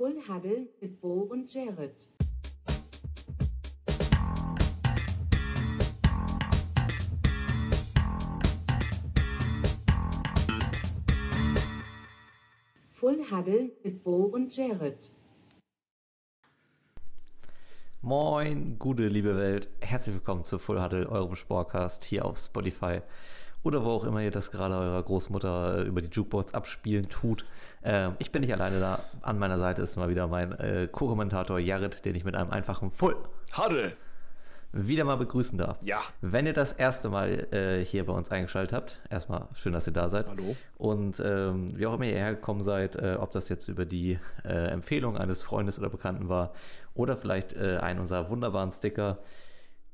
Full Huddle mit Bo und Jared. Full Huddle mit Bo und Jared. Moin, gute liebe Welt. Herzlich willkommen zu Full Huddle, eurem Sportcast hier auf Spotify oder wo auch immer ihr das gerade eurer Großmutter äh, über die Jukebox abspielen tut. Äh, ich bin nicht alleine da. An meiner Seite ist mal wieder mein äh, Co-Kommentator Jared, den ich mit einem einfachen Full Huddle. wieder mal begrüßen darf. Ja. Wenn ihr das erste Mal äh, hier bei uns eingeschaltet habt, erstmal schön, dass ihr da seid. Hallo. Und ähm, wie auch immer ihr hergekommen seid, äh, ob das jetzt über die äh, Empfehlung eines Freundes oder Bekannten war oder vielleicht äh, einen unserer wunderbaren Sticker,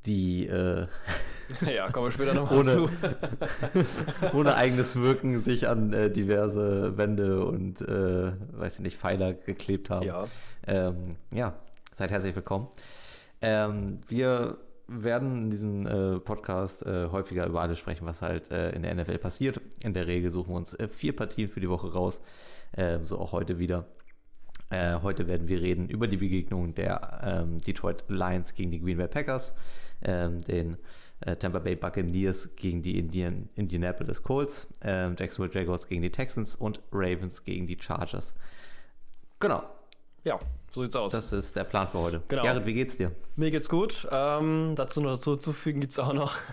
die äh, Ja, kommen wir später nochmal Ohne- zu. ohne eigenes Wirken sich an äh, diverse Wände und, äh, weiß ich nicht, Pfeiler geklebt haben. Ja. Ähm, ja, seid herzlich willkommen. Ähm, wir werden in diesem äh, Podcast äh, häufiger über alles sprechen, was halt äh, in der NFL passiert. In der Regel suchen wir uns äh, vier Partien für die Woche raus, ähm, so auch heute wieder. Heute werden wir reden über die Begegnung der ähm, Detroit Lions gegen die Green Bay Packers, ähm, den äh, Tampa Bay Buccaneers gegen die Indian, Indianapolis Colts, ähm, Jacksonville Jaguars gegen die Texans und Ravens gegen die Chargers. Genau, Ja, so sieht's aus. das ist der Plan für heute. Genau. Jared, wie geht's dir? Mir geht's gut. Ähm, dazu noch dazu zufügen gibt's auch noch.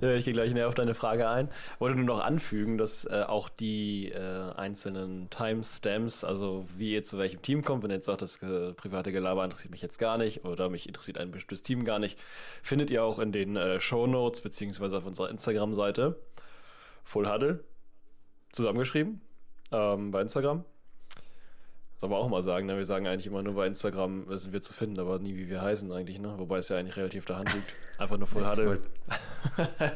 Ich gehe gleich näher auf deine Frage ein. Wollte nur noch anfügen, dass äh, auch die äh, einzelnen Timestamps, also wie ihr zu welchem Team kommt, wenn ihr jetzt sagt, das äh, private Gelaber interessiert mich jetzt gar nicht oder mich interessiert ein bestimmtes Team gar nicht, findet ihr auch in den äh, Show Notes beziehungsweise auf unserer Instagram-Seite. Full Huddle. Zusammengeschrieben. Ähm, bei Instagram. Soll man auch mal sagen, ne? wir sagen eigentlich immer nur bei Instagram äh, sind wir zu finden, aber nie wie wir heißen eigentlich, ne? Wobei es ja eigentlich relativ der Hand liegt. Einfach nur Huddle. wollt-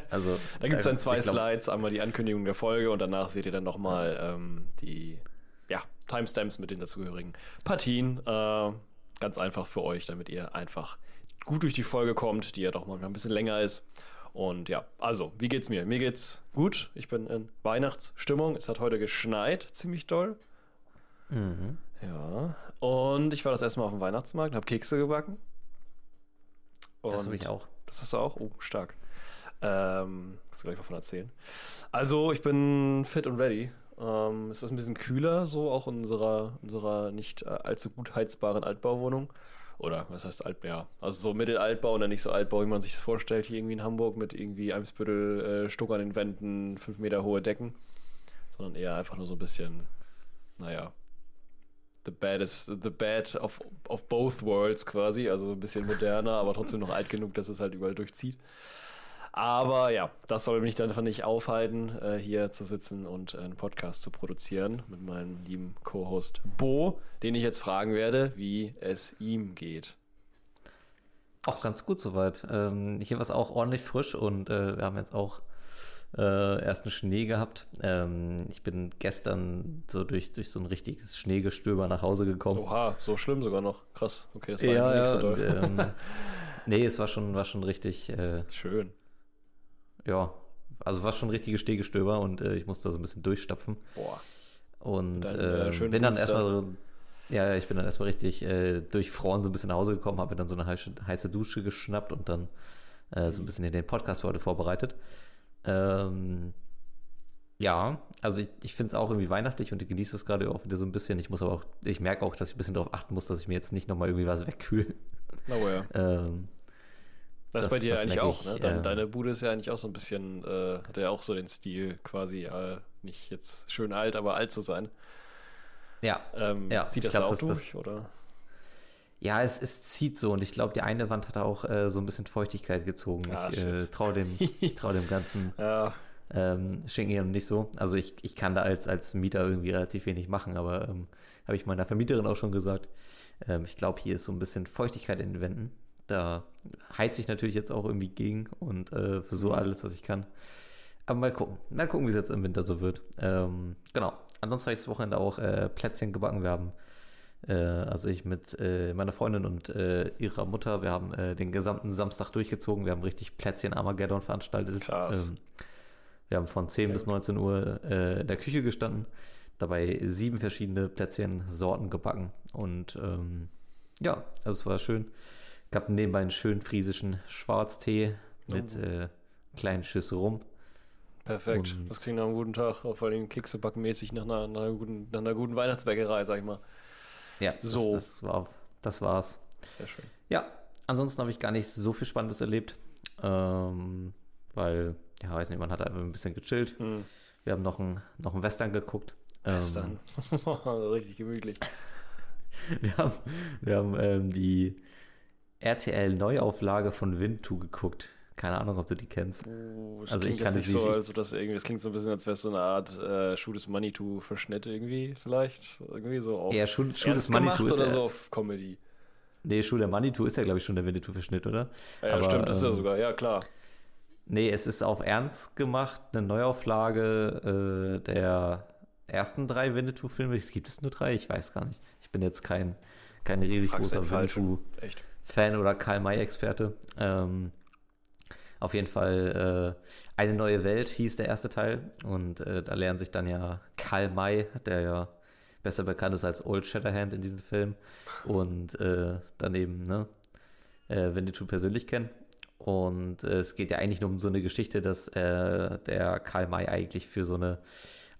Also, Da gibt es dann zwei ich glaub- Slides, einmal die Ankündigung der Folge und danach seht ihr dann nochmal ähm, die ja, Timestamps mit den dazugehörigen Partien. Äh, ganz einfach für euch, damit ihr einfach gut durch die Folge kommt, die ja doch mal ein bisschen länger ist. Und ja, also, wie geht's mir? Mir geht's gut. Ich bin in Weihnachtsstimmung. Es hat heute geschneit, ziemlich doll. Mhm. Ja. Und ich war das erste Mal auf dem Weihnachtsmarkt, habe Kekse gebacken. Das Und- habe ich auch. das hast du auch? Oh, stark. Ähm, kannst du gleich mal von erzählen. Also, ich bin fit und ready. Ähm, es ist ein bisschen kühler, so auch in unserer, unserer nicht äh, allzu gut heizbaren Altbauwohnung. Oder was heißt Altbau? Ja, also so Mittelaltbau und dann nicht so Altbau, wie man sich das vorstellt, hier irgendwie in Hamburg mit irgendwie Eimsbüttel, äh, Stuck an den Wänden, fünf Meter hohe Decken. Sondern eher einfach nur so ein bisschen, naja, the bad is the bad of, of both worlds quasi, also ein bisschen moderner, aber trotzdem noch alt genug, dass es halt überall durchzieht. Aber ja, das soll mich dann einfach nicht aufhalten, äh, hier zu sitzen und einen Podcast zu produzieren mit meinem lieben Co-Host Bo, den ich jetzt fragen werde, wie es ihm geht. Auch ganz gut soweit. Ähm, hier war es auch ordentlich frisch und äh, wir haben jetzt auch äh, erst einen Schnee gehabt. Ähm, ich bin gestern so durch, durch so ein richtiges Schneegestöber nach Hause gekommen. Oha, so schlimm sogar noch. Krass, okay, das war ja, nicht so und, doll. ähm, nee, es war schon, war schon richtig, äh, Schön. ja, also war schon ein richtiges Schneegestöber und äh, ich musste da so ein bisschen durchstapfen. Boah. Und deinem, äh, äh, schönen bin dann erstmal so, ja, ich bin dann erstmal richtig äh, durchfroren so ein bisschen nach Hause gekommen, habe mir dann so eine heiße, heiße Dusche geschnappt und dann äh, so ein bisschen den Podcast für heute vorbereitet. Ähm, ja, also ich, ich finde es auch irgendwie weihnachtlich und ich genieße es gerade auch wieder so ein bisschen. Ich muss aber auch, ich merke auch, dass ich ein bisschen darauf achten muss, dass ich mir jetzt nicht nochmal irgendwie was wegkühle. Aber ja. Ähm, Das, ist Das- bei dir das eigentlich auch, ich, ne? Deine, äh, deine Bude ist ja eigentlich auch so ein bisschen, äh, hat ja auch so den Stil, quasi äh, nicht jetzt schön alt, aber alt zu sein. ja, Ähm, Ja, sieht das da glaub, auch das- durch, oder? Ja, es, es zieht so und ich glaube, die eine Wand hat auch äh, so ein bisschen Feuchtigkeit gezogen. Ah, ich äh, traue dem, ich trau dem ganzen Ja, ähm, Schenken hier nicht so. Also ich, ich kann da als, als Mieter irgendwie relativ wenig machen, aber ähm, habe ich meiner Vermieterin auch schon gesagt. Ähm, ich glaube, hier ist so ein bisschen Feuchtigkeit in den Wänden. Da heizt ich natürlich jetzt auch irgendwie gegen und äh, versuche alles, was ich kann. Aber mal gucken. Mal gucken, wie es jetzt im Winter so wird. Ähm, genau. Ansonsten habe ich das Wochenende auch äh, Plätzchen gebacken. Wir haben, äh, also ich mit äh, meiner Freundin und äh, ihrer Mutter, wir haben äh, den gesamten Samstag durchgezogen. Wir haben richtig Plätzchen Armageddon veranstaltet. Krass. Ähm, wir haben von 10 bis 19 Uhr äh, in der Küche gestanden. dabei sieben verschiedene Plätzchensorten gebacken. Und ähm, ja, also es war schön. Gab nebenbei einen schönen friesischen Schwarztee mit äh, kleinen Schüsse rum. Perfekt. Und- das klingt nach einem guten Tag, vor allem Kekse backen mäßig nach einer, nach, einer guten, nach einer guten Weihnachtsbäckerei, sag ich mal. Ja, So. Das, das, war, das war's. Sehr schön. Ja, ansonsten habe ich gar nicht so viel Spannendes erlebt. Ähm, weil, ja, weiß nicht, man hat einfach ein bisschen gechillt. Hm. Wir haben noch einen noch einen Western geguckt. Gestern. Richtig gemütlich. Ähm, wir haben, wir haben ähm, die RTL-Neuauflage von Wintu geguckt. Keine Ahnung, ob du die kennst. Oh, das Also ich kann es nicht so, also das irgendwie, das klingt so ein bisschen, als wäre es so eine Art äh, Shoot is Money to Verschnitt irgendwie, vielleicht. Irgendwie so auf Eher Schuh, Schuh des Manitou oder ja, so auf Comedy. Nee, Schuh der Manitou ist ja, glaube ich, schon der Winnetou-Verschnitt, oder? Ja, ja Aber, stimmt, ist ja ähm, sogar, ja klar. Nee, es ist auf Ernst gemacht, eine Neuauflage äh, der ersten drei Winnetou-Filme. Gibt es nur drei? Ich weiß gar nicht. Ich bin jetzt kein, kein riesig großer Falschen. Winnetou. Echt. Fan oder Karl-May-Experte. Ähm, auf jeden Fall äh, Eine neue Welt hieß der erste Teil. Und äh, da lernen sich dann ja Karl May, der ja besser bekannt ist als Old Shatterhand in diesem Film. Und äh, dann eben, ne, äh, Winnetou persönlich kennen. Und äh, es geht ja eigentlich nur um so eine Geschichte, dass äh, der Karl May eigentlich für so eine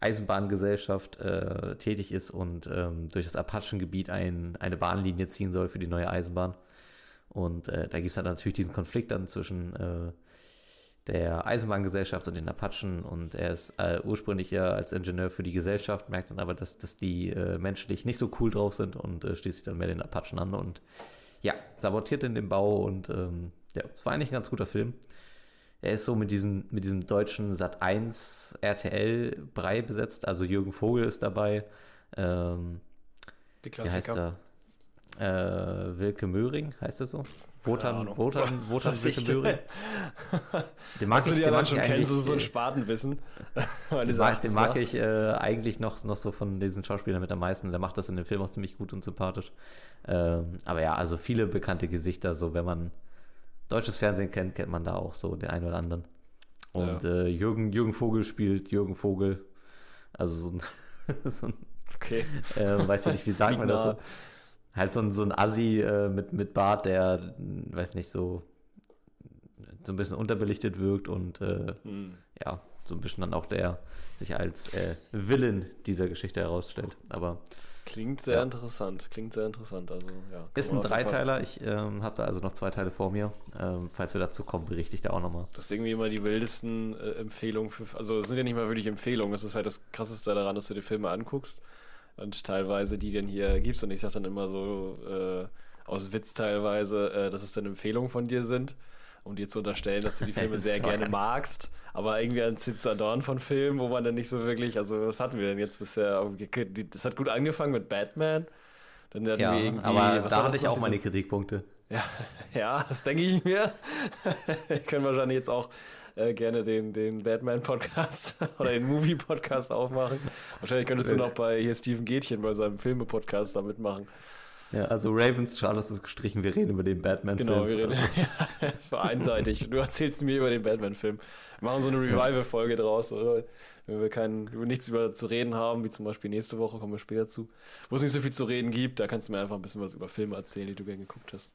Eisenbahngesellschaft äh, tätig ist und ähm, durch das Apachengebiet ein, eine Bahnlinie ziehen soll für die neue Eisenbahn. Und äh, da gibt es dann natürlich diesen Konflikt dann zwischen äh, der Eisenbahngesellschaft und den Apachen. Und er ist äh, ursprünglich ja als Ingenieur für die Gesellschaft, merkt dann aber, dass, dass die äh, menschlich nicht so cool drauf sind und äh, schließt sich dann mehr den Apachen an und ja, sabotiert in den Bau und ähm, ja, es war eigentlich ein ganz guter Film. Er ist so mit diesem, mit diesem deutschen Sat 1 RTL Brei besetzt, also Jürgen Vogel ist dabei. Ähm, Die wie heißt Klassiker. er? Äh, Wilke Möhring, heißt er so? Wotan. Wotan, Wotan Was Wilke? Möhring. Den mag Hast du ich, die den mag schon das ist so ein Spatenwissen. Den mag, den mag ich äh, eigentlich noch, noch so von diesen Schauspielern mit am meisten. Der macht das in dem Film auch ziemlich gut und sympathisch. Ähm, aber ja, also viele bekannte Gesichter, so wenn man deutsches Fernsehen kennt, kennt man da auch so den einen oder anderen. Und äh, Jürgen, Jürgen Vogel spielt Jürgen Vogel. Also so ein, so ein Okay. äh, weiß ich nicht, wie sagt man das? So? Halt so ein, so ein Assi äh, mit, mit Bart, der, weiß nicht, so, so ein bisschen unterbelichtet wirkt und äh, Hm. ja, so ein bisschen dann auch der sich als äh, Villain dieser Geschichte herausstellt. Aber Klingt sehr Ja. interessant. Klingt sehr interessant. Also, ja. ist ein Dreiteiler. Ich ähm, habe da also noch zwei Teile vor mir. Ähm, falls wir dazu kommen, berichte ich da auch nochmal. Das ist irgendwie immer die wildesten äh, Empfehlungen für. Also, es sind ja nicht mal wirklich Empfehlungen. Das ist halt das Krasseste daran, dass du die Filme anguckst und teilweise die dann hier gibst. Und ich sag dann immer so äh, aus Witz teilweise, äh, dass es dann Empfehlungen von dir sind, um dir zu unterstellen, dass du die Filme sehr gerne magst. Aber irgendwie ein Zitzadorn von Filmen, wo man dann nicht so wirklich. Also, was hatten wir denn jetzt bisher? Das hat gut angefangen mit Batman. Dann hatten Ja, wir irgendwie. aber da hatte ich auch meine Kritikpunkte. ja, ja, das denke ich mir. Wir können wahrscheinlich jetzt auch äh, gerne den, den Batman-Podcast oder den Movie-Podcast aufmachen. Wahrscheinlich könntest du noch bei hier Steven Gätchen bei seinem Filme-Podcast da mitmachen. Ja, also Ravens, Charles ist gestrichen, wir reden über den Batman-Film. Genau, wir reden ja, einseitig. Du erzählst mir über den Batman-Film. Wir machen so eine Revival-Folge draus, oder? Wenn wir kein, über nichts über zu reden haben, wie zum Beispiel nächste Woche, kommen wir später zu. Wo es nicht so viel zu reden gibt, da kannst du mir einfach ein bisschen was über Filme erzählen, die du gerne geguckt hast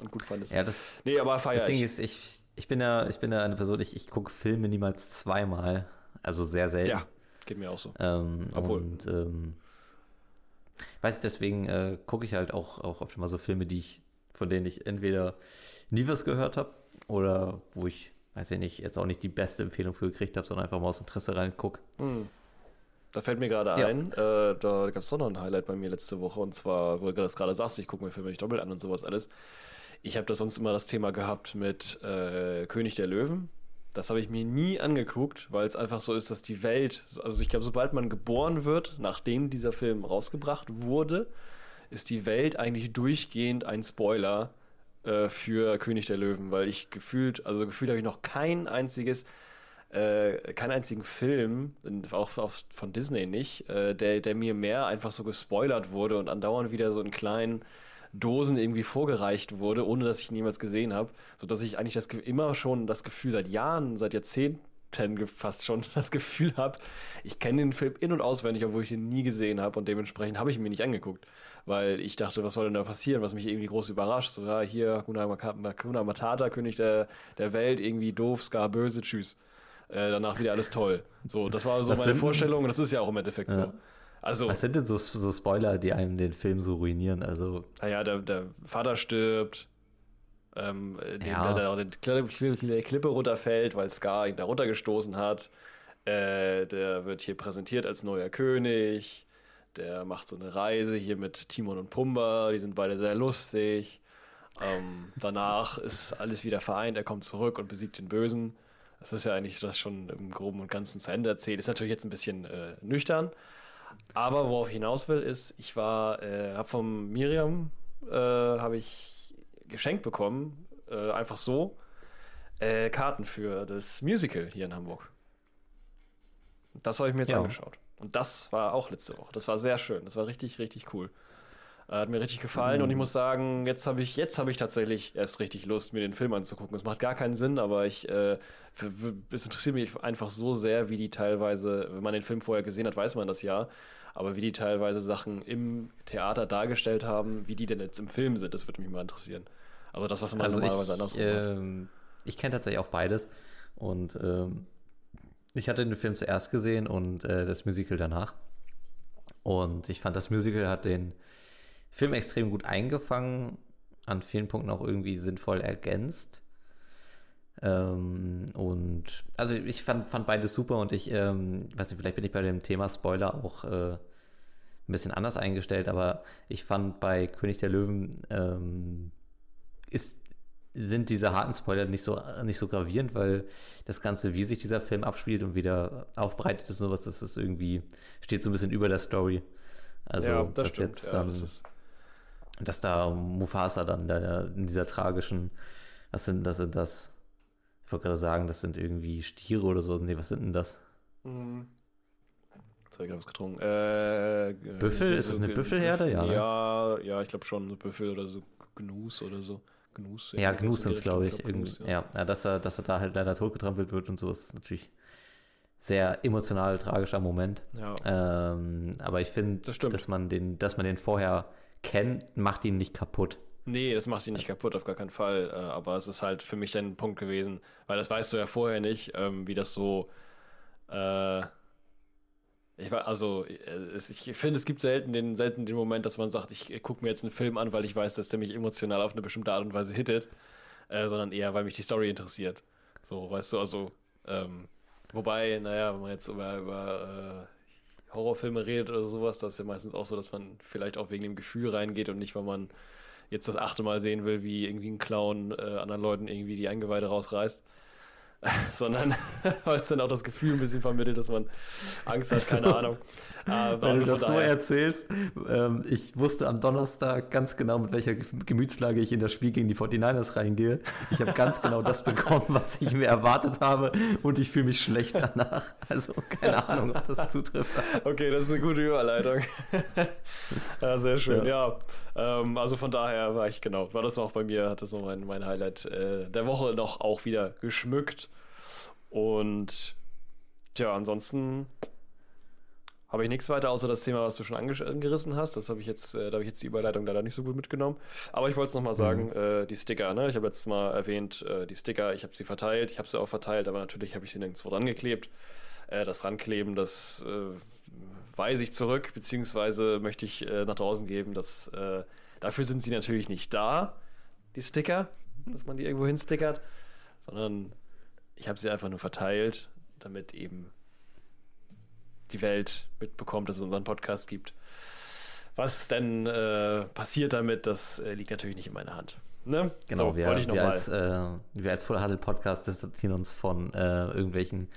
und gut fandest. Ja, das, nee, aber feier das Ding ich. ist, ich, ich, bin ja, ich bin ja eine Person, ich, ich gucke Filme niemals zweimal. Also sehr selten. Ja, geht mir auch so. Ähm, Obwohl- Und ähm, weiß deswegen äh, gucke ich halt auch, auch oft mal so Filme, die ich, von denen ich entweder nie was gehört habe oder wo ich, weiß ich nicht, jetzt auch nicht die beste Empfehlung für gekriegt habe, sondern einfach mal aus Interesse reingucke. Hm. Da fällt mir gerade Ja. ein, äh, da gab es doch noch ein Highlight bei mir letzte Woche und zwar, wo du das gerade sagst, ich gucke mir Filme nicht doppelt an und sowas alles. Ich habe da sonst immer das Thema gehabt mit äh, König der Löwen. Das habe ich mir nie angeguckt, weil es einfach so ist, dass die Welt, also ich glaube, sobald man geboren wird, nachdem dieser Film rausgebracht wurde, ist die Welt eigentlich durchgehend ein Spoiler äh, für König der Löwen, weil ich gefühlt, also gefühlt habe ich noch kein einziges äh, keinen einzigen Film, auch, auch von Disney nicht, äh, der, der mir mehr einfach so gespoilert wurde und andauernd wieder so in kleinen Dosen irgendwie vorgereicht wurde, ohne dass ich ihn jemals gesehen habe, sodass ich eigentlich das immer schon das Gefühl seit Jahren, seit Jahrzehnten Ten fast schon das Gefühl habe, ich kenne den Film in- und auswendig, obwohl ich ihn nie gesehen habe und dementsprechend habe ich ihn mir nicht angeguckt, weil ich dachte, was soll denn da passieren, was mich irgendwie groß überrascht. So, ja, hier, Hakuna Matata, König der, der Welt, irgendwie doof, Scar böse, tschüss. Äh, danach wieder alles toll. So, das war so Was meine Vorstellung und das ist ja auch im Endeffekt Ja. so. Also, Was sind denn so, so Spoiler, die einem den Film so ruinieren? Also, naja, der, der Vater stirbt, ähm, äh, Ja. der, Klippe, Klippe, Klippe runterfällt, weil Scar ihn da runtergestoßen hat. Äh, der wird hier präsentiert als neuer König. Der macht so eine Reise hier mit Timon und Pumba. Die sind beide sehr lustig. Ähm, danach ist alles wieder vereint. Er kommt zurück und besiegt den Bösen. Das ist ja eigentlich das schon im Groben und Ganzen zu Ende erzählt. Ist natürlich jetzt ein bisschen äh, nüchtern. Aber worauf ich hinaus will, ist, ich war, äh, habe von Miriam, äh, habe ich geschenkt bekommen, äh, einfach so, äh, Karten für das Musical hier in Hamburg. Das habe ich mir jetzt Ja. angeschaut. Und das war auch letzte Woche. Das war sehr schön. Das war richtig, richtig cool. Äh, Hat mir richtig gefallen und ich muss sagen, jetzt habe ich, jetzt habe ich tatsächlich erst richtig Lust, mir den Film anzugucken. Es macht gar keinen Sinn, aber ich, äh, es interessiert mich einfach so sehr, wie die teilweise, wenn man den Film vorher gesehen hat, weiß man das ja, aber wie die teilweise Sachen im Theater dargestellt haben, wie die denn jetzt im Film sind, das würde mich mal interessieren. Also das, was man also normalerweise ich, andersrum macht. ähm, ich kenne tatsächlich auch beides. Und ähm, ich hatte den Film zuerst gesehen und äh, das Musical danach. Und ich fand, das Musical hat den Film extrem gut eingefangen, an vielen Punkten auch irgendwie sinnvoll ergänzt. Ähm, und also ich fand, fand beides super und ich ähm, weiß nicht, vielleicht bin ich bei dem Thema Spoiler auch äh, ein bisschen anders eingestellt, aber ich fand bei König der Löwen ähm, ist, sind diese harten Spoiler nicht so, nicht so gravierend, weil das Ganze, wie sich dieser Film abspielt und wieder aufbereitet ist und sowas, das ist irgendwie, steht so ein bisschen über der Story. Also, ja, das dass stimmt. jetzt ja, dann, das ist, dass da Mufasa dann da in dieser tragischen, was sind das, sind das? Ich wollte gerade sagen, das sind irgendwie Stiere oder so. Nee, was sind denn das? Mhm. Jetzt habe ich was getrunken. Äh, Büffel? äh, Ist es eine Büffelherde? Ja, ne? Ja, ja, ich glaube schon, Büffel oder so Gnus oder so. Gnus. Ja, Gnus sowas in sind es, glaube ich. Gnus, ja. Ja, dass, er, dass er da halt leider totgetrampelt wird und so, ist natürlich sehr emotional tragischer Moment. Ja. Ähm, aber ich finde, Das dass man den, dass man den vorher kennt, macht ihn nicht kaputt. Nee, das macht ihn nicht kaputt, auf gar keinen Fall. Äh, aber es ist halt für mich dann ein Punkt gewesen, weil das weißt du ja vorher nicht, ähm, wie das so. Äh, ich war, also, äh, ich finde, es gibt selten den, selten den Moment, dass man sagt, ich, gucke mir jetzt einen Film an, weil ich weiß, dass der mich emotional auf eine bestimmte Art und Weise hittet, äh, sondern eher, weil mich die Story interessiert. So, weißt du, also, ähm, wobei, naja, wenn man jetzt über, über äh, Horrorfilme redet oder sowas, das ist ja meistens auch so, dass man vielleicht auch wegen dem Gefühl reingeht und nicht, weil man jetzt das achte Mal sehen will, wie irgendwie ein Clown äh, anderen Leuten irgendwie die Eingeweide rausreißt. Sondern weil es dann auch das Gefühl ein bisschen vermittelt, dass man Angst hat, keine Also, Ahnung. Äh, Weil also du das von so daher- erzählst, ähm, ich wusste am Donnerstag ganz genau, mit welcher Ge- Gemütslage ich in das Spiel gegen die 49ers reingehe. Ich habe ganz genau das bekommen, was ich mir erwartet habe und ich fühle mich schlecht danach. Also keine Ahnung, ob das zutrifft. Okay, das ist eine gute Überleitung. ja, sehr schön. Ja, ähm, also von daher war ich genau, war das auch bei mir, hatte so mein, mein Highlight äh, der Woche noch auch wieder geschmückt. Und tja, ansonsten habe ich nichts weiter außer das Thema, was du schon ange- angerissen hast. Das habe ich jetzt, äh, da habe ich jetzt die Überleitung leider nicht so gut mitgenommen. Aber ich wollte es nochmal sagen, äh, die Sticker, ne? Ich habe letztes Mal erwähnt, äh, die Sticker, ich habe sie verteilt, ich habe sie auch verteilt, aber natürlich habe ich sie nirgendwo dran geklebt. Äh, das Rankleben, das äh, weise ich zurück, beziehungsweise möchte ich äh, nach draußen geben, dass dafür sind sie natürlich nicht da, die Sticker, dass man die irgendwo hinstickert, sondern ich habe sie einfach nur verteilt, damit eben die Welt mitbekommt, dass es unseren Podcast gibt. Was denn äh, passiert damit, das äh, liegt natürlich nicht in meiner Hand. Ne? Genau, so, wir, wollte ich wir, nochmal. als, äh, wir als Full Huddle Podcast distanzieren uns von äh, irgendwelchen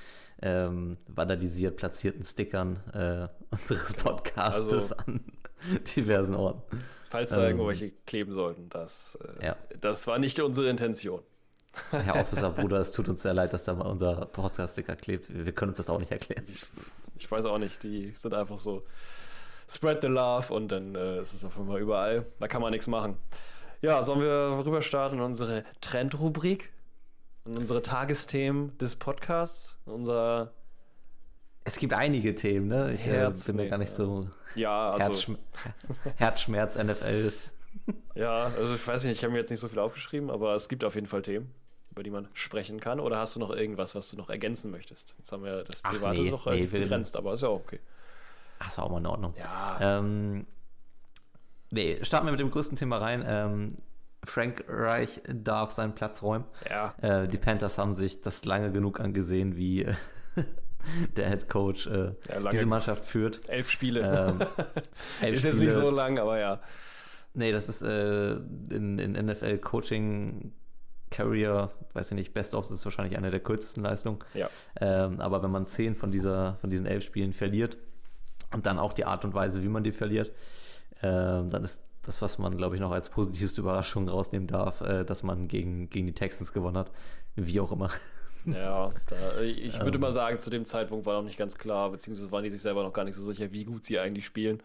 ähm, vandalisiert platzierten Stickern äh, unseres Podcasts Also- an diversen Orten. Falls da ähm, welche kleben sollten, das, äh, Ja. das war nicht unsere Intention. Herr Officer Bruder, es tut uns sehr leid, dass da mal unser Podcast-Sticker klebt. Wir können uns das auch nicht erklären. Ich, ich weiß auch nicht, die sind einfach so spread the love und dann äh, ist es auf einmal überall. Da kann man nichts machen. Ja, sollen wir rüber starten in unsere Trendrubrik? an unsere Tagesthemen des Podcasts, unser Es gibt einige Themen, ne? Ich äh, Herz- bin mir nee, gar nicht so ja, also Herzschm Herzschmerz NFL. ja, also ich weiß nicht, ich habe mir jetzt nicht so viel aufgeschrieben, aber es gibt auf jeden Fall Themen, über die man sprechen kann. Oder hast du noch irgendwas, was du noch ergänzen möchtest? Jetzt haben wir das Private nee, doch nee, relativ begrenzt, aber ist ja auch okay. Ach, ist auch mal in Ordnung. Ja, Ähm, nee, starten wir mit dem größten Thema rein. Ähm, Frank Reich darf seinen Platz räumen. ja, Äh, die Panthers haben sich das lange genug angesehen, wie äh, der Head Coach äh, Ja, diese Mannschaft führt. elf Spiele. Ähm, elf ist jetzt Spiele. nicht so lang, aber ja. Nee, das ist äh, in, in NFL Coaching Career, weiß ich nicht, Best of ist wahrscheinlich eine der kürzesten Leistungen. Ja. Ähm, aber wenn man zehn von, dieser, von diesen elf Spielen verliert und dann auch die Art und Weise, wie man die verliert, ähm, dann ist das, was man, glaube ich, noch als positivste Überraschung rausnehmen darf, äh, dass man gegen, gegen die Texans gewonnen hat. Wie auch immer. Ja, da, ich würde Ähm. mal sagen, zu dem Zeitpunkt war noch nicht ganz klar, beziehungsweise waren die sich selber noch gar nicht so sicher, wie gut sie eigentlich spielen.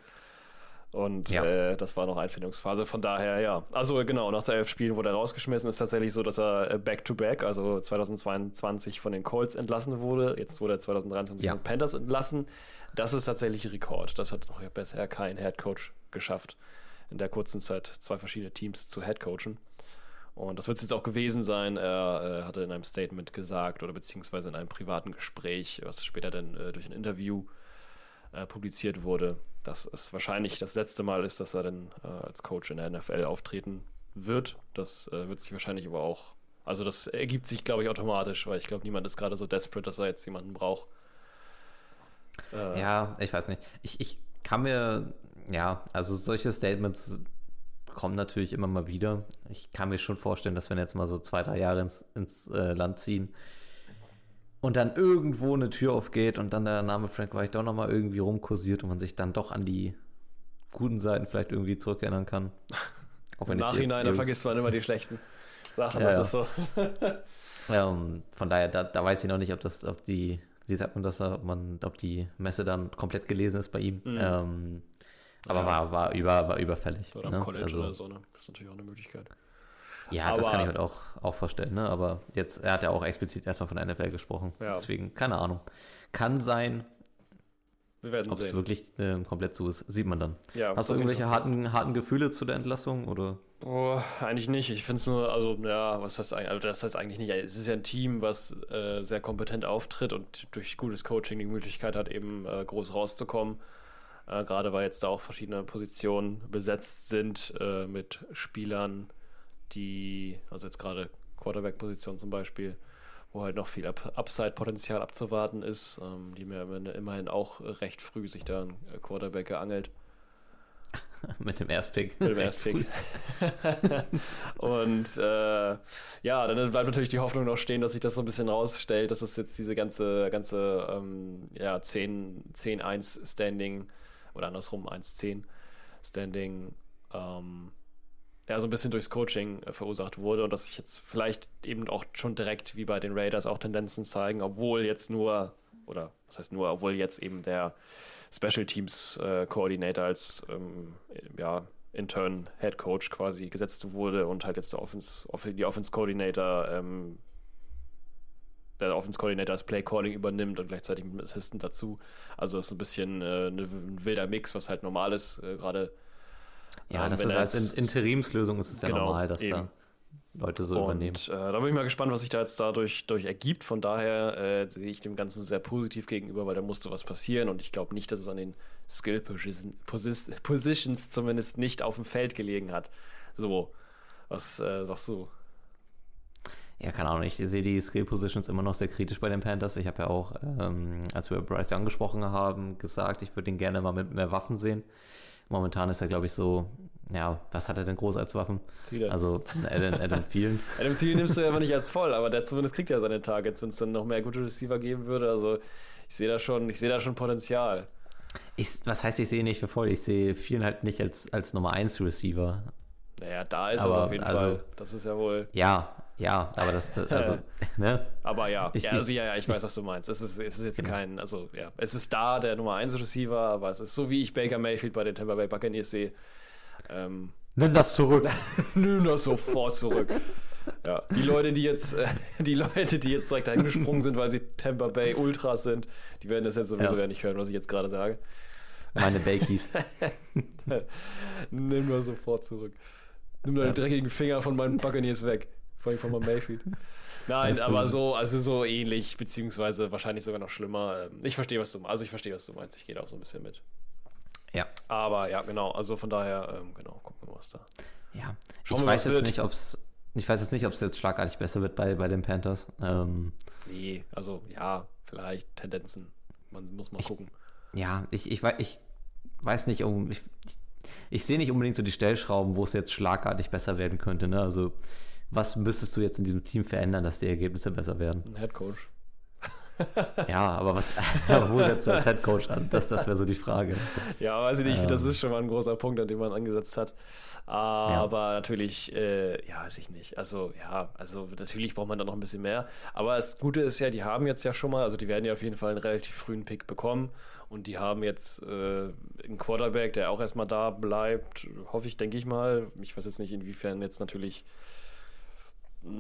Und Ja. äh, das war noch Einfindungsphase. Von daher, ja. Also genau, nach elf Spielen wurde er rausgeschmissen. Ist tatsächlich so, dass er äh, back-to-back, also 2022 von den Colts entlassen wurde. Jetzt wurde er 2023 Ja. von den Panthers entlassen. Das ist tatsächlich Rekord. Das hat noch bisher kein Headcoach geschafft, in der kurzen Zeit zwei verschiedene Teams zu headcoachen. Und das wird es jetzt auch gewesen sein. Er äh, hatte in einem Statement gesagt oder beziehungsweise in einem privaten Gespräch, was später dann äh, durch ein Interview äh, publiziert wurde, dass es wahrscheinlich das letzte Mal ist, dass er dann äh, als Coach in der NFL auftreten wird. Das äh, wird sich wahrscheinlich aber auch, also das ergibt sich, glaube ich, automatisch, weil ich glaube, niemand ist gerade so desperate, dass er jetzt jemanden braucht. Äh, Ja, ich weiß nicht. Ich, ich kann mir, ja, also solche Statements kommen natürlich immer mal wieder. Ich kann mir schon vorstellen, dass wenn jetzt mal so zwei, drei Jahre ins, ins äh, Land ziehen und dann irgendwo eine Tür aufgeht und dann der Name Frank Reich doch nochmal irgendwie rumkursiert und man sich dann doch an die guten Seiten vielleicht irgendwie zurückerinnern kann. Auch Im ich sie Nachhinein, da vergisst man immer die schlechten Sachen. Ja, das ist so. Ähm, von daher, da, da weiß ich noch nicht, ob das, ob die, wie sagt man das, ob man, ob die Messe dann komplett gelesen ist bei ihm. Mhm. Ähm, aber Ja. war, war, über, war überfällig. Oder ne? am College also, oder so, ne? Das ist natürlich auch eine Möglichkeit. Ja, das Aber- kann ich mir auch, auch vorstellen, ne? Aber jetzt, er hat ja auch explizit erstmal von der NFL gesprochen. Ja. Deswegen, keine Ahnung. Kann sein, Wir werden ob es sehen. wirklich äh, komplett so ist, sieht man dann. Ja, Hast du irgendwelche harten, harten Gefühle zu der Entlassung? Oder? Oh, eigentlich nicht. Ich finde es nur, also, ja, was heißt eigentlich, also das heißt eigentlich nicht. Es ist ja ein Team, was äh, sehr kompetent auftritt und durch gutes Coaching die Möglichkeit hat, eben äh, groß rauszukommen. Äh, Gerade weil jetzt da auch verschiedene Positionen besetzt sind äh, mit Spielern, die, also jetzt gerade Quarterback-Position zum Beispiel, wo halt noch viel Up Upside-Potenzial abzuwarten ist, ähm, die mir immerhin auch recht früh sich da ein Quarterback geangelt. Mit dem Erstpick. Mit dem Erstpick. und äh, ja, dann bleibt natürlich die Hoffnung noch stehen, dass sich das so ein bisschen rausstellt, dass es jetzt diese ganze, ganze ähm, ja, 10 10-1 Standing oder andersrum 1-10 Standing ähm, ja, so ein bisschen durchs Coaching äh, verursacht wurde und dass sich jetzt vielleicht eben auch schon direkt wie bei den Raiders auch Tendenzen zeigen, obwohl jetzt nur, oder was heißt nur, obwohl jetzt eben der Special Teams äh, Coordinator als ähm, ja, intern Head Coach quasi gesetzt wurde und halt jetzt der Offense, Off die Offense Coordinator ähm, der Offense Coordinator das Play Calling übernimmt und gleichzeitig mit dem Assistant dazu. Also ist ein bisschen äh, ein wilder Mix, was halt normal ist, äh, gerade Ja, Ähm, das ist als In Interimslösung ist es ja Genau, normal, dass eben. da Leute so und übernehmen. äh, da bin ich mal gespannt, was sich da jetzt dadurch durch ergibt. Von daher äh, sehe ich dem Ganzen sehr positiv gegenüber, weil da musste was passieren und ich glaube nicht, dass es an den Skill Position, Positions zumindest nicht auf dem Feld gelegen hat. So, was äh, sagst du? Ja, keine Ahnung, ich sehe die Skill Positions immer noch sehr kritisch bei den Panthers. Ich habe ja auch, ähm, als wir Bryce Young gesprochen haben, gesagt, ich würde ihn gerne mal mit mehr Waffen sehen. Momentan ist er, glaube ich, so, ja, was hat er denn groß als Waffen? Thielen. Also Adam, Adam Thielen. Adam Thiel nimmst du ja aber nicht als voll, aber der zumindest kriegt ja seine Targets, wenn es dann noch mehr gute Receiver geben würde. Also ich sehe da schon, ich sehe da schon Potenzial. Ich, was heißt, ich sehe ihn nicht für voll? Ich sehe Thielen halt nicht als, als Nummer 1 Receiver. Naja, da ist Aber, es auf jeden also- Fall. Das ist ja wohl. Ja, ja, aber das, das also, ne? Aber ja, Ich- ja, also ja, ja, ich weiß, was du meinst. Es ist, es ist jetzt Genau. kein, also ja, es ist da der Nummer 1 Receiver, aber es ist so wie ich Baker Mayfield bei den Tampa Bay Buccaneers sehe. Ähm, Nimm das zurück. nimm das sofort zurück. Ja, die Leute, die jetzt, äh, die Leute, die jetzt direkt dahin gesprungen sind, weil sie Tampa Bay Ultras sind, die werden das jetzt sowieso Ja. ja nicht hören, was ich jetzt gerade sage. Meine Bakies. Nimm mal sofort zurück. Nimm deine Ja. dreckigen Finger von meinen Buccaneers weg. Vor allem von meinem Mayfield. Nein, du- aber so, also so ähnlich, beziehungsweise wahrscheinlich sogar noch schlimmer. Ähm, Ich verstehe, was du Also ich verstehe, was du meinst. Ich gehe da auch so ein bisschen mit. ja. Aber ja, genau. Also von daher, ähm, genau, gucken wir mal, was da. Ja. Schauen ich wir, weiß jetzt wird. nicht, ob es. Ich weiß jetzt nicht, ob es jetzt schlagartig besser wird bei, bei den Panthers. Ähm, Nee, also ja, vielleicht Tendenzen. Man muss mal gucken. ja, ich, ich, ich weiß nicht, um. Ich, ich, ich sehe nicht unbedingt so die Stellschrauben, wo es jetzt schlagartig besser werden könnte. Ne? Also, was müsstest du jetzt in diesem Team verändern, dass die Ergebnisse besser werden? Ein Headcoach. Ja, aber was, wo setzt du als Headcoach an? Das, das wäre so die Frage. Ja, weiß ich nicht, das Ähm. ist schon mal ein großer Punkt, an dem man angesetzt hat. Aber natürlich, äh, ja, weiß ich nicht. Also, ja, also natürlich braucht man da noch ein bisschen mehr. Aber das Gute ist ja, die haben jetzt ja schon mal, also die werden ja auf jeden Fall einen relativ frühen Pick bekommen. Und die haben jetzt äh, einen Quarterback, der auch erstmal da bleibt, hoffe ich, denke ich mal. Ich weiß jetzt nicht, inwiefern jetzt natürlich,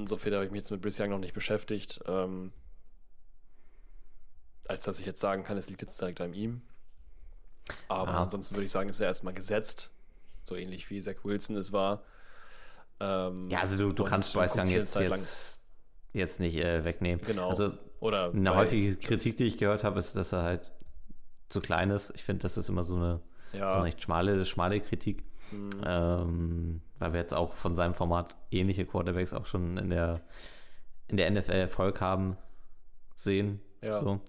so viel habe ich mich jetzt mit Brice Young noch nicht beschäftigt. Ähm, als dass ich jetzt sagen kann, es liegt jetzt direkt an ihm. Aber Ja. ansonsten würde ich sagen, ist er erstmal gesetzt. So ähnlich wie Zach Wilson es war. Ähm, Ja, also du, du kannst Bryce Young jetzt, lang- jetzt, jetzt nicht äh, wegnehmen. Genau. Also Oder eine häufige Kritik, die ich gehört habe, ist, dass er halt zu klein ist. Ich finde, das ist immer so eine, ja, so eine recht schmale, schmale Kritik. Hm, Ähm, weil wir jetzt auch von seinem Format ähnliche Quarterbacks auch schon in der, in der NFL Erfolg haben sehen. Ja. So.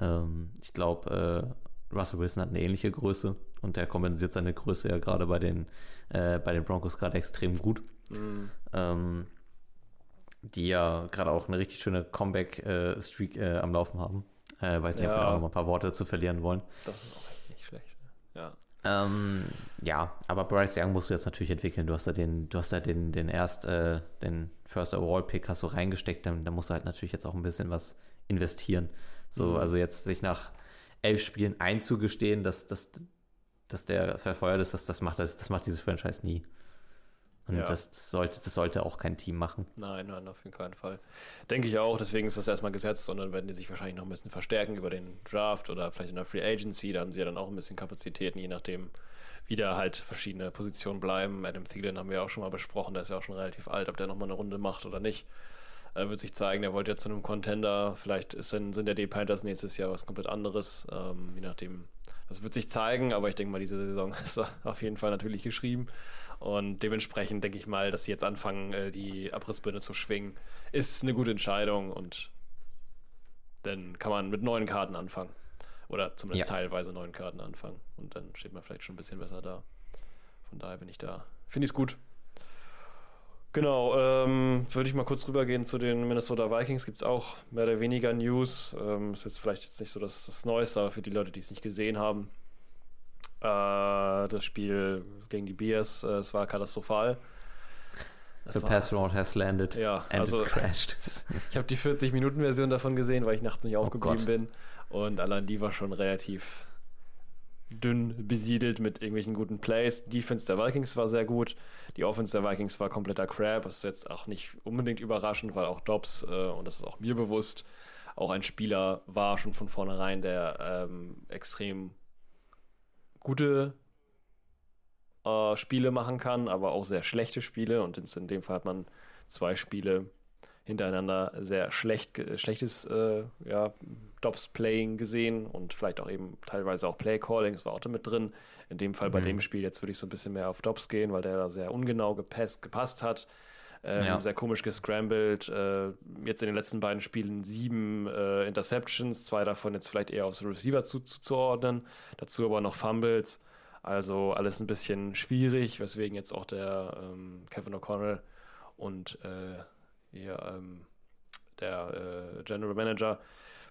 Ähm, ich glaube, äh, Russell Wilson hat eine ähnliche Größe und der kompensiert seine Größe ja gerade bei den, äh, bei den Broncos gerade extrem gut. hm, Ähm, die ja gerade auch eine richtig schöne Comeback-Streak äh, am Laufen haben. Äh, weiß nicht, ob wir Ja. auch noch mal ein paar Worte zu verlieren wollen. das ist auch echt nicht schlecht. Ja. Ähm, ja, aber Bryce Young musst du jetzt natürlich entwickeln. Du hast da den, du hast da den, den erst, äh, den First Overall Pick hast du reingesteckt, dann, dann musst du halt natürlich jetzt auch ein bisschen was investieren. So, Mhm. also jetzt sich nach elf Spielen einzugestehen, dass, dass, dass der verfeuert ist, das, das macht das, das macht dieses Franchise nie. Und Ja. das sollte, das sollte auch kein Team machen. Nein, nein, auf keinen Fall. Denke ich auch, deswegen ist das erstmal gesetzt und dann werden die sich wahrscheinlich noch ein bisschen verstärken über den Draft oder vielleicht in der Free Agency. Da haben sie ja dann auch ein bisschen Kapazitäten, je nachdem, wie da halt verschiedene Positionen bleiben. Adam Thielen haben wir auch schon mal besprochen, der ist ja auch schon relativ alt, ob der nochmal eine Runde macht oder nicht. Äh, wird sich zeigen, der wollte ja zu einem Contender. Vielleicht ist sind der D Panthers nächstes Jahr was komplett anderes. Ähm, je nachdem, das wird sich zeigen, aber ich denke mal, diese Saison ist auf jeden Fall natürlich geschrieben. Und dementsprechend denke ich mal, dass sie jetzt anfangen, äh, die Abrissbirne zu schwingen, ist eine gute Entscheidung und dann kann man mit neuen Karten anfangen. Oder zumindest Ja. teilweise neuen Karten anfangen. Und dann steht man vielleicht schon ein bisschen besser da. Von daher bin ich da. Finde ich es gut. Genau, ähm, würde ich mal kurz rübergehen zu den Minnesota Vikings. Gibt es auch mehr oder weniger News. Ähm, ist jetzt vielleicht jetzt nicht so das, das Neueste, aber für die Leute, die es nicht gesehen haben, äh, das Spiel gegen die Bears, äh, es war katastrophal. The war- Pass Round has landed Ja, and also crashed. ich habe die 40-Minuten-Version davon gesehen, weil ich nachts nicht aufgeblieben Gott. bin. Und allein die war schon relativ dünn besiedelt mit irgendwelchen guten Plays. Die Defense der Vikings war sehr gut. Die Offense der Vikings war kompletter Crap. Das ist jetzt auch nicht unbedingt überraschend, weil auch Dobbs, äh, und das ist auch mir bewusst, auch ein Spieler war schon von vornherein, der ähm, extrem gute äh, Spiele machen kann, aber auch sehr schlechte Spiele. Und in, dem Fall hat man zwei Spiele hintereinander sehr schlecht, schlechtes äh, ja, Dobbs-Playing gesehen und vielleicht auch eben teilweise auch Play-Calling, das war auch da mit drin. In dem Fall bei Mhm. dem Spiel jetzt würde ich so ein bisschen mehr auf Dobbs gehen, weil der da sehr ungenau gepasst, gepasst hat. Ähm, Ja. Sehr komisch gescrambled. Äh, jetzt in den letzten beiden Spielen sieben äh, Interceptions, zwei davon jetzt vielleicht eher aufs Receiver zu, zuzuordnen. Dazu aber noch Fumbles. Also alles ein bisschen schwierig, weswegen jetzt auch der ähm, Kevin O'Connell und äh, hier, ähm, der äh, General Manager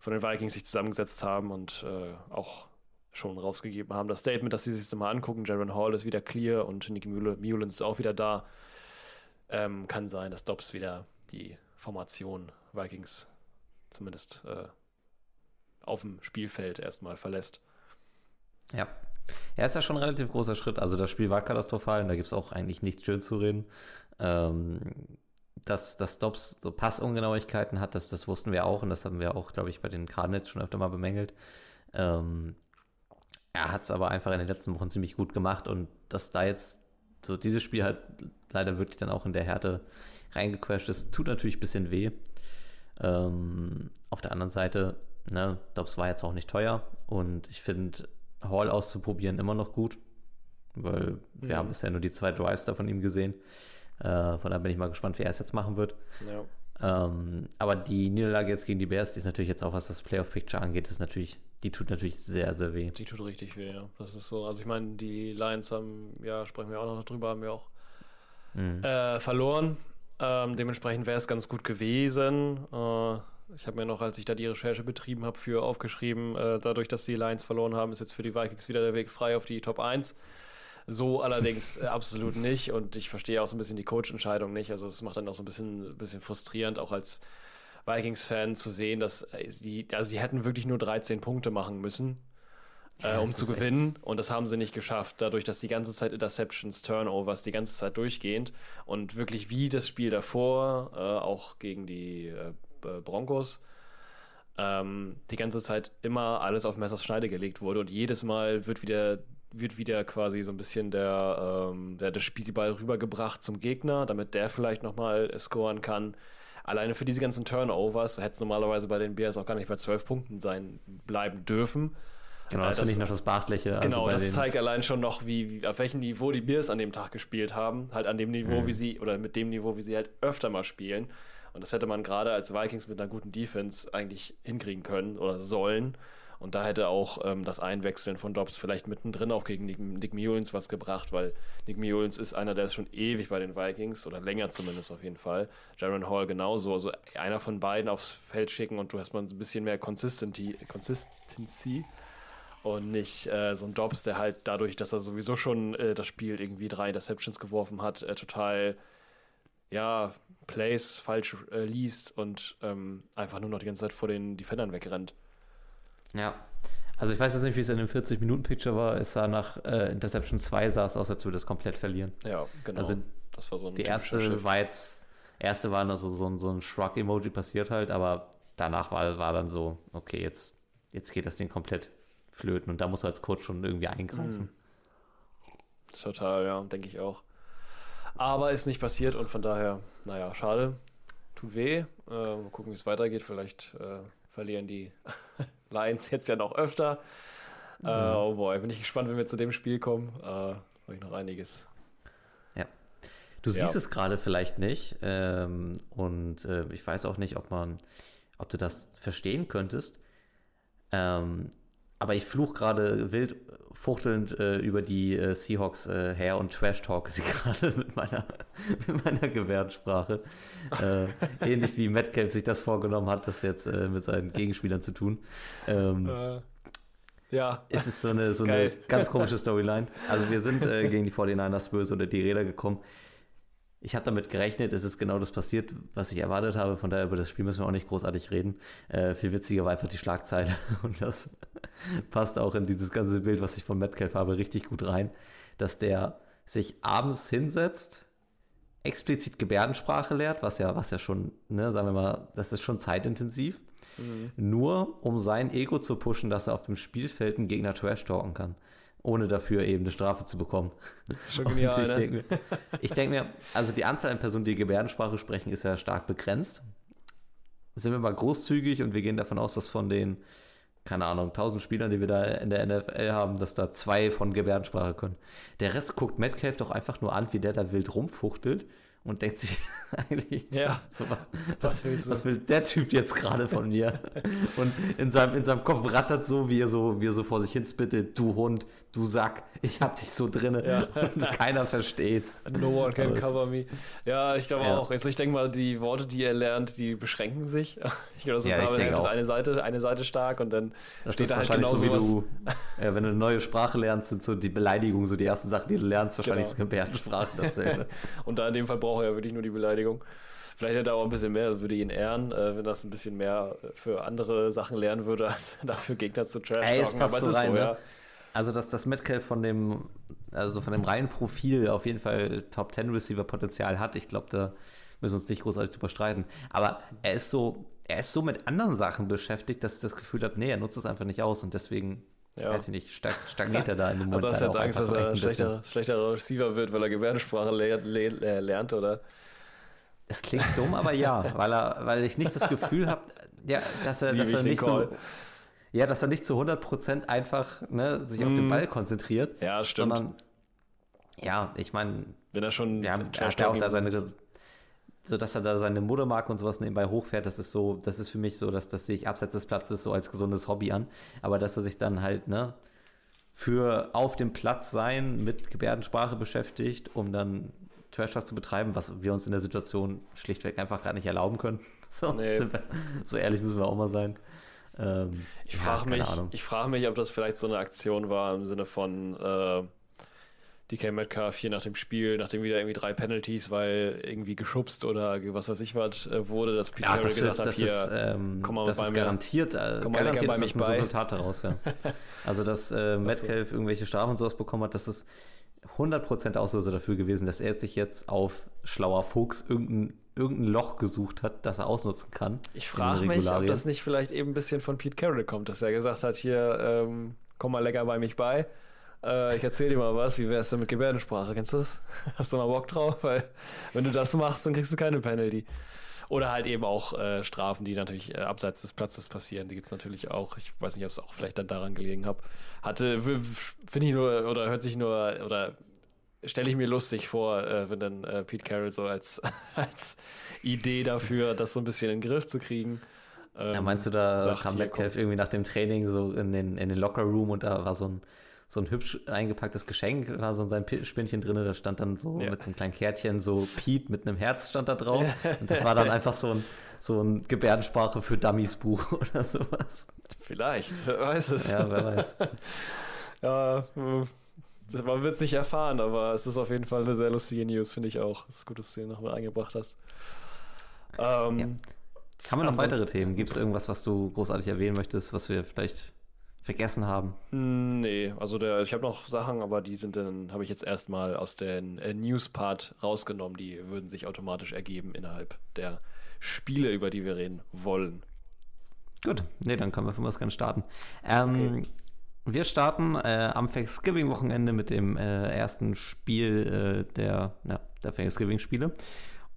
von den Vikings sich zusammengesetzt haben und äh, auch schon rausgegeben haben. Das Statement, dass sie sich das mal angucken, Jaron Hall ist wieder clear und Nicky Mullins ist auch wieder da. Ähm, kann sein, dass Dobbs wieder die Formation Vikings zumindest äh, auf dem Spielfeld erstmal verlässt. Ja. Ja, ist ja schon ein relativ großer Schritt. Also das Spiel war katastrophal und da gibt es auch eigentlich nichts schön zu reden. Ähm, dass, dass Dobbs so Passungenauigkeiten hat, das, das wussten wir auch und das haben wir auch, glaube ich, bei den Cardinals schon öfter mal bemängelt. Ähm, er hat es aber einfach in den letzten Wochen ziemlich gut gemacht und dass da jetzt so dieses Spiel halt leider wirklich dann auch in der Härte reingecrashed ist, tut natürlich ein bisschen weh. Ähm, auf der anderen Seite, ne, Dobbs war jetzt auch nicht teuer und ich finde Hall auszuprobieren immer noch gut, weil wir Mhm. haben bisher nur die zwei Drives da von ihm gesehen. Äh, von daher bin ich mal gespannt, wie er es jetzt machen wird. Ja. Ähm, aber die Niederlage jetzt gegen die Bears, die ist natürlich jetzt auch, was das Playoff-Picture angeht, ist natürlich, die tut natürlich sehr, sehr weh. Die tut richtig weh, ja. Das ist so. Also ich meine, die Lions haben, ja, sprechen wir auch noch drüber, haben wir auch Mhm. äh, verloren. Ähm, dementsprechend wäre es ganz gut gewesen. Äh, ich habe mir noch, als ich da die Recherche betrieben habe, für aufgeschrieben, äh, dadurch, dass die Lions verloren haben, ist jetzt für die Vikings wieder der Weg frei auf die Top 1. So allerdings äh, absolut nicht und ich verstehe auch so ein bisschen die Coach-Entscheidung nicht. Also es macht dann auch so ein bisschen, bisschen frustrierend, auch als Vikings-Fan zu sehen, dass äh, die, also die hätten wirklich nur 13 Punkte machen müssen, Ja, äh, um zu ist echt- gewinnen. Und das haben sie nicht geschafft, dadurch, dass die ganze Zeit Interceptions, Turnovers, die ganze Zeit durchgehend und wirklich wie das Spiel davor, äh, auch gegen die äh, Broncos, ähm, die ganze Zeit immer alles auf Messers Schneide gelegt wurde und jedes Mal wird wieder wird wieder quasi so ein bisschen der, ähm, der, der Spielball rübergebracht zum Gegner, damit der vielleicht nochmal scoren kann. Alleine für diese ganzen Turnovers hätte es normalerweise bei den Bears auch gar nicht bei 12 Punkten sein bleiben dürfen. Genau, Äh, das, das- finde ich noch das Beachtliche. Also genau, bei das zeigt allein schon noch, wie, wie, auf welchem Niveau die Bears an dem Tag gespielt haben. Halt an dem Niveau, Mhm. wie sie, oder mit dem Niveau, wie sie halt öfter mal spielen. Und das hätte man gerade als Vikings mit einer guten Defense eigentlich hinkriegen können oder sollen. Und da hätte auch ähm, das Einwechseln von Dobbs vielleicht mittendrin auch gegen Nick, Nick Mullins was gebracht, weil Nick Mullins ist einer, der ist schon ewig bei den Vikings oder länger zumindest auf jeden Fall. Jaron Hall genauso. Also einer von beiden aufs Feld schicken und du hast mal ein bisschen mehr Consistency, Consistency und nicht äh, so ein Dobbs, der halt dadurch, dass er sowieso schon äh, das Spiel irgendwie drei Interceptions geworfen hat, äh, total ja, Plays falsch äh, liest und ähm, einfach nur noch die ganze Zeit vor den Defendern wegrennt. Ja. Also ich weiß jetzt nicht, wie es in dem 40-Minuten-Picture war. Es sah nach äh, Interception 2 sah es aus, als würde es komplett verlieren. Ja, genau. Also das war so ein Die erste war jetzt, erste war noch so, so, ein- so ein Shrug-Emoji passiert halt, aber danach war, war dann so, okay, jetzt, jetzt geht das Ding komplett flöten und da muss du als Coach schon irgendwie eingreifen. Total, ja, denke ich auch. Aber ist nicht passiert und von daher, naja, schade. Tut weh. Äh, mal gucken, wie es weitergeht. Vielleicht äh, verlieren die Lions jetzt ja noch öfter. Äh, oh boy, bin ich gespannt, wenn wir zu dem Spiel kommen. Äh, habe ich noch einiges. Du Ja. siehst es gerade vielleicht nicht ähm, und äh, ich weiß auch nicht, ob man, ob du das verstehen könntest. Ähm, aber ich fluch gerade wild fuchtelnd äh, über die äh, Seahawks äh, her und Trash-Talk sie gerade mit meiner, mit meiner Gebärdensprache. Äh, ähnlich wie Metcalf sich das vorgenommen hat, das jetzt äh, mit seinen Gegenspielern zu tun. Ähm, Äh, ja, es ist so eine, ist so eine ganz komische Storyline. Also wir sind gegen die 49ers böse oder die Räder gekommen. Ich habe damit gerechnet, es ist genau das passiert, was ich erwartet habe. Von daher über das Spiel müssen wir auch nicht großartig reden. Viel witziger war einfach die Schlagzeile. Und das passt auch in dieses ganze Bild, was ich von Metcalf habe, richtig gut rein. Dass der sich abends hinsetzt, explizit Gebärdensprache lehrt, was ja, was ja schon, ne, sagen wir mal, das ist schon zeitintensiv. Nur um sein Ego zu pushen, dass er auf dem Spielfeld einen Gegner trash talken kann. Ohne dafür eben eine Strafe zu bekommen. schon genial, ich ne? denke mir, ich denk mir, also die Anzahl an Personen, die Gebärdensprache sprechen, ist ja stark begrenzt. Sind wir mal großzügig und wir gehen davon aus, dass von den, keine Ahnung, 1000 Spielern, die wir da in der NFL haben, dass da zwei von Gebärdensprache können. Der Rest guckt Metcalf doch einfach nur an, wie der da wild rumfuchtelt und denkt sich eigentlich, Ja. so was, Was was, was will der Typ jetzt gerade von mir? Und in seinem, in seinem Kopf rattert so, wie er so, wie er so vor sich hin spittet, du Hund, du Sack, ich hab dich so drinne. Ja. Keiner versteht's. No one can cover me. Ja, ich glaube Ja. auch. Also ich denke mal, die Worte, die er lernt, die beschränken sich. Ich glaube, so Ja, ich ist eine Seite, eine Seite stark und dann Das steht da halt genau so, wie du, äh, wenn du eine neue Sprache lernst, sind so die Beleidigungen so die ersten Sachen, die du lernst, wahrscheinlich Genau. ist Gebärdensprache dasselbe. Und da in dem Fall braucht er ja wirklich nur die Beleidigung. Vielleicht hätte er auch ein bisschen mehr, würde ihn ehren, äh, wenn das ein bisschen mehr für andere Sachen lernen würde, als dafür Gegner zu trash Ey, es passt Aber so rein, so, ne? Also, dass das Metcalf von dem, also von dem reinen Profil auf jeden Fall Top 10 Receiver Potenzial hat, ich glaube, da müssen uns nicht großartig drüber streiten. Aber er ist so, er ist so mit anderen Sachen beschäftigt, dass ich das Gefühl habe, nee, er nutzt es einfach nicht aus und deswegen, Ja. weiß ich nicht, stag stagniert er da in dem Moment. Also hast du jetzt auch Angst, dass er ein schlechter, schlechterer Receiver wird, weil er Gebärdensprache le le äh, lernt, oder? Es klingt dumm, aber ja, weil er, weil ich nicht das Gefühl habe, ja, dass er, dass er nicht so. Ja, dass er nicht zu 100% einfach ne, sich auf den Mhm. Ball konzentriert, Ja, stimmt. sondern ja, ich meine, Wenn er schon ja, er hat ja auch da seine, so dass er da seine Muttermarke und sowas nebenbei hochfährt, das ist so, das ist für mich so, dass das sehe ich abseits des Platzes so als gesundes Hobby an, aber dass er sich dann halt, ne, für auf dem Platz sein mit Gebärdensprache beschäftigt, um dann Trash zu betreiben, was wir uns in der Situation schlichtweg einfach gar nicht erlauben können. So, Nee. wir, so ehrlich müssen wir auch mal sein. Ähm, Ich frage mich, Ahnung. ich frage mich, ob das vielleicht so eine Aktion war im Sinne von äh, DK Metcalf hier nach dem Spiel, nachdem wieder irgendwie drei Penalties, weil irgendwie geschubst oder was weiß ich was äh, wurde, dass Pete Ja, Carroll das, gesagt hat, hier, ist, ähm, komm mal das bei ist mir. garantiert, äh, Komm mal garantiert bei mich bei. Resultat daraus, ja. Also, dass äh, Metcalf irgendwelche Strafen und sowas bekommen hat, das ist 100% Auslöser dafür gewesen, dass er sich jetzt auf schlauer Fuchs irgendein, irgendein Loch gesucht hat, das er ausnutzen kann. ich frage mich, ob das nicht vielleicht eben ein bisschen von Pete Carroll kommt, dass er gesagt hat, hier, ähm, komm mal lecker bei mich bei. Äh, ich erzähl dir mal was, wie wär's denn mit Gebärdensprache? Kennst du das? Hast du mal Bock drauf? Weil wenn du das machst, dann kriegst du keine Penalty. Oder halt eben auch äh, Strafen, die natürlich äh, abseits des Platzes passieren. Die gibt es natürlich auch. Ich weiß nicht, ob es auch vielleicht dann daran gelegen hat. Hatte, finde ich nur, oder hört sich nur, oder stelle ich mir lustig vor, äh, wenn dann äh, Pete Carroll so als, als Idee dafür, das so ein bisschen in den Griff zu kriegen. Ähm, Ja, meinst du, da sagt kam Metcalf irgendwie nach dem Training so in den, in den Locker-Room und da war so ein, so ein hübsch eingepacktes Geschenk, war so sein Pi- Spinnchen drin, da stand dann so Ja. mit so einem kleinen Kärtchen so Pete mit einem Herz stand da drauf. Und das war dann einfach so ein, so ein Gebärdensprache für Dummies Buch oder sowas. Vielleicht, wer weiß es. Ja, wer weiß. Ja, äh, man wird es nicht erfahren, aber es ist auf jeden Fall eine sehr lustige News, finde ich auch. Es ist gut, dass du den noch mal eingebracht hast. Ähm, Ja. Haben wir noch weitere Themen? Gibt es irgendwas, was du großartig erwähnen möchtest, was wir vielleicht vergessen haben? Nee, also der, ich habe noch Sachen, aber die sind dann, habe ich jetzt erstmal aus den äh, News-Part rausgenommen. Die würden sich automatisch ergeben innerhalb der Spiele, über die wir reden wollen. Gut, nee, dann können wir von was gerne starten. Ähm, Wir starten äh, am Thanksgiving-Wochenende mit dem äh, ersten Spiel äh, der, ja, der Thanksgiving-Spiele.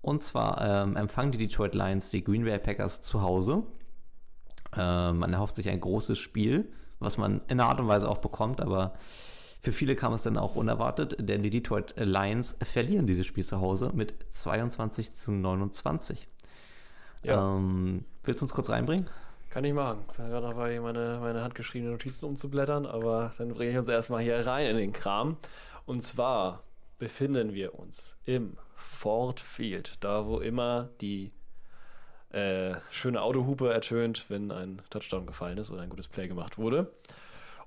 Und zwar ähm, empfangen die Detroit Lions die Green Bay Packers zu Hause. Ähm, man erhofft sich ein großes Spiel, was man in einer Art und Weise auch bekommt, aber für viele kam es dann auch unerwartet, denn die Detroit Lions verlieren dieses Spiel zu Hause mit 22 zu 29. Ja. Ähm, willst du uns kurz reinbringen? Kann ich machen. Ich bin gerade dabei, meine, meine handgeschriebenen Notizen umzublättern, aber dann bringe ich uns erstmal hier rein in den Kram. Und zwar befinden wir uns im Ford Field, da wo immer die äh, schöne Autohupe ertönt, wenn ein Touchdown gefallen ist oder ein gutes Play gemacht wurde.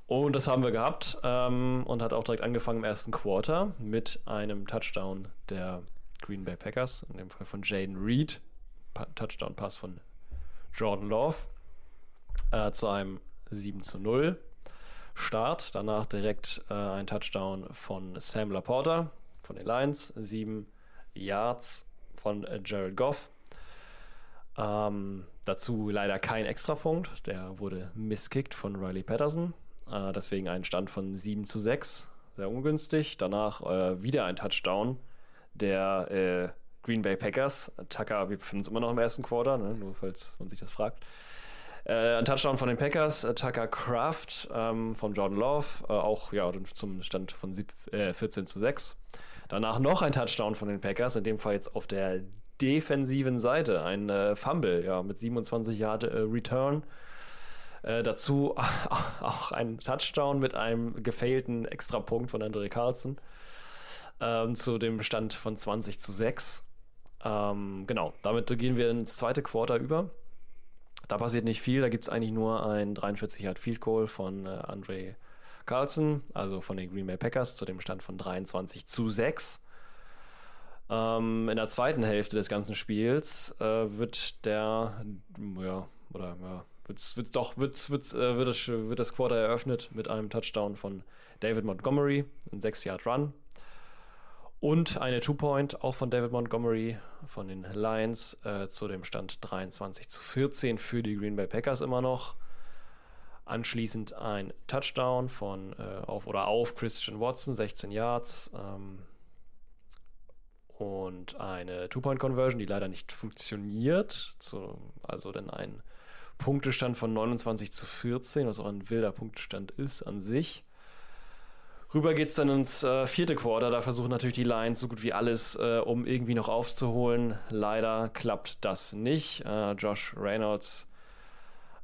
Und das haben wir gehabt ähm, und hat auch direkt angefangen im ersten Quarter mit einem Touchdown der Green Bay Packers, in dem Fall von Jaden Reed. Pa Touchdown-Pass von Jordan Love äh, zu einem 7 zu 0 Start. Danach direkt äh, ein Touchdown von Sam Laporta von den Lions. 7 Yards von äh, Jared Goff. Ähm, dazu leider kein Extrapunkt. Der wurde misskickt von Riley Patterson. Äh, deswegen ein Stand von 7 zu 6. Sehr ungünstig. Danach äh, wieder ein Touchdown der äh, Green Bay Packers. Tucker, wir befinden uns immer noch im ersten Quarter, ne? nur falls man sich das fragt. Äh, ein Touchdown von den Packers, äh, Tucker Kraft ähm, von Jordan Love, äh, auch ja, zum Stand von sieb, äh, 14 zu 6. Danach noch ein Touchdown von den Packers, in dem Fall jetzt auf der defensiven Seite, ein äh, Fumble, ja, mit 27 Yard äh, Return. Dazu auch ein Touchdown mit einem gefailten Extrapunkt von Andre Carlson ähm, zu dem Stand von 20 zu 6. Ähm, genau, damit gehen wir ins zweite Quarter über. Da passiert nicht viel, da gibt es eigentlich nur ein 43 Yard Field Goal von äh, Andre Carlson, also von den Green Bay Packers, zu dem Stand von 23 zu 6. Ähm, in der zweiten Hälfte des ganzen Spiels äh, wird der, ja, oder ja, wird's, wird's doch, wird's, wird's, äh, wird, das, wird das Quarter eröffnet mit einem Touchdown von David Montgomery, ein 6 Yard Run. Und eine Two-Point, auch von David Montgomery von den Lions, äh, zu dem Stand 23 zu 14 für die Green Bay Packers immer noch. Anschließend ein Touchdown von äh, auf oder auf Christian Watson, 16 Yards. Ähm, und eine Two-Point-Conversion, die leider nicht funktioniert. Zu, also dann ein Punktestand von 29 zu 14, was auch ein wilder Punktestand ist an sich. Rüber geht es dann ins äh, vierte Quarter. Da versuchen natürlich die Lions so gut wie alles, äh, um irgendwie noch aufzuholen. Leider klappt das nicht. Äh, Josh Reynolds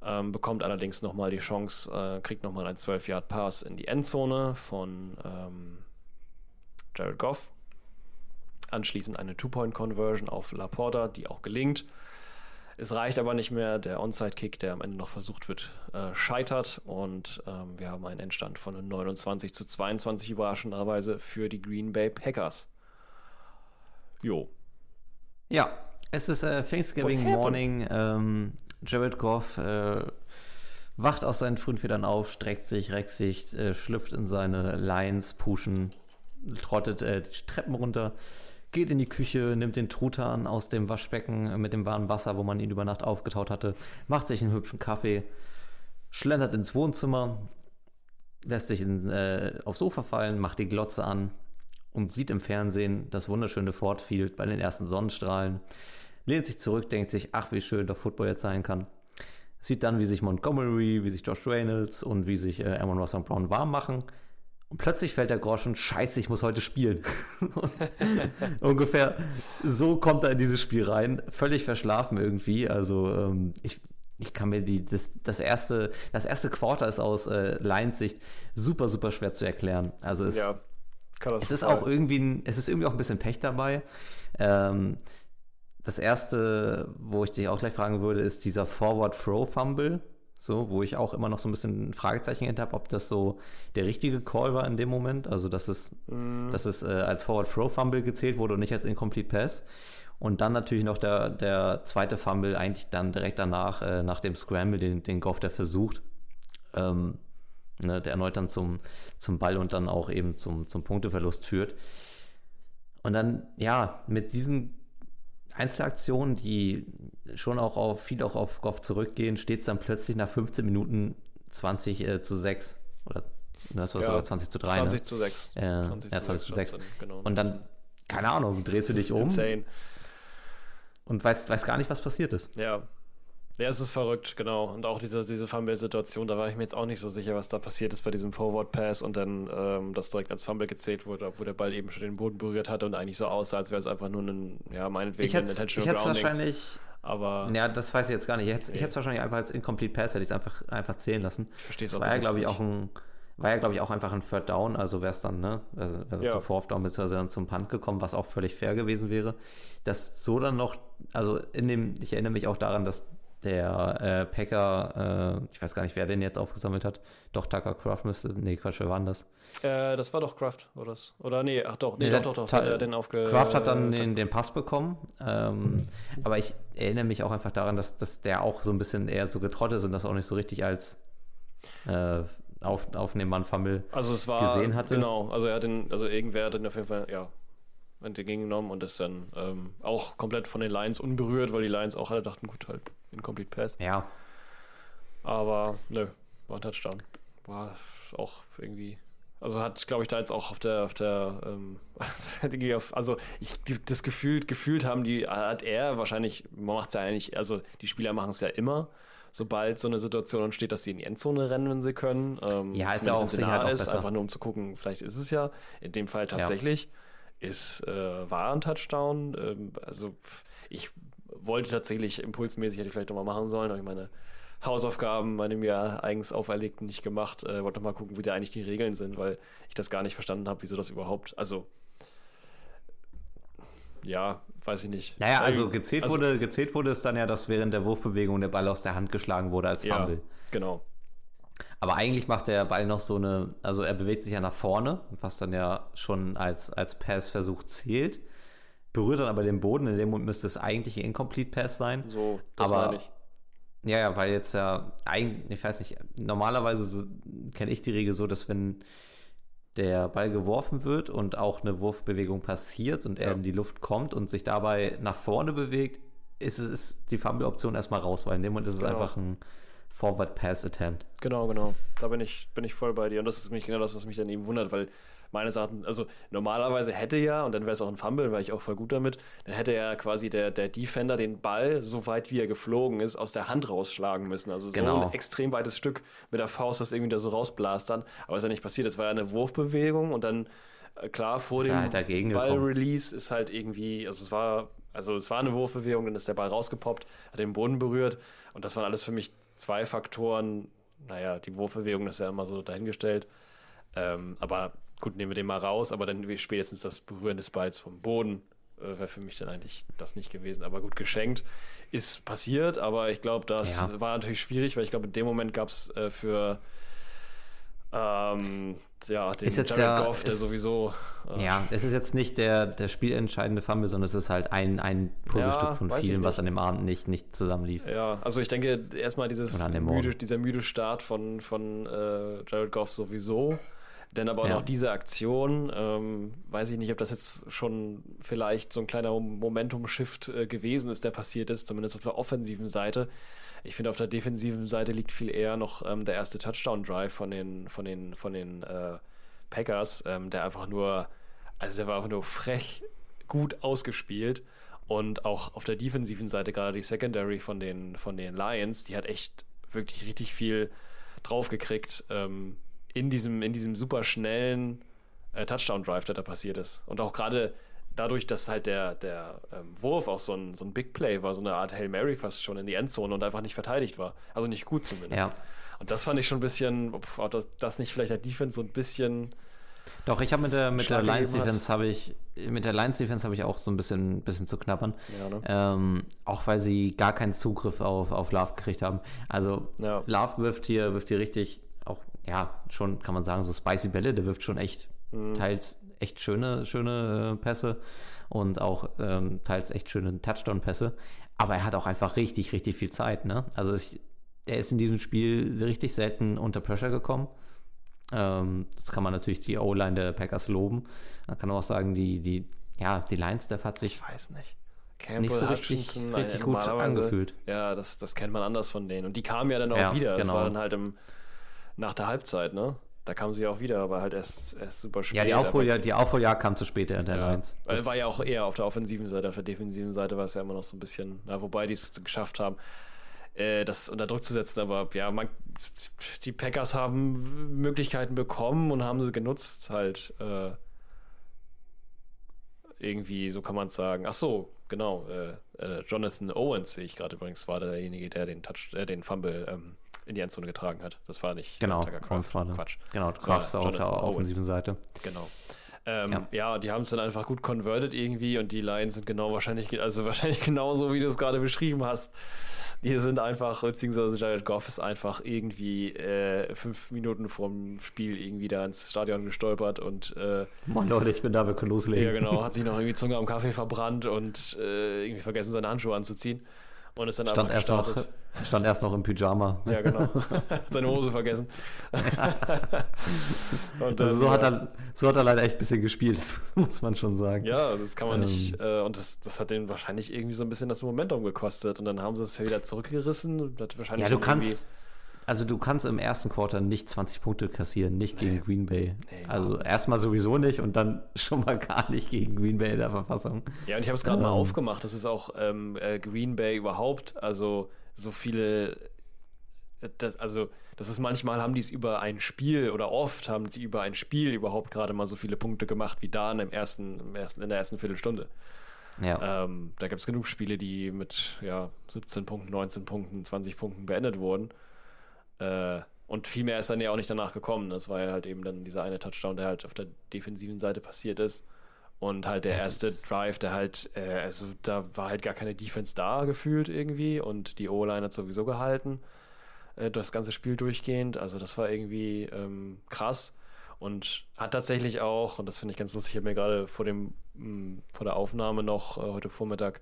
ähm, bekommt allerdings nochmal die Chance, äh, kriegt nochmal einen 12-Yard-Pass in die Endzone von ähm, Jared Goff. Anschließend eine Two-Point-Conversion auf Laporta, die auch gelingt. Es reicht aber nicht mehr. Der Onside-Kick, der am Ende noch versucht wird, äh, scheitert. Und ähm, wir haben einen Endstand von 29 zu 22 überraschenderweise für die Green Bay Packers. Jo. Ja, es ist äh, Thanksgiving Morning. Ähm, Jared Goff äh, wacht aus seinen frühen Federn auf, streckt sich, reckt sich, äh, schlüpft in seine Lions, Puschen, trottet äh, die Treppen runter geht in die Küche, nimmt den Truthahn aus dem Waschbecken mit dem warmen Wasser, wo man ihn über Nacht aufgetaut hatte, macht sich einen hübschen Kaffee, schlendert ins Wohnzimmer, lässt sich in, äh, aufs Sofa fallen, macht die Glotze an und sieht im Fernsehen das wunderschöne Ford Field bei den ersten Sonnenstrahlen, lehnt sich zurück, denkt sich, ach, wie schön der Football jetzt sein kann. Sieht dann, wie sich Montgomery, wie sich Josh Reynolds und wie sich äh, Amon Ross Brown warm machen und plötzlich fällt der Groschen, scheiße, ich muss heute spielen. ungefähr so kommt er in dieses Spiel rein, völlig verschlafen irgendwie. Also ähm, ich, ich kann mir die, das, das, erste, das erste Quarter ist aus äh, Lions Sicht super, super schwer zu erklären. Also es, ja, es ist auch irgendwie, ein, es ist irgendwie auch ein bisschen Pech dabei. Ähm, das erste, wo ich dich auch gleich fragen würde, ist dieser Forward Throw Fumble so, wo ich auch immer noch so ein bisschen ein Fragezeichen hinter habe, ob das so der richtige Call war in dem Moment. Also, dass es, mm. dass es äh, als Forward Throw Fumble gezählt wurde und nicht als Incomplete Pass. Und dann natürlich noch der, der zweite Fumble, eigentlich dann direkt danach, äh, nach dem Scramble, den, den Goff der versucht. Ähm, ne, der erneut dann zum, zum Ball und dann auch eben zum, zum Punkteverlust führt. Und dann, ja, mit diesen Einzelaktionen, die schon auch auf viel auch auf Goff zurückgehen, steht es dann plötzlich nach 15 Minuten 20 äh, zu 6 oder das war ja, sogar 20 zu 3. 20 ne? zu 6. Äh, 20 ja, 20 zu 6. 6. Genau. Und dann, keine Ahnung, drehst du dich um insane. und weißt, weißt gar nicht, was passiert ist. Ja, ja, es ist verrückt, genau. Und auch diese, diese Fumble-Situation, da war ich mir jetzt auch nicht so sicher, was da passiert ist bei diesem Forward-Pass und dann ähm, das direkt als Fumble gezählt wurde, obwohl der Ball eben schon den Boden berührt hatte und eigentlich so aussah, als wäre es einfach nur ein, ja, meinetwegen ich ein Intentional ich Grounding. wahrscheinlich, aber... Ja, das weiß ich jetzt gar nicht. Ich hätte es nee. wahrscheinlich einfach als Incomplete Pass, hätte ich es einfach, einfach zählen lassen. Ich verstehe es auch war ja, glaube ich, auch ein war ja, glaube ich, auch einfach ein Third Down, also wäre es dann, ne, also wäre ja. zu Fourth Down beziehungsweise dann zum Punt gekommen, was auch völlig fair gewesen wäre. Dass so dann noch, also in dem, ich erinnere mich auch daran, dass der äh, Packer, äh, ich weiß gar nicht, wer den jetzt aufgesammelt hat. Doch, Tucker Craft müsste. Nee, Quatsch, wer war denn das? Äh, das war doch Kraft, oder das? Oder nee, ach doch, nee, nee doch, doch, doch. Hat den aufge Kraft hat dann den, den Pass bekommen. Ähm, aber ich erinnere mich auch einfach daran, dass, dass der auch so ein bisschen eher so getrottet ist und das auch nicht so richtig als äh, auf, aufnehmbaren Fumble also es war, gesehen hatte. Genau, also er hat den, also irgendwer hat den auf jeden Fall, ja, entgegengenommen und ist dann ähm, auch komplett von den Lions unberührt, weil die Lions auch alle dachten, gut, halt Incomplete Pass. Ja. Aber nö, war ein Touchdown. War auch irgendwie. Also hat, glaube ich, da jetzt auch auf der, auf der, ähm, also ich das gefühlt, gefühlt haben die, hat er wahrscheinlich, man macht es ja eigentlich, also die Spieler machen es ja immer, sobald so eine Situation entsteht, dass sie in die Endzone rennen, wenn sie können. Ähm, ja, ist ja auch, sicher ist, einfach nur um zu gucken, vielleicht ist es ja in dem Fall tatsächlich. Ja ist, äh, war ein Touchdown. Ähm, also ich wollte tatsächlich impulsmäßig, hätte ich vielleicht nochmal machen sollen, habe ich meine Hausaufgaben, meine mir eigens auferlegten, nicht gemacht. Äh, wollte mal gucken, wie da eigentlich die Regeln sind, weil ich das gar nicht verstanden habe, wieso das überhaupt, also ja, weiß ich nicht. Naja, also gezählt, also, wurde, gezählt wurde es dann ja, dass während der Wurfbewegung der Ball aus der Hand geschlagen wurde als Fumble. Ja, genau. Aber eigentlich macht der Ball noch so eine, also er bewegt sich ja nach vorne, was dann ja schon als, als Passversuch zählt. Berührt dann aber den Boden, in dem Moment müsste es eigentlich ein Incomplete Pass sein. So, das aber, meine ich. Ja, ja, weil jetzt ja eigentlich, ich weiß nicht, normalerweise kenne ich die Regel so, dass wenn der Ball geworfen wird und auch eine Wurfbewegung passiert und er Ja. in die Luft kommt und sich dabei nach vorne bewegt, ist, es ist die Fumble-Option erstmal raus, weil in dem Moment ist es Genau. einfach ein Forward Pass Attempt. Genau, genau. Da bin ich, bin ich voll bei dir. Und das ist mich genau das, was mich dann eben wundert, weil meines Erachtens, also normalerweise hätte ja, und dann wäre es auch ein Fumble, wäre ich auch voll gut damit, dann hätte ja quasi der, der Defender den Ball, so weit wie er geflogen ist, aus der Hand rausschlagen müssen. Also so Genau. ein extrem weites Stück mit der Faust, das irgendwie da so rausblastern. Aber ist ja nicht passiert. Das war ja eine Wurfbewegung und dann, äh, klar, vor Ist dem halt. Ball-Release ist halt irgendwie, also es war, also es war eine Wurfbewegung, dann ist der Ball rausgepoppt, hat den Boden berührt und das waren alles für mich zwei Faktoren. Naja, die Wurfbewegung ist ja immer so dahingestellt. Ähm, aber gut, nehmen wir den mal raus, aber dann spätestens das Berühren des Balls vom Boden äh, wäre für mich dann eigentlich das nicht gewesen. Aber gut, geschenkt ist passiert, aber ich glaube, das Ja. war natürlich schwierig, weil ich glaube, in dem Moment gab es äh, für ähm, ja, den Ist jetzt Jared ja- Goff, der ist- sowieso äh, Ja, es ist jetzt nicht der, der spielentscheidende Fumble, sondern es ist halt ein, ein Puzzlestück Ja, von vielen, was an dem Abend nicht, nicht zusammenlief. Ja, also ich denke erstmal dieses müde, dieser müde Start von, von äh, Jared Goff sowieso. Denn aber auch Ja. noch diese Aktion, ähm, weiß ich nicht, ob das jetzt schon vielleicht so ein kleiner Momentum-Shift äh, gewesen ist, der passiert ist, zumindest auf der offensiven Seite. Ich finde, auf der defensiven Seite liegt viel eher noch ähm, der erste Touchdown-Drive von den, von den, von den äh, Packers, ähm, der einfach nur, also der war einfach nur frech gut ausgespielt. Und auch auf der defensiven Seite, gerade die Secondary von den, von den Lions, die hat echt wirklich richtig viel draufgekriegt ähm, in, diesem, in diesem super schnellen äh, Touchdown-Drive, der da passiert ist. Und auch gerade dadurch, dass halt der, der ähm, Wurf auch so ein, so ein Big Play war, so eine Art Hail Mary fast schon in die Endzone und einfach nicht verteidigt war. Also nicht gut zumindest. Ja. Und das fand ich schon ein bisschen, ob das, das nicht vielleicht der Defense so ein bisschen Doch, ich habe mit der, mit der Lions. Defense habe ich, mit der Lions Defense habe ich auch so ein bisschen, bisschen zu knabbern. Ja, ne? Ähm, auch weil sie gar keinen Zugriff auf, auf Love gekriegt haben. Also Ja. Love wirft hier, wirft hier richtig auch, ja, schon kann man sagen, so spicy Bälle, der wirft schon echt Mhm. teils echt schöne, schöne äh, Pässe und auch ähm, teils echt schöne Touchdown-Pässe. Aber er hat auch einfach richtig, richtig viel Zeit, ne? Also ich, er ist in diesem Spiel richtig selten unter Pressure gekommen. Ähm, das kann man natürlich die O-Line der Packers loben. Man kann auch sagen, die, die, ja, die Lions-Staff hat sich Ich weiß nicht. nicht so richtig, richtig gut angefühlt. Ja, das, das kennt man anders von denen. Und die kamen ja dann auch Ja, wieder. Das genau. war dann halt im, nach der Halbzeit, ne? Da kamen sie auch wieder, aber halt erst, erst super spät. Ja, die, Aufholjahr, die Aufholjagd kam zu spät in der Ja, Lions. weil Das, war ja auch eher auf der offensiven Seite, auf der defensiven Seite war es ja immer noch so ein bisschen, na, wobei die es geschafft haben, äh, das unter Druck zu setzen, aber ja, man, die Packers haben Möglichkeiten bekommen und haben sie genutzt, halt äh, irgendwie, so kann man es sagen. Ach so, genau, äh, äh, Jonathan Owens sehe ich gerade übrigens, war derjenige, der den Touch, äh, den Fumble ähm, in die Endzone getragen hat. Das war nicht genau, Tucker. Owens war da. Quatsch. Genau, Das war Kraft ist auf der offensiven Seite. Genau. Ähm, ja. Ja. die haben es dann einfach gut converted irgendwie und die Lions sind genau wahrscheinlich, also wahrscheinlich genauso, wie du es gerade beschrieben hast. Die sind einfach, beziehungsweise Jared Goff ist einfach irgendwie äh, fünf Minuten vorm Spiel irgendwie da ins Stadion gestolpert und äh, Mann, Leute, ich bin da, wir können loslegen. ja genau, hat sich noch irgendwie Zunge am Kaffee verbrannt und äh, irgendwie vergessen, seine Handschuhe anzuziehen. Und ist dann Stand erst, noch, stand erst noch im Pyjama. Ja, genau. Seine Hose vergessen. und Also so, dann, hat ja. er, so hat er leider echt ein bisschen gespielt, das muss man schon sagen. Ja, das kann man Ähm. nicht. Äh, und das, das hat denen wahrscheinlich irgendwie so ein bisschen das Momentum gekostet. Und dann haben sie es wieder zurückgerissen. Hat wahrscheinlich Ja, du kannst, also du kannst im ersten Quarter nicht 20 Punkte kassieren, nicht gegen Green Bay. Nee, also erstmal sowieso nicht und dann schon mal gar nicht gegen Green Bay in der Verfassung. Ja, und ich habe es gerade mal Ähm. aufgemacht. Das ist auch ähm, äh, Green Bay überhaupt. Also so viele. äh, Das, also, das ist manchmal haben die es über ein Spiel oder oft haben sie über ein Spiel überhaupt gerade mal so viele Punkte gemacht wie da im ersten, im ersten, in der ersten Viertelstunde. Ja. Ähm, da gibt es genug Spiele, die mit ja, 17 Punkten, 19 Punkten, 20 Punkten beendet wurden. Äh, und viel mehr ist dann ja auch nicht danach gekommen. Das war ja halt eben dann dieser eine Touchdown, der halt auf der defensiven Seite passiert ist. Und halt der Es erste Drive, der halt, äh, also da war halt gar keine Defense da gefühlt irgendwie. Und die O-Line hat sowieso gehalten. Äh, das ganze Spiel durchgehend. Also das war irgendwie ähm, krass. Und hat tatsächlich auch, und das finde ich ganz lustig, ich habe mir gerade vor dem, mh, vor der Aufnahme noch äh, heute Vormittag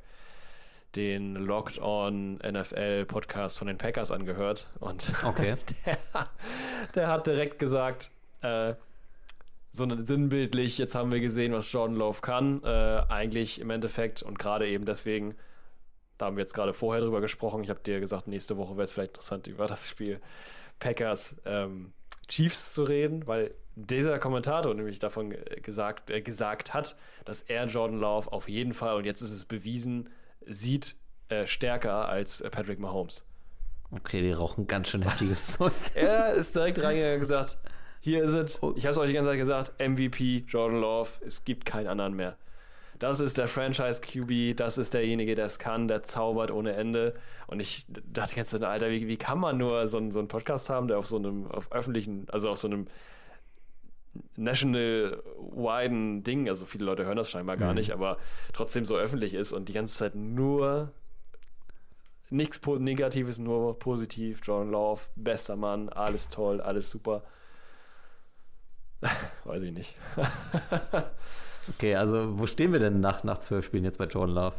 den Locked On NFL Podcast von den Packers angehört und Okay. der, der hat direkt gesagt, äh, sondern sinnbildlich, jetzt haben wir gesehen, was Jordan Love kann, äh, eigentlich im Endeffekt und gerade eben deswegen, da haben wir jetzt gerade vorher drüber gesprochen, ich habe dir gesagt, nächste Woche wäre es vielleicht interessant, über das Spiel Packers ähm, Chiefs zu reden, weil dieser Kommentator nämlich davon gesagt, äh, gesagt hat, dass er Jordan Love auf jeden Fall, und jetzt ist es bewiesen, sieht äh, stärker als Patrick Mahomes. Okay, die rauchen ganz schön heftiges Zeug. Er ist direkt reingegangen und gesagt, hier ist es. Ich habe es euch die ganze Zeit gesagt, MVP, Jordan Love, es gibt keinen anderen mehr. Das ist der Franchise QB, das ist derjenige, der es kann, der zaubert ohne Ende. Und ich dachte Zeit, Alter, wie, wie kann man nur so, so einen Podcast haben, der auf so einem, auf öffentlichen, also auf so einem national-widen Ding, also viele Leute hören das scheinbar gar Mhm. nicht, aber trotzdem so öffentlich ist und die ganze Zeit nur nichts Negatives, nur positiv. Jordan Love, bester Mann, alles toll, alles super. Weiß ich nicht. Okay, also wo stehen wir denn nach, nach zwölf Spielen jetzt bei Jordan Love?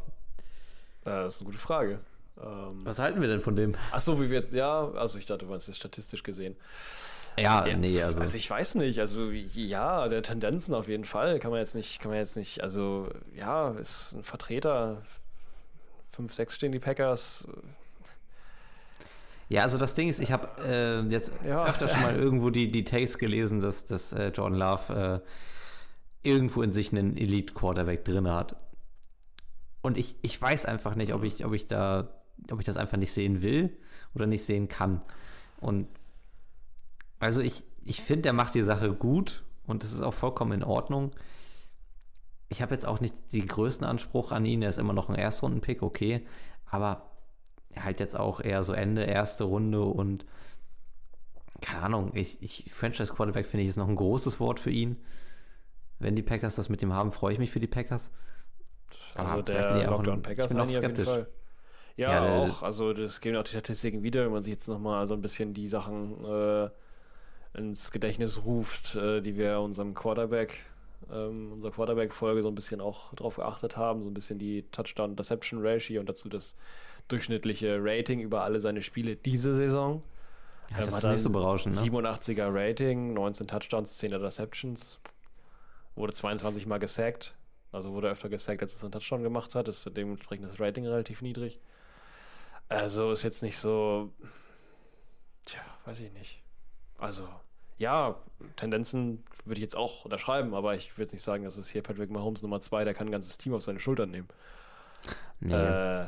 Äh, das ist eine gute Frage. Ähm, Was halten wir denn von dem? ach so, wie wir jetzt, ja, also ich dachte, du meinst das statistisch gesehen. Ja, Ja, nee, also. ich weiß nicht, also ja, der Tendenzen auf jeden Fall kann man jetzt nicht, kann man jetzt nicht, also ja, ist ein Vertreter. 5, 6 stehen die Packers. Ja, also das Ding ist, ich habe äh, jetzt Ja. öfter schon mal irgendwo die, die Takes gelesen, dass, dass äh, Jordan Love äh, irgendwo in sich einen Elite-Quarterback drin hat. Und ich, ich weiß einfach nicht, ob ich, ob ich da, ob ich das einfach nicht sehen will oder nicht sehen kann. Und also ich, ich finde, der macht die Sache gut und es ist auch vollkommen in Ordnung. Ich habe jetzt auch nicht den größten Anspruch an ihn, er ist immer noch ein Erstrunden-Pick, okay, aber halt jetzt auch eher so Ende erste Runde und keine Ahnung, ich, ich Franchise Quarterback finde ich ist noch ein großes Wort für ihn. Wenn die Packers das mit ihm haben, freue ich mich für die Packers. Also Aber der Lockdown ein- Packers ich bin auch skeptisch. Fall. Ja, Ja, auch. Also das geben auch die Statistiken wieder, wenn man sich jetzt nochmal so ein bisschen die Sachen äh, ins Gedächtnis ruft, äh, die wir unserem Quarterback, ähm, unserer Quarterback-Folge so ein bisschen auch drauf geachtet haben, so ein bisschen die Touchdown-Deception-Ratio und dazu das durchschnittliche Rating über alle seine Spiele diese Saison. Ja, Ähm, das hat ist nicht so berauschend, ne? 87er Rating, 19 Touchdowns, 10 Interceptions. Wurde 22 Mal gesackt. Also wurde öfter gesackt, als es einen Touchdown gemacht hat. Ist dementsprechend das Rating relativ niedrig. Also ist jetzt nicht so. Tja, weiß ich nicht. Also, ja, Tendenzen würde ich jetzt auch unterschreiben, aber ich würde jetzt nicht sagen, dass es hier Patrick Mahomes Nummer 2, der kann ein ganzes Team auf seine Schultern nehmen. Nee. Äh,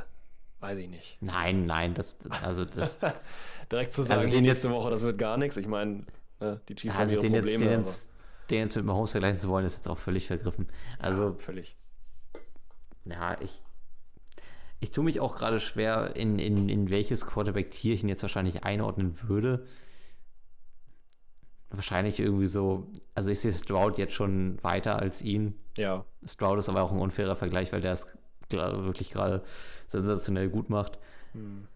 weiß ich nicht. Nein, nein, das, also das, Direkt zu sagen, Also die den nächste jetzt- Woche, das wird gar nichts. Ich meine, ne, die Chiefs also haben den ihre jetzt, Probleme. den, aber- jetzt, den jetzt mit Mahomes vergleichen zu wollen, ist jetzt auch völlig vergriffen. Also, ja, völlig. ja, ich, ich tue mich auch gerade schwer, in, in, in welches Quarterback-Tier ich ihn jetzt wahrscheinlich einordnen würde. Wahrscheinlich irgendwie so, also ich sehe Stroud jetzt schon weiter als ihn. Ja, Stroud ist aber auch ein unfairer Vergleich, weil der es wirklich gerade sensationell gut macht. Hm.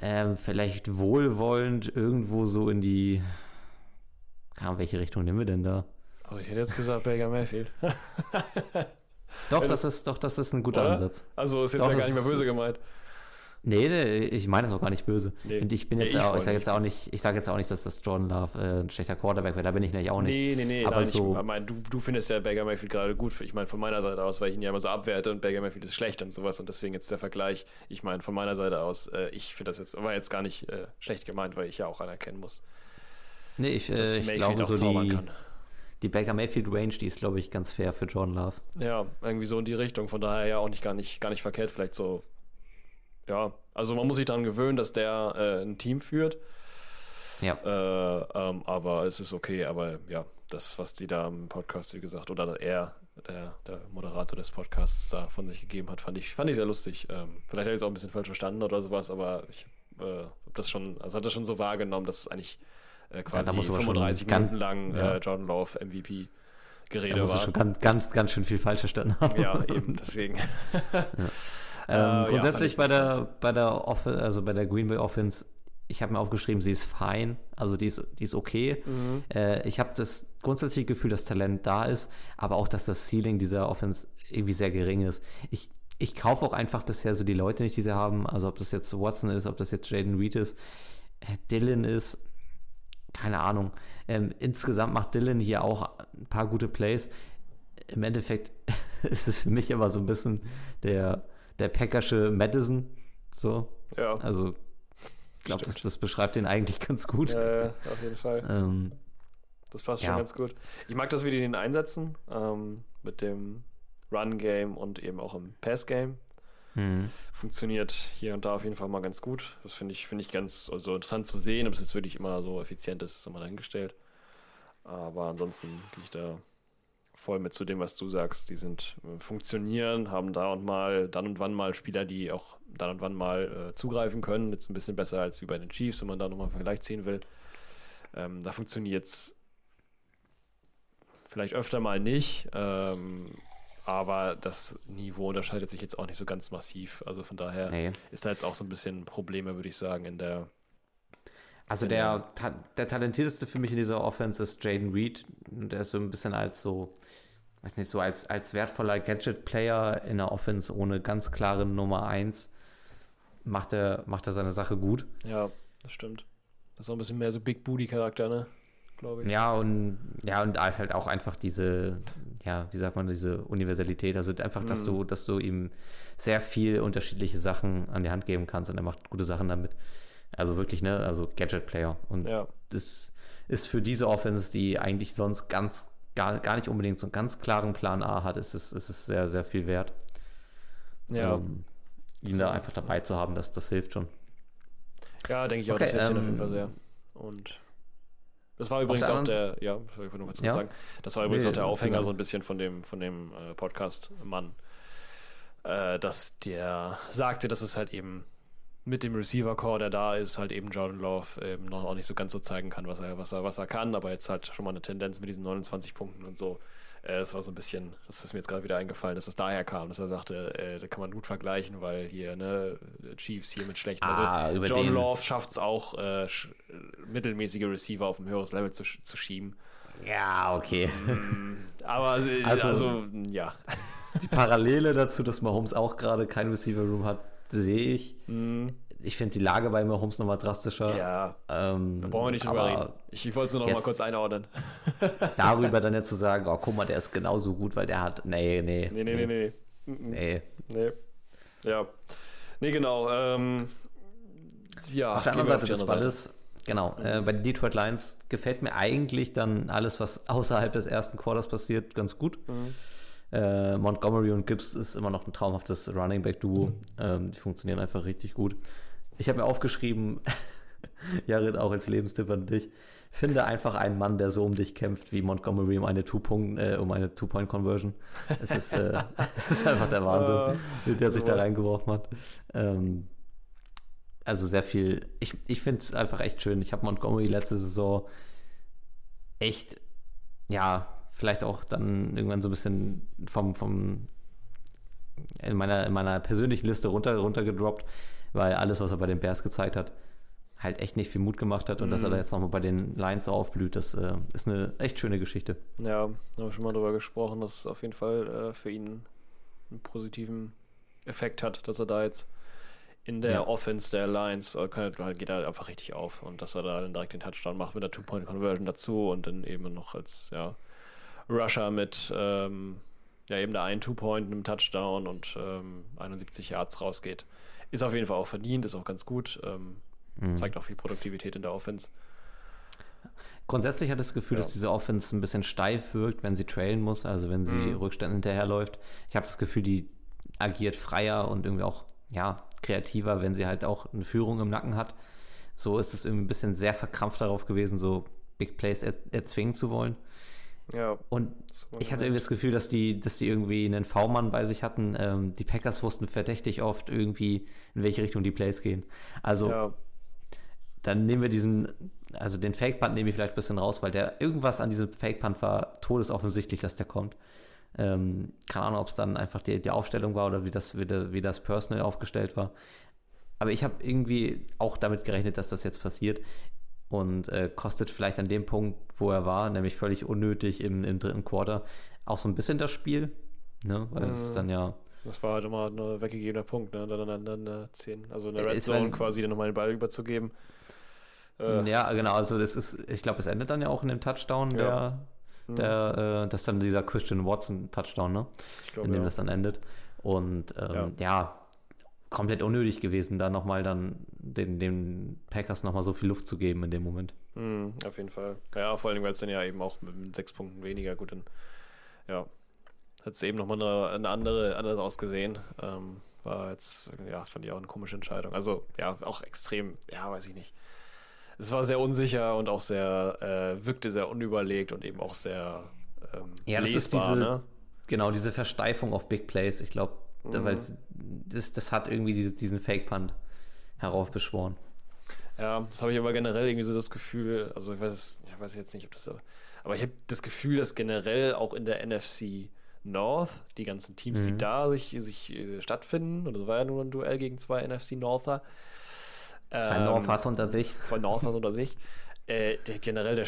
Ähm, vielleicht wohlwollend irgendwo so in die. Keine Ahnung, welche Richtung nehmen wir denn da? Also ich hätte jetzt gesagt Baker Mayfield. Doch, das ist, doch, das ist ein guter Oder? Ansatz. Also ist jetzt Doch, ja gar nicht mehr böse gemeint. Nee, nee, ich meine das auch gar nicht böse. Nee. Und ich bin Nee, jetzt ich auch, ich sage jetzt auch nicht, ich sage jetzt auch nicht, dass das Jordan Love äh, ein schlechter Quarterback wäre, da bin ich nämlich auch nicht. Nee, nee, nee. Aber nein, so- ich mein, du, du findest ja Baker Mayfield gerade gut. Ich meine, von meiner Seite aus, weil ich ihn ja immer so abwerte und Baker Mayfield ist schlecht und sowas und deswegen jetzt der Vergleich. Ich meine, von meiner Seite aus, äh, ich finde das jetzt, war jetzt gar nicht äh, schlecht gemeint, weil ich ja auch anerkennen muss, Nee, ich, äh, dass ich Mayfield glaube auch so die, kann. die Baker Mayfield Range, die ist, glaube ich, ganz fair für Jordan Love. Ja, irgendwie so in die Richtung. Von daher ja auch nicht gar nicht, gar nicht verkehrt. Vielleicht so. Ja, also man muss sich daran gewöhnen, dass der äh, ein Team führt. Ja. Äh, ähm, aber es ist okay. Aber ja, das, was die da im Podcast, wie gesagt, oder er, der, der Moderator des Podcasts da von sich gegeben hat, fand ich, fand ich sehr lustig. Ähm, vielleicht habe ich es auch ein bisschen falsch verstanden oder sowas, aber ich äh, das schon, also hat das schon so wahrgenommen, dass es eigentlich äh, quasi da musst du schon 35 ganz- Minuten lang ja. äh, Jordan Love MVP Da Gerede muss ich war. schon ganz, ganz, ganz schön viel falsch verstanden haben. Ja, eben, deswegen. Ähm, Äh, ja, grundsätzlich fand bei der, bei der Off also bei der Green Bay Offense, ich habe mir aufgeschrieben, sie ist fein, also die ist, die ist okay. Mhm. Äh, ich habe das grundsätzliche Gefühl, dass Talent da ist, aber auch, dass das Ceiling dieser Offense irgendwie sehr gering ist. Ich, ich kaufe auch einfach bisher so die Leute nicht, die sie haben, also ob das jetzt Watson ist, ob das jetzt Jaden Reed ist, äh, Dylan ist, keine Ahnung. Ähm, insgesamt macht Dylan hier auch ein paar gute Plays. Im Endeffekt ist es für mich aber so ein bisschen der, der Packersche Madison. So. Ja. Also, ich glaube, das, das beschreibt den eigentlich ganz gut. Äh, auf jeden Fall. Ähm, Das passt Ja. schon ganz gut. Ich mag, dass wir den einsetzen ähm, mit dem Run-Game und eben auch im Pass-Game. hm. Funktioniert hier und da auf jeden Fall mal ganz gut. Das finde ich, finde ich ganz also interessant zu sehen, ob es jetzt wirklich immer so effizient ist, ist immer dahingestellt. Aber ansonsten gehe ich da voll mit zu dem, was du sagst. Die sind äh, funktionieren, haben da und mal, dann und wann mal Spieler, die auch dann und wann mal äh, zugreifen können. Jetzt ein bisschen besser als wie bei den Chiefs, wenn man da nochmal einen Vergleich ziehen will. Ähm, da funktioniert es vielleicht öfter mal nicht. Ähm, aber das Niveau unterscheidet sich jetzt auch nicht so ganz massiv. Also von daher Nee. ist da jetzt auch so ein bisschen Probleme, würde ich sagen, in der. Also der, ta der talentierteste für mich in dieser Offense ist Jaden Reed. Und Der ist so ein bisschen als so, weiß nicht, so als, als wertvoller Gadget-Player in der Offense ohne ganz klare Nummer 1 macht er, macht er seine Sache gut. Ja, das stimmt. Das ist auch ein bisschen mehr so Big Booty-Charakter, ne? Glaube ich. Ja, und ja, und halt auch einfach diese, ja, wie sagt man, diese Universalität. Also einfach, dass Mhm. du, dass du ihm sehr viel unterschiedliche Sachen an die Hand geben kannst und er macht gute Sachen damit. Also wirklich, ne, also Gadget-Player. Und Ja, das ist für diese Offense, die eigentlich sonst ganz gar, gar nicht unbedingt so einen ganz klaren Plan A hat, ist es, ist es sehr, sehr viel wert. ja. Ähm, ihn da einfach dabei zu haben, das, das hilft schon. ja denke ich auch, okay, das hilft ihnen auf jeden ähm, Fall sehr. Und das war übrigens der auch der, ja, das wollte ich kurz Ja? sagen. Das war übrigens Nee, auch der Aufhänger Dank. so ein bisschen von dem, von dem äh, Podcast-Mann, äh, dass der sagte, dass es halt eben mit dem Receiver-Core, der da ist, halt eben Jordan Love eben noch auch nicht so ganz so zeigen kann, was er, was er, was er kann, aber jetzt halt schon mal eine Tendenz mit diesen 29 Punkten und so. Äh, das war so ein bisschen, das ist mir jetzt gerade wieder eingefallen, dass es daher kam, dass er sagte, äh, da kann man gut vergleichen, weil hier, ne, Chiefs hier mit schlechten. Ah, also John den- Love schafft es auch, äh, mittelmäßige Receiver auf ein höheres Level zu, zu schieben. Ja, okay. Aber äh, Also- also, ja. Die Parallele dazu, dass Mahomes auch gerade kein Receiver-Room hat, sehe ich. Ich finde die Lage bei Mahomes nochmal drastischer. Ja, Ähm, da brauchen wir nicht drüber reden. Ich, ich wollte es nur noch mal kurz einordnen. Darüber dann jetzt zu sagen, oh, guck mal, der ist genauso gut, weil der hat. Nee, nee. Nee, nee, nee, nee. nee. Nee. Ja. Nee, genau. Ähm, ja, Auf der anderen Seite des Balles, genau, äh, bei den Detroit Lions gefällt mir eigentlich dann alles, was außerhalb des ersten Quarters passiert, ganz gut. Mhm. Äh, Montgomery und Gibbs ist immer noch ein traumhaftes Running Back Duo. Mhm. Ähm, die funktionieren einfach richtig gut. Ich habe mir aufgeschrieben, Jared, auch als Lebenstipp an dich. Finde einfach einen Mann, der so um dich kämpft wie Montgomery um eine Two-Punkt, äh, um eine Two-Point-Conversion. Es ist, äh, es ist einfach der Wahnsinn, wie der sich da reingeworfen hat. Ähm, also sehr viel. Ich, ich finde es einfach echt schön. Ich habe Montgomery letzte Saison echt, ja, vielleicht auch dann irgendwann so ein bisschen vom, vom in meiner, in meiner persönlichen Liste runter, runtergedroppt, weil alles, was er bei den Bears gezeigt hat, halt echt nicht viel Mut gemacht hat und dass er Mhm. da jetzt nochmal bei den Lions so aufblüht, das äh, ist eine echt schöne Geschichte. Ja, haben wir schon mal drüber gesprochen, dass es auf jeden Fall äh, für ihn einen positiven Effekt hat, dass er da jetzt in der Ja. Offense der Lions äh, kann, halt- geht er einfach richtig auf und dass er da dann direkt den Touchdown macht mit der Two-Point-Conversion dazu und dann eben noch als ja, Rusher mit ähm, ja eben der einen Two-Point, einem Touchdown und ähm, 71 Yards rausgeht. Ist auf jeden Fall auch verdient, ist auch ganz gut. Ähm, Mhm. zeigt auch viel Produktivität in der Offense. Grundsätzlich hat das Gefühl, Ja. dass diese Offense ein bisschen steif wirkt, wenn sie trailen muss, also wenn sie Mhm. Rückständen hinterherläuft. Ich habe das Gefühl, die agiert freier und irgendwie auch ja, kreativer, wenn sie halt auch eine Führung im Nacken hat. So ist es irgendwie ein bisschen sehr verkrampft darauf gewesen, so Big Plays er erzwingen zu wollen. Ja, Und ich hatte irgendwie das Gefühl, dass die, dass die irgendwie einen V-Mann bei sich hatten. Ähm, die Packers wussten verdächtig oft irgendwie, in welche Richtung die Plays gehen. Also ja, dann nehmen wir diesen, also den Fake-Punt nehme ich vielleicht ein bisschen raus, weil der irgendwas an diesem Fake-Punt war todesoffensichtlich, dass der kommt. Ähm, keine Ahnung, ob es dann einfach die, die Aufstellung war oder wie das, wie, der, wie das Personal aufgestellt war. Aber ich habe irgendwie auch damit gerechnet, dass das jetzt passiert und äh, kostet vielleicht an dem Punkt, wo er war, nämlich völlig unnötig im, im dritten Quarter, auch so ein bisschen das Spiel. Ne? Weil es Mhm. dann ja, Das war halt immer ein äh, weggegebener Punkt, ne? Dann, dann, dann, dann äh, 10, also in der Äh, Red Zone quasi dann nochmal den Ball überzugeben. Äh, Ja, genau, also das ist, ich glaube, es endet dann ja auch in dem Touchdown, Ja. der, hm, der, äh, das ist dann dieser Christian Watson-Touchdown, ne? ich glaube, in dem ja. das dann endet. Und ähm, ja. Komplett unnötig gewesen, da nochmal dann den, den Packers nochmal so viel Luft zu geben in dem Moment. Mhm, auf jeden Fall. Ja, vor allem, weil es dann ja eben auch mit, sechs Punkten weniger gut dann, ja, hat es eben nochmal eine, eine andere, anders ausgesehen. Ähm, war jetzt, ja, fand ich auch eine komische Entscheidung. Also, ja, auch extrem, ja, weiß ich nicht. Es war sehr unsicher und auch sehr, äh, wirkte sehr unüberlegt und eben auch sehr ähm, Ja, das ist lesbar, diese- ne? Genau, diese Versteifung auf Big Plays, ich glaube, Mhm. weil das, das hat irgendwie diese, diesen Fake-Punt heraufbeschworen. Ja, das habe ich aber generell irgendwie so das Gefühl, also ich weiß, ich weiß jetzt nicht, ob das so, aber ich habe das Gefühl, dass generell auch in der NFC North, die ganzen Teams, die Mhm. da sich, sich äh, stattfinden, und das war ja nur ein Duell gegen zwei NFC Norther, Zwei ähm, Northers unter sich. zwei Northers unter sich, äh, der generell der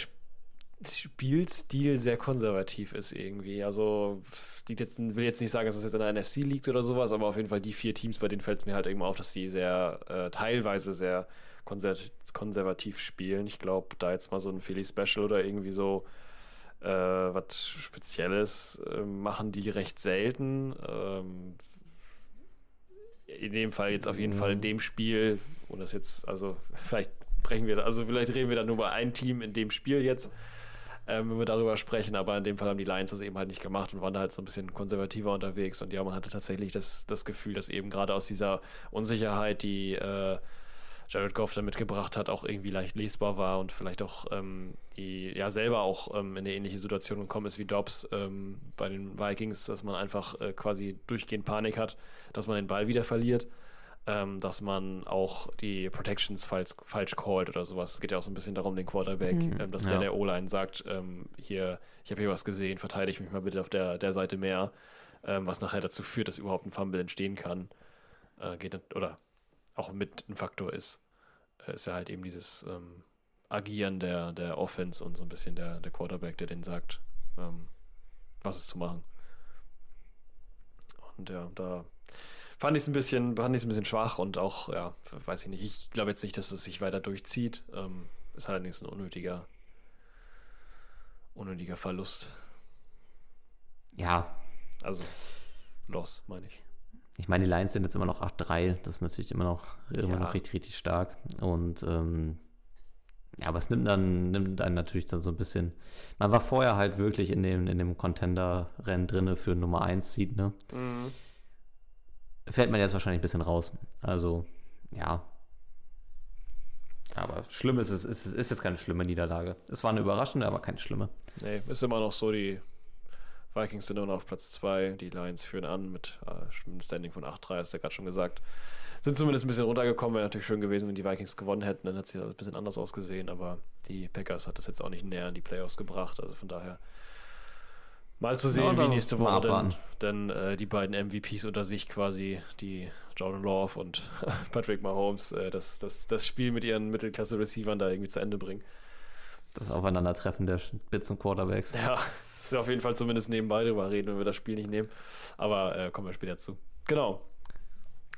Spielstil sehr konservativ ist irgendwie. Also liegt jetzt, will jetzt nicht sagen, dass es jetzt in der NFC liegt oder sowas, aber auf jeden Fall die vier Teams, bei denen fällt es mir halt irgendwann auf, dass sie sehr äh, teilweise sehr konser konservativ spielen. Ich glaube, da jetzt mal so ein Philly Special oder irgendwie so äh, was Spezielles äh, machen die recht selten. Ähm, in dem Fall jetzt auf jeden Fall in dem Spiel, und das jetzt, also vielleicht brechen wir, also vielleicht reden wir dann nur über ein Team in dem Spiel jetzt, ähm, wenn wir darüber sprechen, aber in dem Fall haben die Lions das eben halt nicht gemacht und waren da halt so ein bisschen konservativer unterwegs und ja, man hatte tatsächlich das, das Gefühl, dass eben gerade aus dieser Unsicherheit, die äh, Jared Goff dann mitgebracht hat, auch irgendwie leicht lesbar war und vielleicht auch ähm, die ja selber auch ähm, in eine ähnliche Situation gekommen ist wie Dobbs ähm, bei den Vikings, dass man einfach äh, quasi durchgehend Panik hat, dass man den Ball wieder verliert, ähm, dass man auch die Protections falsch, falsch callt oder sowas. Es geht ja auch so ein bisschen darum, den Quarterback, Mhm. ähm, dass Ja. der der O-Line sagt, ähm, hier, ich habe hier was gesehen, verteidige mich mal bitte auf der, der Seite mehr, ähm, was nachher dazu führt, dass überhaupt ein Fumble entstehen kann. Äh, geht, dann- oder auch mit ein Faktor ist, äh, ist ja halt eben dieses ähm, Agieren der, der Offense und so ein bisschen der, der Quarterback, der den sagt, ähm, was ist zu machen. Und ja, da fand ich es ein bisschen, fand ich's ein bisschen schwach und auch, ja, weiß ich nicht. Ich glaube jetzt nicht, dass es sich weiter durchzieht. Ähm, ist allerdings ein unnötiger, unnötiger Verlust. Ja, Also, Loss, meine ich. ich meine, die Lions sind jetzt immer noch 8-3. Das ist natürlich immer noch, immer Ja. noch richtig, richtig stark. Und ähm, ja, aber es nimmt dann, nimmt einen natürlich dann so ein bisschen. Man war vorher halt wirklich in dem, in dem Contender-Rennen drinne für Nummer 1 Seed, ne? Fällt man jetzt wahrscheinlich ein bisschen raus. Also, ja. Aber schlimm ist es, ist, ist jetzt keine schlimme Niederlage. Es war eine überraschende, aber keine schlimme. Nee, ist immer noch so, die Vikings sind immer noch auf Platz 2, die Lions führen an mit äh, einem Standing von 8-3, hast du ja gerade schon gesagt. Sind zumindest ein bisschen runtergekommen, wäre natürlich schön gewesen, wenn die Vikings gewonnen hätten, dann hat es ein bisschen anders ausgesehen, aber die Packers hat das jetzt auch nicht näher in die Playoffs gebracht, also von daher mal zu sehen, Ja, wie nächste Woche dann, abwarten. dann äh, die beiden MVPs unter sich quasi, die Jordan Love und Patrick Mahomes, äh, das, das, das Spiel mit ihren Mittelklasse-Receivern da irgendwie zu Ende bringen. Das Aufeinandertreffen der Spitzen-Quarterbacks. Ja, ist ja auf jeden Fall zumindest nebenbei drüber reden, wenn wir das Spiel nicht nehmen. Aber äh, kommen wir später zu. Genau.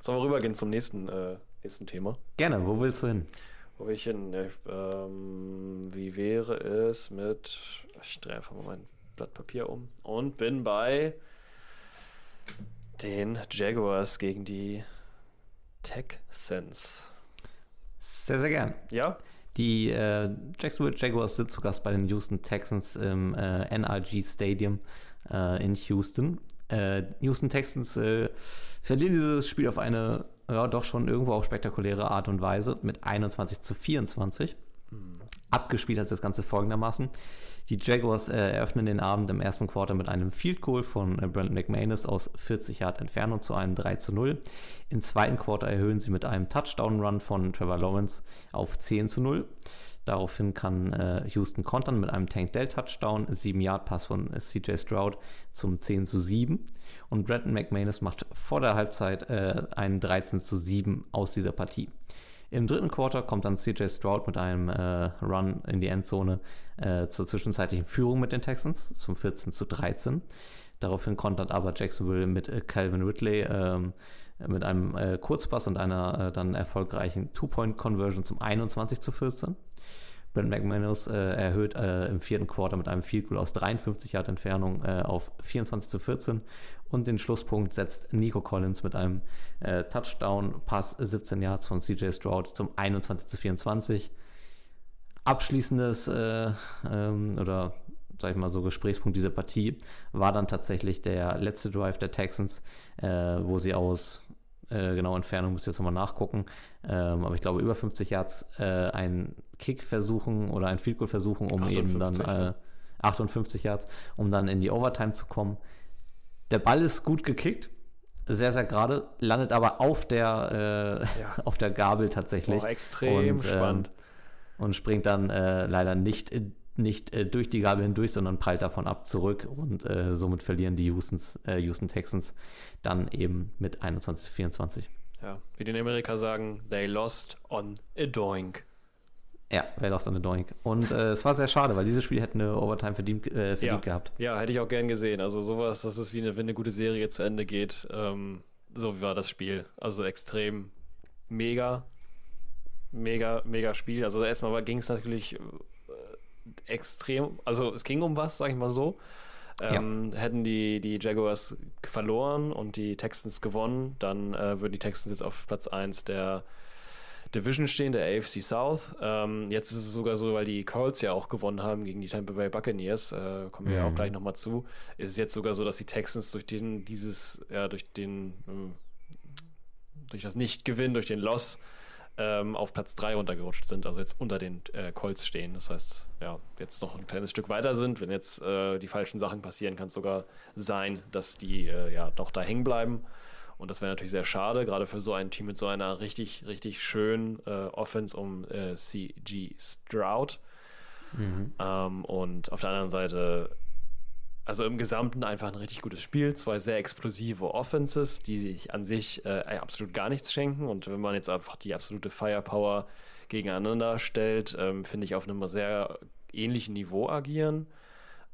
Sollen wir rübergehen zum nächsten, äh, nächsten Thema? Gerne, wo willst du hin? Wo will ich hin? Äh, ähm, wie wäre es mit. Ich drehe einfach mal mein Blatt Papier um und bin bei den Jaguars gegen die Texans. Sehr, sehr gern. Ja? Die äh, Jacksonville Jaguars sind zu Gast bei den Houston Texans im äh, NRG Stadium äh, in Houston. Äh, Houston Texans äh, verlieren dieses Spiel auf eine ja, doch schon irgendwo auch spektakuläre Art und Weise mit 21 zu 24. Abgespielt hat sich das Ganze folgendermaßen. Die Jaguars äh, eröffnen den Abend im ersten Quarter mit einem Field Goal von äh, Brandon McManus aus 40 Yard Entfernung zu einem 3 zu 0. Im zweiten Quarter erhöhen sie mit einem Touchdown-Run von Trevor Lawrence auf 10 zu 0. Daraufhin kann äh, Houston kontern mit einem Tank Dell Touchdown, 7 Yard Pass von äh, CJ Stroud zum 10 zu 7. Und Brandon McManus macht vor der Halbzeit äh, einen 13 zu 7 aus dieser Partie. Im dritten Quarter kommt dann CJ Stroud mit einem äh, Run in die Endzone äh, zur zwischenzeitlichen Führung mit den Texans zum 14 zu 13. Daraufhin kontert aber Jacksonville mit äh, Calvin Ridley ähm, mit einem äh, Kurzpass und einer äh, dann erfolgreichen Two-Point-Conversion zum 21 zu 14. Brent McManus äh, erhöht äh, im vierten Quarter mit einem Field Goal aus 53 Yard Entfernung äh, auf 24 zu 14 und den Schlusspunkt setzt Nico Collins mit einem äh, Touchdown-Pass 17 Yards von CJ Stroud zum 21 zu 24. Abschließendes äh, ähm, oder sag ich mal so, Gesprächspunkt dieser Partie war dann tatsächlich der letzte Drive der Texans, äh, wo sie aus äh, genau Entfernung, müsst ihr jetzt nochmal nachgucken, ähm, aber ich glaube über 50 Yards äh, einen Kick versuchen oder ein Field Goal versuchen, um 58, eben dann 58 äh, Yards, um dann in die Overtime zu kommen. Der Ball ist gut gekickt, sehr, sehr gerade, landet aber auf der, äh, ja. auf der Gabel tatsächlich. Oh, extrem und, spannend. und springt dann äh, leider nicht in nicht äh, durch die Gabel hindurch, sondern prallt davon ab zurück und äh, somit verlieren die Houstons, äh, Houston Texans dann eben mit 21 24. Ja, wie die in Amerika sagen, they lost on a doink. Ja, they lost on a doink. Und äh, es war sehr schade, weil dieses Spiel hätte eine Overtime verdient, äh, verdient ja. gehabt. Ja, hätte ich auch gern gesehen. Also sowas, das ist wie eine, wenn eine gute Serie zu Ende geht. Ähm, so war das Spiel. Also extrem mega, mega, mega Spiel. Also erstmal ging es natürlich extrem, also es ging um was, sag ich mal so. Ähm, ja. Hätten die, die Jaguars verloren und die Texans gewonnen, dann äh, würden die Texans jetzt auf Platz 1 der Division stehen, der AFC South. Ähm, jetzt ist es sogar so, weil die Colts ja auch gewonnen haben gegen die Tampa Bay Buccaneers, äh, kommen wir mhm. ja auch gleich nochmal zu, ist es jetzt sogar so, dass die Texans durch den, dieses, ja, durch den, äh, durch das Nicht-Gewinn, durch den Loss ähm, auf Platz 3 runtergerutscht sind, also jetzt unter den äh, Colts stehen. Das heißt, ja, jetzt noch ein kleines Stück weiter sind. Wenn jetzt äh, die falschen Sachen passieren, kann es sogar sein, dass die äh, ja doch da hängen bleiben. Und das wäre natürlich sehr schade, gerade für so ein Team mit so einer richtig, richtig schönen äh, Offense um äh, CG Stroud. Mhm. Ähm, und auf der anderen Seite also im Gesamten einfach ein richtig gutes Spiel. Zwei sehr explosive Offenses, die sich an sich äh, absolut gar nichts schenken. Und wenn man jetzt einfach die absolute Firepower gegeneinander stellt, ähm, finde ich auf einem sehr ähnlichen Niveau agieren.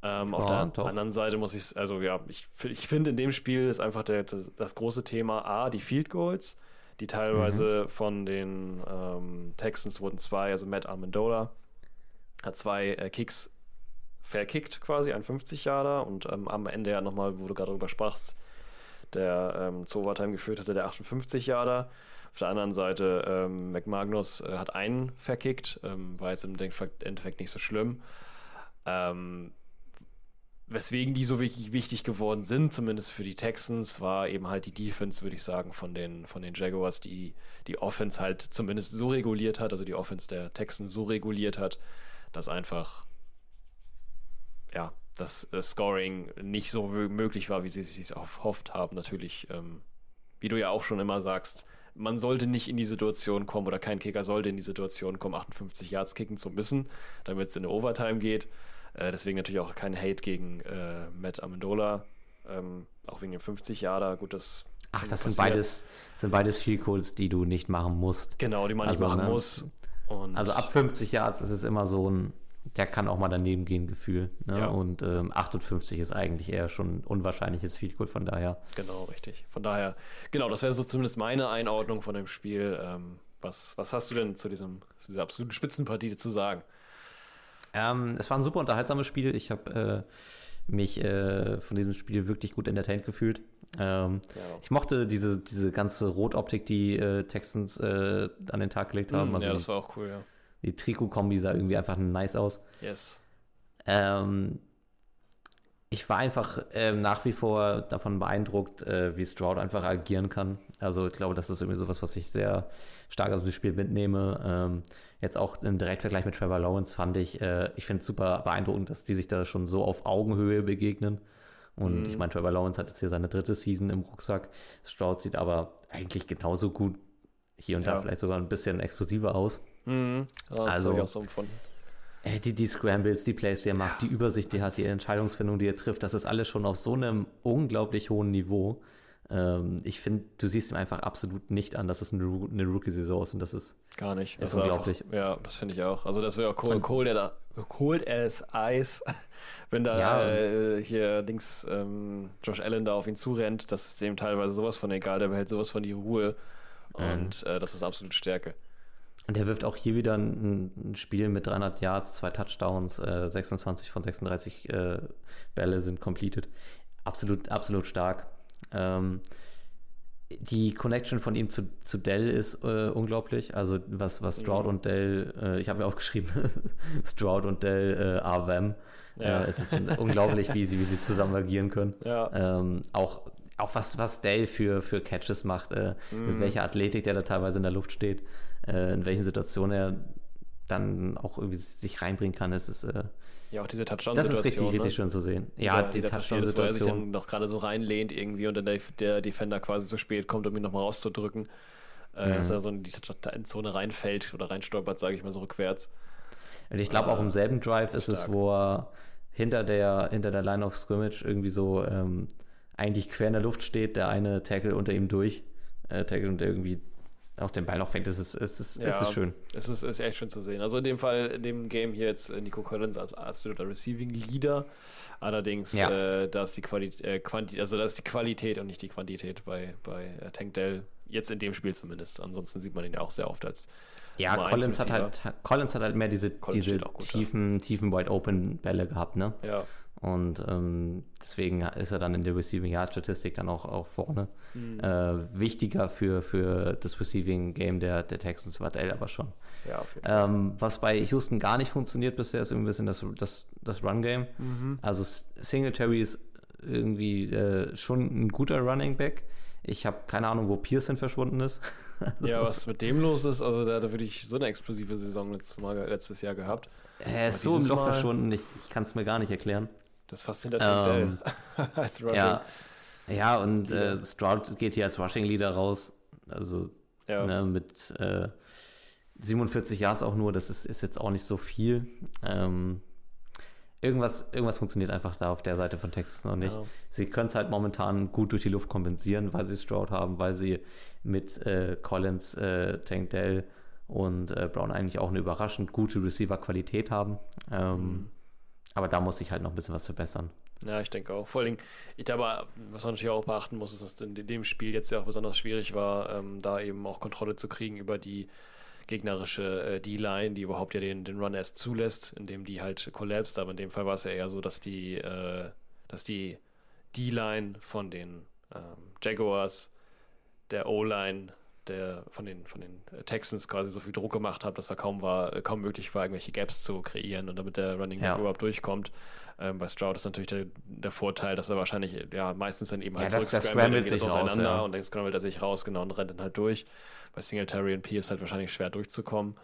Ähm, auf der doch. anderen Seite muss ich, also ja, ich, ich finde in dem Spiel ist einfach der, das, das, große Thema A, die Field Goals, die teilweise mhm. von den ähm, Texans wurden zwei, also Matt Amendola hat zwei äh, Kicks verkickt quasi, ein 50-Jahrer und ähm, am Ende ja nochmal, wo du gerade drüber sprachst, der ähm, zu Overtime geführt hatte, der 58-Jahrer. Auf der anderen Seite, ähm, McMagnus äh, hat einen verkickt, ähm, war jetzt im Endeffekt nicht so schlimm. Ähm, weswegen die so wichtig, geworden sind, zumindest für die Texans, war eben halt die Defense, würde ich sagen, von den, von den Jaguars, die die Offense halt zumindest so reguliert hat, also die Offense der Texans so reguliert hat, dass einfach ja, das Scoring nicht so möglich war, wie sie es sich erhofft haben. Natürlich, ähm, wie du ja auch schon immer sagst, man sollte nicht in die Situation kommen oder kein Kicker sollte in die Situation kommen, 58 Yards kicken zu müssen, damit es in eine Overtime geht. Äh, deswegen natürlich auch kein Hate gegen äh, Matt Amendola, ähm, auch wegen dem 50 Yarder. Gut, das Ach, das sind beides, sind beides Field Goals, die du nicht machen musst. Genau, die man also, nicht machen ne? muss. Und also ab 50 Yards ist es immer so ein der kann auch mal daneben gehen, Gefühl. Ne? Ja. Und ähm, 58 ist eigentlich eher schon ein unwahrscheinliches Field Goal, von daher. Genau, richtig. Von daher, genau, das wäre so zumindest meine Einordnung von dem Spiel. Ähm, was, was hast du denn zu, diesem, zu dieser absoluten Spitzenpartie zu sagen? Ähm, es war ein super unterhaltsames Spiel. Ich habe äh, mich äh, von diesem Spiel wirklich gut entertained gefühlt. Ähm, ja. Ich mochte diese, diese ganze Rotoptik, die äh, Texans äh, an den Tag gelegt haben. Mm, also ja, das war auch cool, ja. Die Trikot-Kombi sah irgendwie einfach nice aus. Yes. Ähm, ich war einfach äh, nach wie vor davon beeindruckt, äh, wie Stroud einfach agieren kann. Also ich glaube, das ist irgendwie sowas, was ich sehr stark aus dem Spiel mitnehme. Ähm, jetzt auch im Direktvergleich mit Trevor Lawrence fand ich, äh, ich finde es super beeindruckend, dass die sich da schon so auf Augenhöhe begegnen. Und mm. ich meine, Trevor Lawrence hat jetzt hier seine dritte Season im Rucksack. Stroud sieht aber eigentlich genauso gut, hier und ja. da vielleicht sogar ein bisschen explosiver aus. Mhm. Das also, ich auch so empfunden. Äh, die, die Scrambles, die Plays, die er macht, die Übersicht, die er hat, die Entscheidungsfindung, die er trifft, das ist alles schon auf so einem unglaublich hohen Niveau. Ähm, ich finde, du siehst ihm einfach absolut nicht an, dass es eine, eine Rookie-Saison ist und das ist Gar nicht. Ist Das war unglaublich. Einfach, ja, das finde ich auch. Also das wäre auch cold, Und- cold, as- cold as Eis, wenn da Ja. äh, hier links ähm, Josh Allen da auf ihn zurennt. Das ist dem teilweise sowas von egal, der behält sowas von die Ruhe. Und äh, das ist absolute Stärke. Und er wirft auch hier wieder ein, ein Spiel mit 300 Yards, zwei Touchdowns, äh, 26 von 36 äh, Bälle sind completed. Absolut, absolut stark. Ähm, die Connection von ihm zu, zu Dell ist äh, unglaublich. Also was, was Stroud Mhm. und Dell, äh, ich habe mir aufgeschrieben, Stroud und Dell äh, them. Ja. Äh, es ist unglaublich, wie sie, wie sie zusammen agieren können. Ja. Ähm, auch, auch was, was Dale für, für Catches macht, äh, Mhm. mit welcher Athletik der da teilweise in der Luft steht, äh, in welchen Situationen er dann auch irgendwie sich reinbringen kann. Es ist, äh, Ja, auch diese das Touchdown-Situation. ist richtig, ne? richtig schön zu sehen. Ja, die der Touchdown ist, wo er sich Touchdown-Situation. dann noch gerade so reinlehnt irgendwie und dann der, der Defender quasi zu spät kommt, um ihn nochmal rauszudrücken. Äh, Mhm. Dass er so in die Touch- Endzone reinfällt oder reinstolpert, sage ich mal so rückwärts. Und ich glaube, auch im selben Drive ist es, stark. wo er hinter der, hinter der Line of Scrimmage irgendwie so ähm, eigentlich quer in der Luft steht, der eine Tackle unter ihm durch, äh, Tackle und der irgendwie auch den Ball noch fängt. Es ist, es ist, es Ja. ist schön. Es ist, ist echt schön zu sehen. Also in dem Fall, in dem Game hier jetzt äh, Nico Collins als absoluter Receiving Leader. Allerdings, Ja. äh, da ist die Qualität, äh, Quanti also da ist die Qualität und nicht die Quantität bei, bei äh, Tank Dell. Jetzt in dem Spiel zumindest. Ansonsten sieht man ihn ja auch sehr oft als Ja, Nummer Collins hat, halt, Collins hat halt mehr diese, Collins diese tiefen, tiefen Wide Open Bälle gehabt, ne? Ja. Und ähm, deswegen ist er dann in der Receiving Yard Statistik dann auch, auch vorne. Äh, wichtiger für, für das Receiving Game der, der Texans war Dell aber schon. Ja. Ähm, was bei Houston gar nicht funktioniert bisher, ist irgendwie ein bisschen das, das, das Run-Game. Mhm. Also Singletary ist irgendwie äh, schon ein guter Running Back. Ich habe keine Ahnung, wo Pearson verschwunden ist. Ja, was mit dem los ist, also da hatte wirklich so eine explosive Saison letztes, Mal, letztes Jahr gehabt. Er ist so im Loch Mal- verschwunden, ich, ich kann es mir gar nicht erklären. Das fast hinter Dell Ähm, als Running. Ja, ja und äh, Stroud geht hier als Rushing Leader raus. Also Ja. ne, mit äh, 47 Yards auch nur, das ist, ist jetzt auch nicht so viel. Ähm, irgendwas, irgendwas funktioniert einfach da auf der Seite von Texas noch nicht. Ja. Sie können es halt momentan gut durch die Luft kompensieren, weil sie Stroud haben, weil sie mit äh, Collins, äh, Tank Dell und äh, Brown eigentlich auch eine überraschend gute Receiver-Qualität haben. Ähm, Mhm. Aber da muss sich halt noch ein bisschen was verbessern. Ja, ich denke auch. Vor Dingen, ich glaube, was man natürlich auch beachten muss, ist, dass in dem Spiel jetzt ja auch besonders schwierig war, ähm, da eben auch Kontrolle zu kriegen über die gegnerische äh, D-Line, die überhaupt ja den, den Run erst zulässt, indem die halt kollapst. Aber in dem Fall war es ja eher so, dass die, äh, dass die D-Line von den ähm, Jaguars, der O-Line, der von den, von den äh, Texans quasi so viel Druck gemacht hat, dass da kaum war, äh, kaum möglich war, irgendwelche Gaps zu kreieren und damit der Running Back Ja. überhaupt durchkommt. Ähm, bei Stroud ist natürlich der, der Vorteil, dass er wahrscheinlich ja meistens dann eben Ja, halt dann scrambled geht sich raus, auseinander ja. und dann scrambled er sich raus, genau, und rennt dann halt durch. Bei Singletary und P ist halt wahrscheinlich schwer durchzukommen.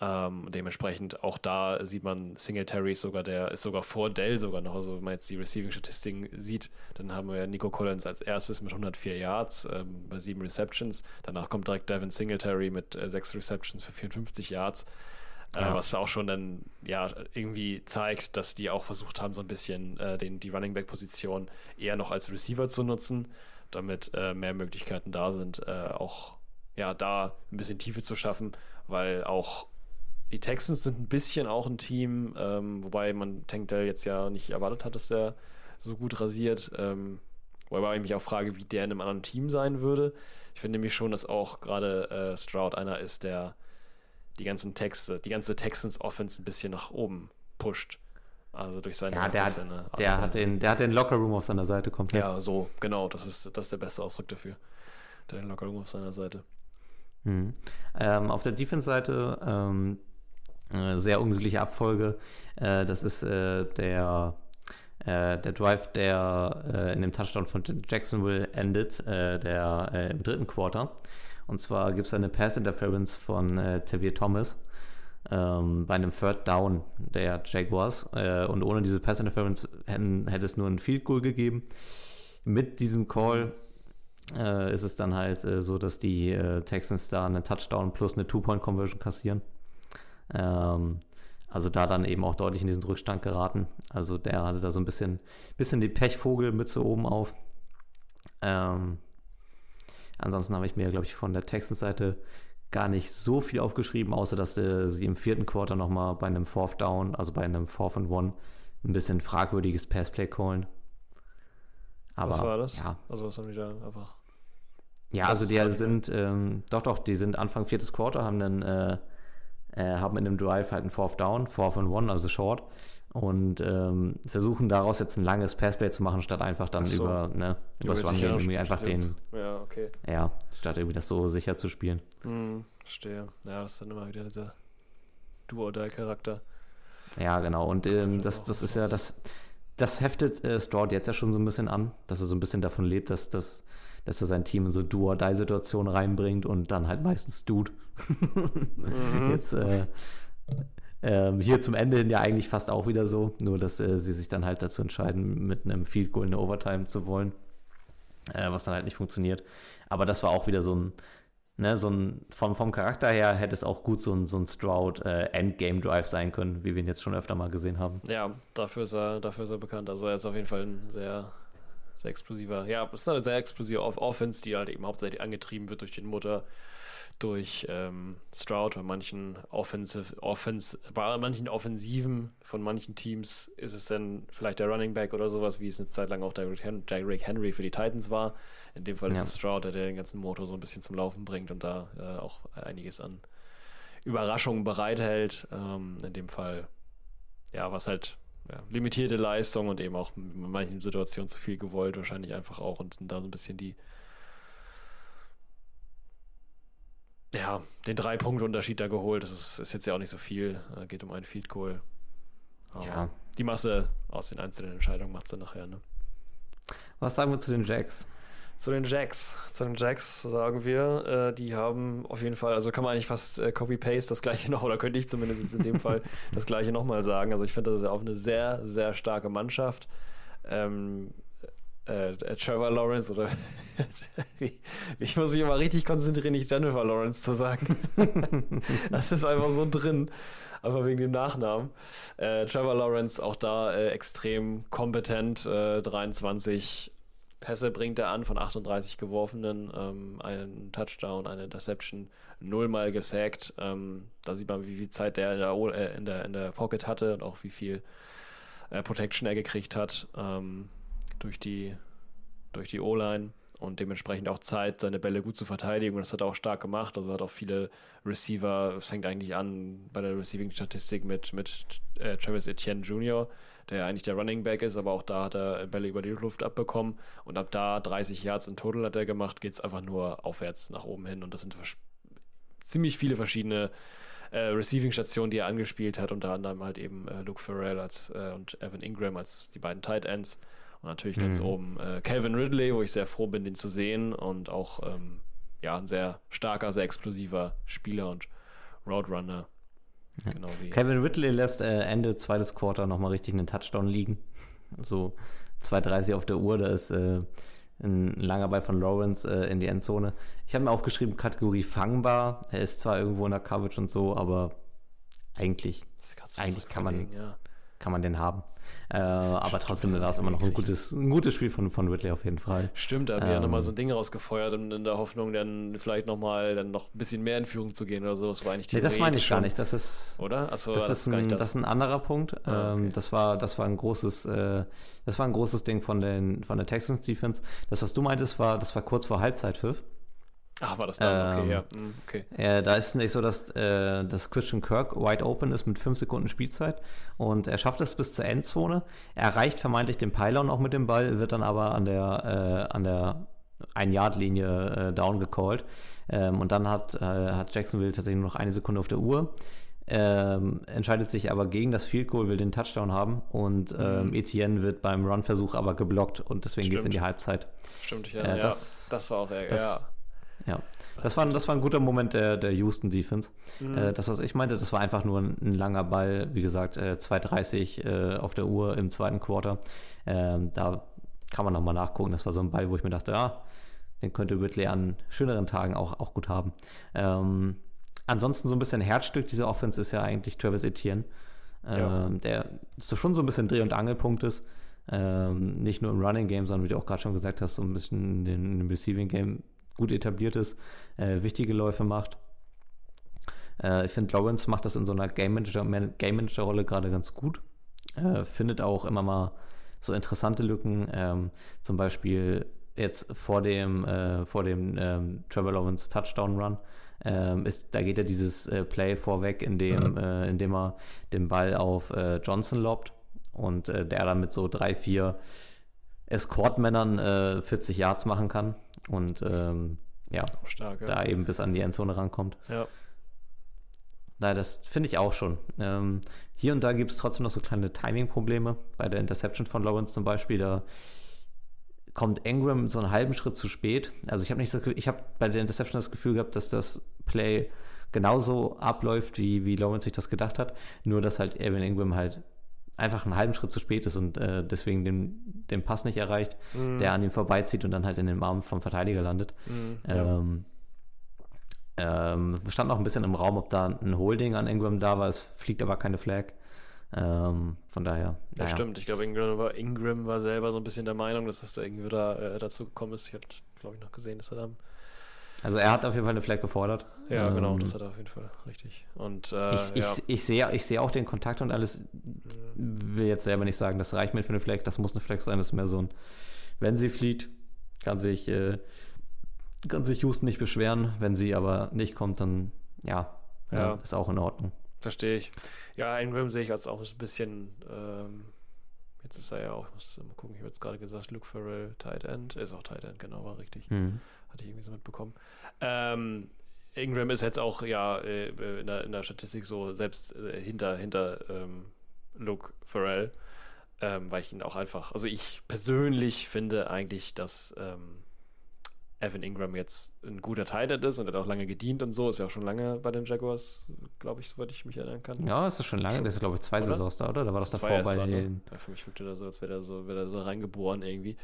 Ähm, dementsprechend auch da sieht man Singletary ist sogar der ist sogar vor Dell sogar noch. Also wenn man jetzt die Receiving-Statistiken sieht, dann haben wir ja Nico Collins als erstes mit 104 Yards ähm, bei sieben Receptions. Danach kommt direkt Devin Singletary mit äh, sechs Receptions für 54 Yards. Äh, Ja. was auch schon dann ja irgendwie zeigt, dass die auch versucht haben, so ein bisschen äh, den, die Running Back-Position eher noch als Receiver zu nutzen, damit äh, mehr Möglichkeiten da sind, äh, auch ja da ein bisschen Tiefe zu schaffen, weil auch die Texans sind ein bisschen auch ein Team, ähm, wobei man Tank Dell jetzt ja nicht erwartet hat, dass der so gut rasiert. Ähm, wobei ich mich auch frage, wie der in einem anderen Team sein würde. Ich finde nämlich schon, dass auch gerade äh, Stroud einer ist, der die ganzen Texte, die ganze Texans Offense ein bisschen nach oben pusht. Also durch seine, Ja, der hat, seine der hat den, der hat den Lockerroom auf seiner Seite komplett. Ja, so, genau, das ist, das ist der beste Ausdruck dafür. Der hat den Lockerroom auf seiner Seite. Mhm. Ähm, auf der Defense-Seite ähm, äh, sehr unglückliche Abfolge. Äh, das ist äh, der, äh, der Drive, der äh, in dem Touchdown von Jacksonville endet, äh, der äh, im dritten Quarter. Und zwar gibt es eine Pass-Interference von äh, Tavir Thomas ähm, bei einem Third Down der Jaguars. Äh, und ohne diese Pass-Interference hätte es nur ein Field Goal gegeben. Mit diesem Call äh, ist es dann halt äh, so, dass die äh, Texans da einen Touchdown plus eine Two-Point-Conversion kassieren. Ähm, also da dann eben auch deutlich in diesen Rückstand geraten. Also der hatte da so ein bisschen, bisschen die Pechvogelmütze oben auf. Ähm, ansonsten habe ich mir, glaube ich, von der Texans-Seite gar nicht so viel aufgeschrieben, außer dass äh, sie im vierten Quarter nochmal bei einem Fourth Down, also bei einem Fourth and One, ein bisschen fragwürdiges Passplay callen. Aber, was war das? Ja. Also was haben die da einfach. Ja, also die sind, ähm, doch, doch, die sind Anfang viertes Quarter, haben dann, äh, äh, haben in einem Drive halt einen Fourth Down, Fourth and One, also Short und ähm, versuchen daraus jetzt ein langes Passplay zu machen, statt einfach dann so. über, ne, über das Run irgendwie einfach den. Ja, okay. Ja, statt irgendwie das so sicher zu spielen. Hm, verstehe. Ja, das ist dann immer wieder dieser Duo-Die-Charakter. Ja, genau. Und ähm, das, das ist ja, das, das heftet äh, Stroud jetzt ja schon so ein bisschen an, dass er so ein bisschen davon lebt, dass, dass, dass er sein Team in so Duo-Die-Situationen reinbringt und dann halt meistens tut. mhm. Jetzt, äh, ähm, hier zum Ende hin ja eigentlich fast auch wieder so, nur dass äh, sie sich dann halt dazu entscheiden, mit einem Field Goal in der Overtime zu wollen, äh, was dann halt nicht funktioniert. Aber das war auch wieder so ein, ne, so ein, vom, vom Charakter her hätte es auch gut so ein, so ein Stroud äh, Endgame Drive sein können, wie wir ihn jetzt schon öfter mal gesehen haben. Ja, dafür ist er, dafür ist er bekannt. Also er ist auf jeden Fall ein sehr, sehr explosiver, ja, es ist eine sehr explosive Offense, die halt eben hauptsächlich angetrieben wird durch den Mutter durch ähm, Stroud bei manchen Offensive, Offense, bei manchen Offensiven von manchen Teams ist es dann vielleicht der Running Back oder sowas, wie es eine Zeit lang auch Derrick Henry für die Titans war. In dem Fall ja. ist es Stroud, der den ganzen Motor so ein bisschen zum Laufen bringt und da äh, auch einiges an Überraschungen bereithält. Ähm, in dem Fall, ja, was halt ja, limitierte Leistung und eben auch in manchen Situationen zu viel gewollt, wahrscheinlich einfach auch und da so ein bisschen die ja, den Drei-Punkte-Unterschied da geholt. Das ist, ist, jetzt ja auch nicht so viel. Äh, geht um einen Field Goal. Aber ja. Die Masse aus den einzelnen Entscheidungen macht es dann nachher. Ne? Was sagen wir zu den Jacks? Zu den Jacks. Zu den Jacks sagen wir, äh, die haben auf jeden Fall, also kann man eigentlich fast äh, Copy-Paste das gleiche noch, oder könnte ich zumindest jetzt in dem Fall das gleiche nochmal sagen. Also ich finde, das ist ja auch eine sehr, sehr starke Mannschaft. Ähm, äh, äh, Trevor Lawrence oder ich muss mich immer richtig konzentrieren, nicht Jennifer Lawrence zu sagen. das ist einfach so drin, einfach wegen dem Nachnamen. Äh, Trevor Lawrence auch da äh, extrem kompetent, 23 äh, Pässe bringt er an von 38 geworfenen, ähm, einen Touchdown, eine Interception, nullmal gesackt. Ähm, da sieht man, wie viel Zeit der in der, äh, in der, in der Pocket hatte und auch wie viel Protection er gekriegt hat. Ähm, durch die, durch die O-Line und dementsprechend auch Zeit, seine Bälle gut zu verteidigen. Und das hat er auch stark gemacht. Also hat auch viele Receiver, es fängt eigentlich an bei der Receiving-Statistik mit, mit äh, Travis Etienne Jr., der ja eigentlich der Running Back ist, aber auch da hat er Bälle über die Luft abbekommen. Und ab da 30 Yards in Total hat er gemacht, geht es einfach nur aufwärts nach oben hin. Und das sind ziemlich viele verschiedene äh, Receiving-Stationen, die er angespielt hat, unter anderem halt eben äh, Luke Farrell als, äh, und Evan Ingram als die beiden Tight Ends. Und natürlich ganz mhm. oben äh, Calvin Ridley, wo ich sehr froh bin, den zu sehen. Und auch ähm, ja, ein sehr starker, sehr explosiver Spieler und Roadrunner. Ja. Genau Calvin Ridley lässt äh, Ende zweites Quarter nochmal richtig einen Touchdown liegen. So 2,30 auf der Uhr, da ist äh, ein langer Ball von Lawrence äh, in die Endzone. Ich habe mir aufgeschrieben, Kategorie fangbar. Er ist zwar irgendwo in der Coverage und so, aber eigentlich, eigentlich kann man, ja. kann man den haben. Äh, aber trotzdem war es immer noch ein gutes, ein gutes Spiel von, von Ridley auf jeden Fall. Stimmt, da haben ähm, wir nochmal so ein Ding rausgefeuert in, in der Hoffnung, dann vielleicht nochmal dann noch ein bisschen mehr in Führung zu gehen oder so. Das war eigentlich Nee, das meine ich schon. gar nicht. Das ist, oder? Achso, das, das, ist ein, das? das ist ein anderer Punkt. Ah, okay. ähm, das, war, das war ein großes, äh, das war ein großes Ding von, den, von der Texans Defense. Das, was du meintest, war, das war kurz vor Halbzeitpfiff. Ach, war das dann? Okay, ähm, ja. Hm, okay. Äh, da ist es nicht so, dass, äh, dass Christian Kirk wide open ist mit 5 Sekunden Spielzeit und er schafft es bis zur Endzone. Er erreicht vermeintlich den Pylon auch mit dem Ball, wird dann aber an der, äh, an der Ein-Yard-Linie äh, down gecallt. Ähm, und dann hat, äh, hat Jacksonville tatsächlich nur noch eine Sekunde auf der Uhr. Ähm, entscheidet sich aber gegen das Field Goal, will den Touchdown haben und mhm. ähm, Etienne wird beim Run-Versuch aber geblockt und deswegen geht es in die Halbzeit. Stimmt, ja. Äh, das, ja, das war auch, das, ja ja. Das war, das war ein guter Moment der, der Houston Defense. Mhm. Äh, das, was ich meinte, das war einfach nur ein, ein langer Ball, wie gesagt, äh, 2,30 äh, auf der Uhr im zweiten Quarter. Ähm, da kann man nochmal nachgucken. Das war so ein Ball, wo ich mir dachte, ja, den könnte Whitley an schöneren Tagen auch, auch gut haben. Ähm, ansonsten so ein bisschen Herzstück dieser Offense ist ja eigentlich Travis Etienne, ja. Ähm, der so schon so ein bisschen Dreh- und Angelpunkt ist. Ähm, nicht nur im Running Game, sondern wie du auch gerade schon gesagt hast, so ein bisschen in dem Receiving Game gut etabliert ist, äh, wichtige Läufe macht. Äh, ich finde, Lawrence macht das in so einer Game Manager-Rolle Game Manager gerade ganz gut. Äh, findet auch immer mal so interessante Lücken, ähm, zum Beispiel jetzt vor dem, äh, vor dem ähm, Trevor Lawrence Touchdown Run. Ähm, ist, da geht er dieses äh, Play vorweg, in dem, äh, in dem er den Ball auf Johnson lobt und der dann mit so drei, vier Escort-Männern 40 Yards machen kann und ähm, ja, Stark, ja, da eben bis an die Endzone rankommt. Ja. Nein, das finde ich auch schon. Ähm, hier und da gibt es trotzdem noch so kleine Timing-Probleme. Bei der Interception von Lawrence zum Beispiel, da kommt Ingram so einen halben Schritt zu spät. Also ich habe nicht das Gefühl, ich habe bei der Interception das Gefühl gehabt, dass das Play genauso abläuft, wie, wie Lawrence sich das gedacht hat. Nur, dass halt Evan Ingram halt einfach einen halben Schritt zu spät ist und äh, deswegen den, den Pass nicht erreicht, mhm. der an ihm vorbeizieht und dann halt in den Arm vom Verteidiger landet. Mhm, ja. ähm, ähm, stand noch ein bisschen im Raum, ob da ein Holding an Ingram da war. Es fliegt aber keine Flag. Ähm, von daher. Ja, naja. stimmt. Ich glaube, Ingram war, Ingram war selber so ein bisschen der Meinung, dass das da irgendwie da, äh, dazu gekommen ist. Ich hatte, glaube ich, noch gesehen, dass er da. Also er hat auf jeden Fall eine Flag gefordert. Ja, ähm, genau, das hat er auf jeden Fall richtig. Und äh, ich, ja. ich, ich, sehe, ich sehe auch den Kontakt und alles. Will jetzt selber nicht sagen, das reicht mir für eine Flag, das muss eine Flag sein, das ist mehr so ein, wenn sie flieht, kann sich äh, kann sich Houston nicht beschweren. Wenn sie aber nicht kommt, dann ja, ja. ist auch in Ordnung. Verstehe ich. Ja, Ingram sehe ich als auch ein bisschen. Ähm, jetzt ist er ja auch, muss mal gucken, ich habe jetzt gerade gesagt, Luke Farrell, Tight End. Ist auch Tight End, genau, war richtig. Mhm. Hatte ich irgendwie so mitbekommen. Ähm, Ingram ist jetzt auch ja äh, in, der, in der Statistik so selbst äh, hinter, hinter ähm, Luke Farrell, ähm, weil ich ihn auch einfach, also ich persönlich finde eigentlich, dass ähm, Evan Ingram jetzt ein guter Tight ist und hat auch lange gedient und so, ist ja auch schon lange bei den Jaguars, glaube ich, soweit ich mich erinnern kann. Ja, es ist schon lange, schon, das ist glaube ich zwei oder? Saisons da, oder? Da war doch davor bei ne? den... Ja, für mich wirkte das so, als wäre er so, wär so reingeboren irgendwie.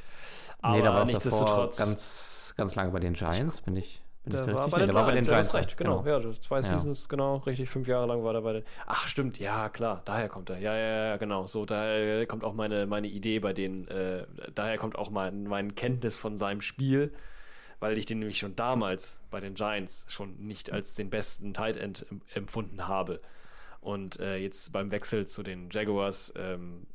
Aber nee, da war nichtsdestotrotz... ganz, ganz lange bei den Giants, bin ich... Bin der, war, bei den, der war bei den Giants. Recht, genau. genau. Ja, zwei Seasons, genau, richtig. Fünf Jahre lang war er bei den. Ach, stimmt, ja, klar. Daher kommt er. Ja, ja, ja, genau. So, daher kommt auch meine, meine Idee bei den. Äh, daher kommt auch mein, mein Kenntnis von seinem Spiel weil ich den nämlich schon damals bei den Giants schon nicht als den besten Tight End empfunden habe. Und äh, jetzt beim Wechsel zu den Jaguars ähm,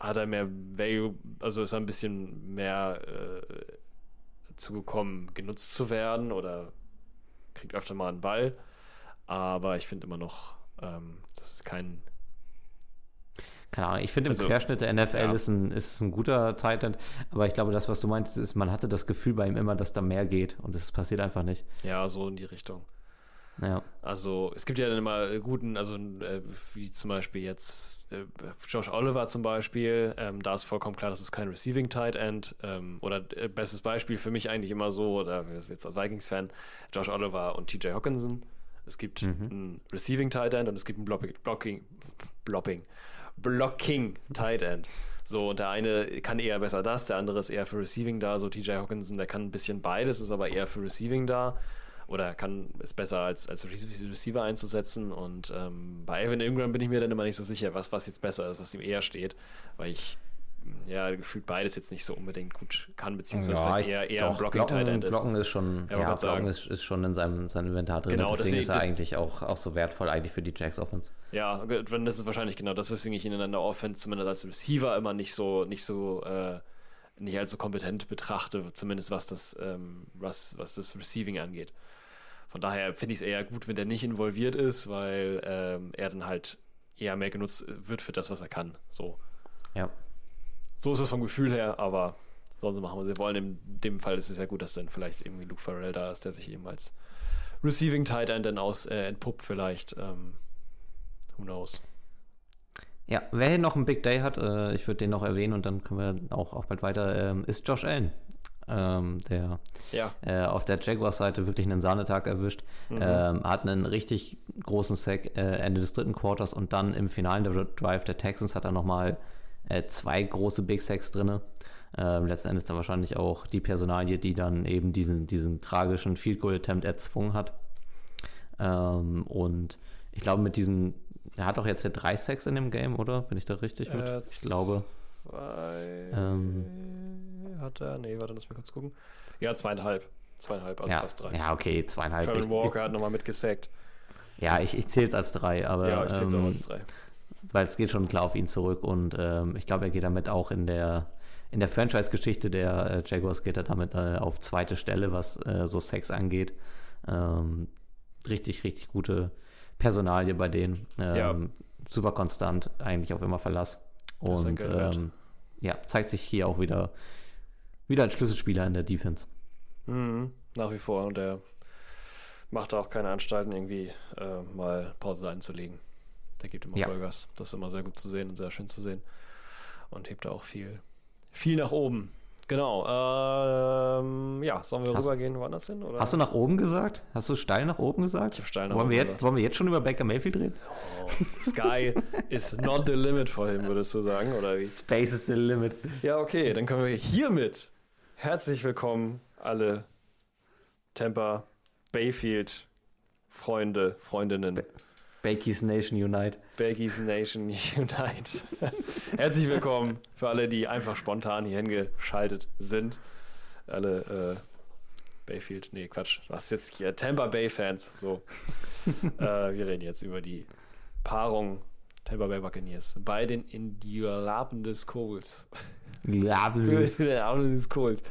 hat er mehr Value, also ist er ein bisschen mehr äh, dazu gekommen, genutzt zu werden oder kriegt öfter mal einen Ball. Aber ich finde immer noch, ähm, das ist kein keine Ahnung, ich finde im also, Querschnitt der NFL ja. ist, ein, ist ein guter Titan, aber ich glaube, das, was du meinst, ist, man hatte das Gefühl bei ihm immer, dass da mehr geht und das passiert einfach nicht. Ja, so in die Richtung. Ja. Also es gibt ja dann immer guten, also äh, wie zum Beispiel jetzt äh, Josh Oliver zum Beispiel, ähm, da ist vollkommen klar, das ist kein Receiving Tight End ähm, oder äh, bestes Beispiel für mich eigentlich immer so, oder jetzt als Vikings-Fan, Josh Oliver und TJ Hawkinson. Es gibt mhm. ein Receiving Tight End und es gibt ein Blocking, Blocking, Blocking, Blocking Tight End. So, und der eine kann eher besser das, der andere ist eher für Receiving da. So, TJ Hawkinson, der kann ein bisschen beides, ist aber eher für Receiving da. Oder kann ist besser als, als Receiver einzusetzen. Und ähm, bei Evan Ingram bin ich mir dann immer nicht so sicher, was, was jetzt besser ist, was ihm eher steht. Weil ich ja, gefühlt beides jetzt nicht so unbedingt gut kann, beziehungsweise ja, eher, eher doch, Blocking Blocken, ist. Blocken ist schon, ja, ja Blocken ist, ist, schon in seinem, seinem Inventar drin. Genau, deswegen, deswegen ist er eigentlich auch, auch so wertvoll eigentlich für die Jacks Offense. Ja, das ist wahrscheinlich genau das, weswegen ich ihn in der Offense zumindest als Receiver immer nicht so, nicht so, äh, nicht als so kompetent betrachte, zumindest was das, ähm, was, was das Receiving angeht. Von daher finde ich es eher gut, wenn der nicht involviert ist, weil ähm, er dann halt eher mehr genutzt wird für das, was er kann. So. Ja. So ist es vom Gefühl her, aber sie machen, was sie wollen. In dem Fall ist es ja gut, dass dann vielleicht irgendwie Luke Farrell da ist, der sich eben als Receiving Tight End dann aus äh, entpuppt vielleicht. Ähm, who knows. Ja, wer hier noch einen Big Day hat, äh, ich würde den noch erwähnen und dann können wir auch, auch bald weiter, ähm, ist Josh Allen. Ähm, der ja. äh, auf der Jaguars-Seite wirklich einen Sahnetag erwischt. Mhm. Ähm, hat einen richtig großen Sack äh, Ende des dritten Quarters und dann im finalen Drive der Texans hat er nochmal äh, zwei große Big Sacks drin. Ähm, letzten Endes dann wahrscheinlich auch die Personalie, die dann eben diesen, diesen tragischen Field Goal Attempt erzwungen hat. Ähm, und ich glaube, mit diesen, er hat doch jetzt ja drei Sacks in dem Game, oder? Bin ich da richtig mit? Äh, ich glaube. Zwei. Ähm. hat er? Nee, warte, lass mal kurz gucken. Ja, zweieinhalb. Zweieinhalb, also Ja, fast drei. ja, okay, zweieinhalb. Trevor Ich, Walker hat nochmal mitgesackt. ich, ja, ich, ich zähle es als drei, aber Ja, ich zähle es auch ähm, als drei. Weil es geht schon klar auf ihn zurück und ähm, ich glaube, er geht damit auch in der in der Franchise-Geschichte der äh, Jaguars geht er damit äh, auf zweite Stelle, was äh, so Sex angeht. Ähm, richtig, richtig gute Personalie bei denen. Ähm, Ja. Super konstant, eigentlich auf immer Verlass. Ein Und ähm, ja, zeigt sich hier auch wieder, wieder als Schlüsselspieler in der Defense. Mhm, nach wie vor. Und er macht auch keine Anstalten, irgendwie äh, mal Pause einzulegen. Der gibt immer Ja. Vollgas. Das ist immer sehr gut zu sehen und sehr schön zu sehen. Und hebt da auch viel, viel nach oben. Genau. Ähm, ja, sollen wir Hast- rübergehen woanders hin? Oder? Hast du nach oben gesagt? Hast du steil nach oben gesagt? Ich habe steil nach wollen, oben wir jetzt, gesagt. wollen wir jetzt schon über Baker Mayfield reden? Oh, Sky is not the limit for him, würdest du sagen, oder wie? Space is the limit. Ja, okay, dann können wir hiermit herzlich willkommen alle Tampa Bayfield Freunde, Freundinnen, Bakey's Nation Unite. Baggies Nation Unite. herzlich willkommen für alle, die einfach spontan hier hingeschaltet sind. Alle äh, Bayfield, nee, Quatsch, was ist jetzt hier? Tampa Bay Fans, so. äh, wir reden jetzt über die Paarung Tampa Bay Buccaneers bei den Indianapolis Colts. Des Kohls.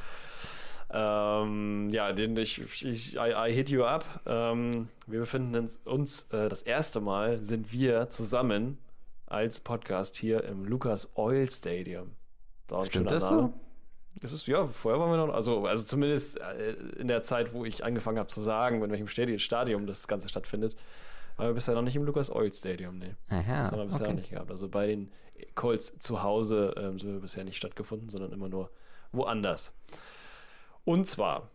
Ähm, ja, den ich, ich I, I hit you up. Ähm, wir befinden uns, uns äh, das erste Mal sind wir zusammen als Podcast hier im Lucas Oil Stadium. Da Stimmt das Name. so? Das ist, ja, vorher waren wir noch, also, also zumindest äh, in der Zeit, wo ich angefangen habe zu sagen, in welchem Stadium das Ganze stattfindet, waren wir bisher noch nicht im Lucas Oil Stadium. Aha, Das haben wir bisher okay. noch nicht gehabt. Also bei den Colts zu Hause ähm, sind wir bisher nicht stattgefunden, sondern immer nur woanders. Und zwar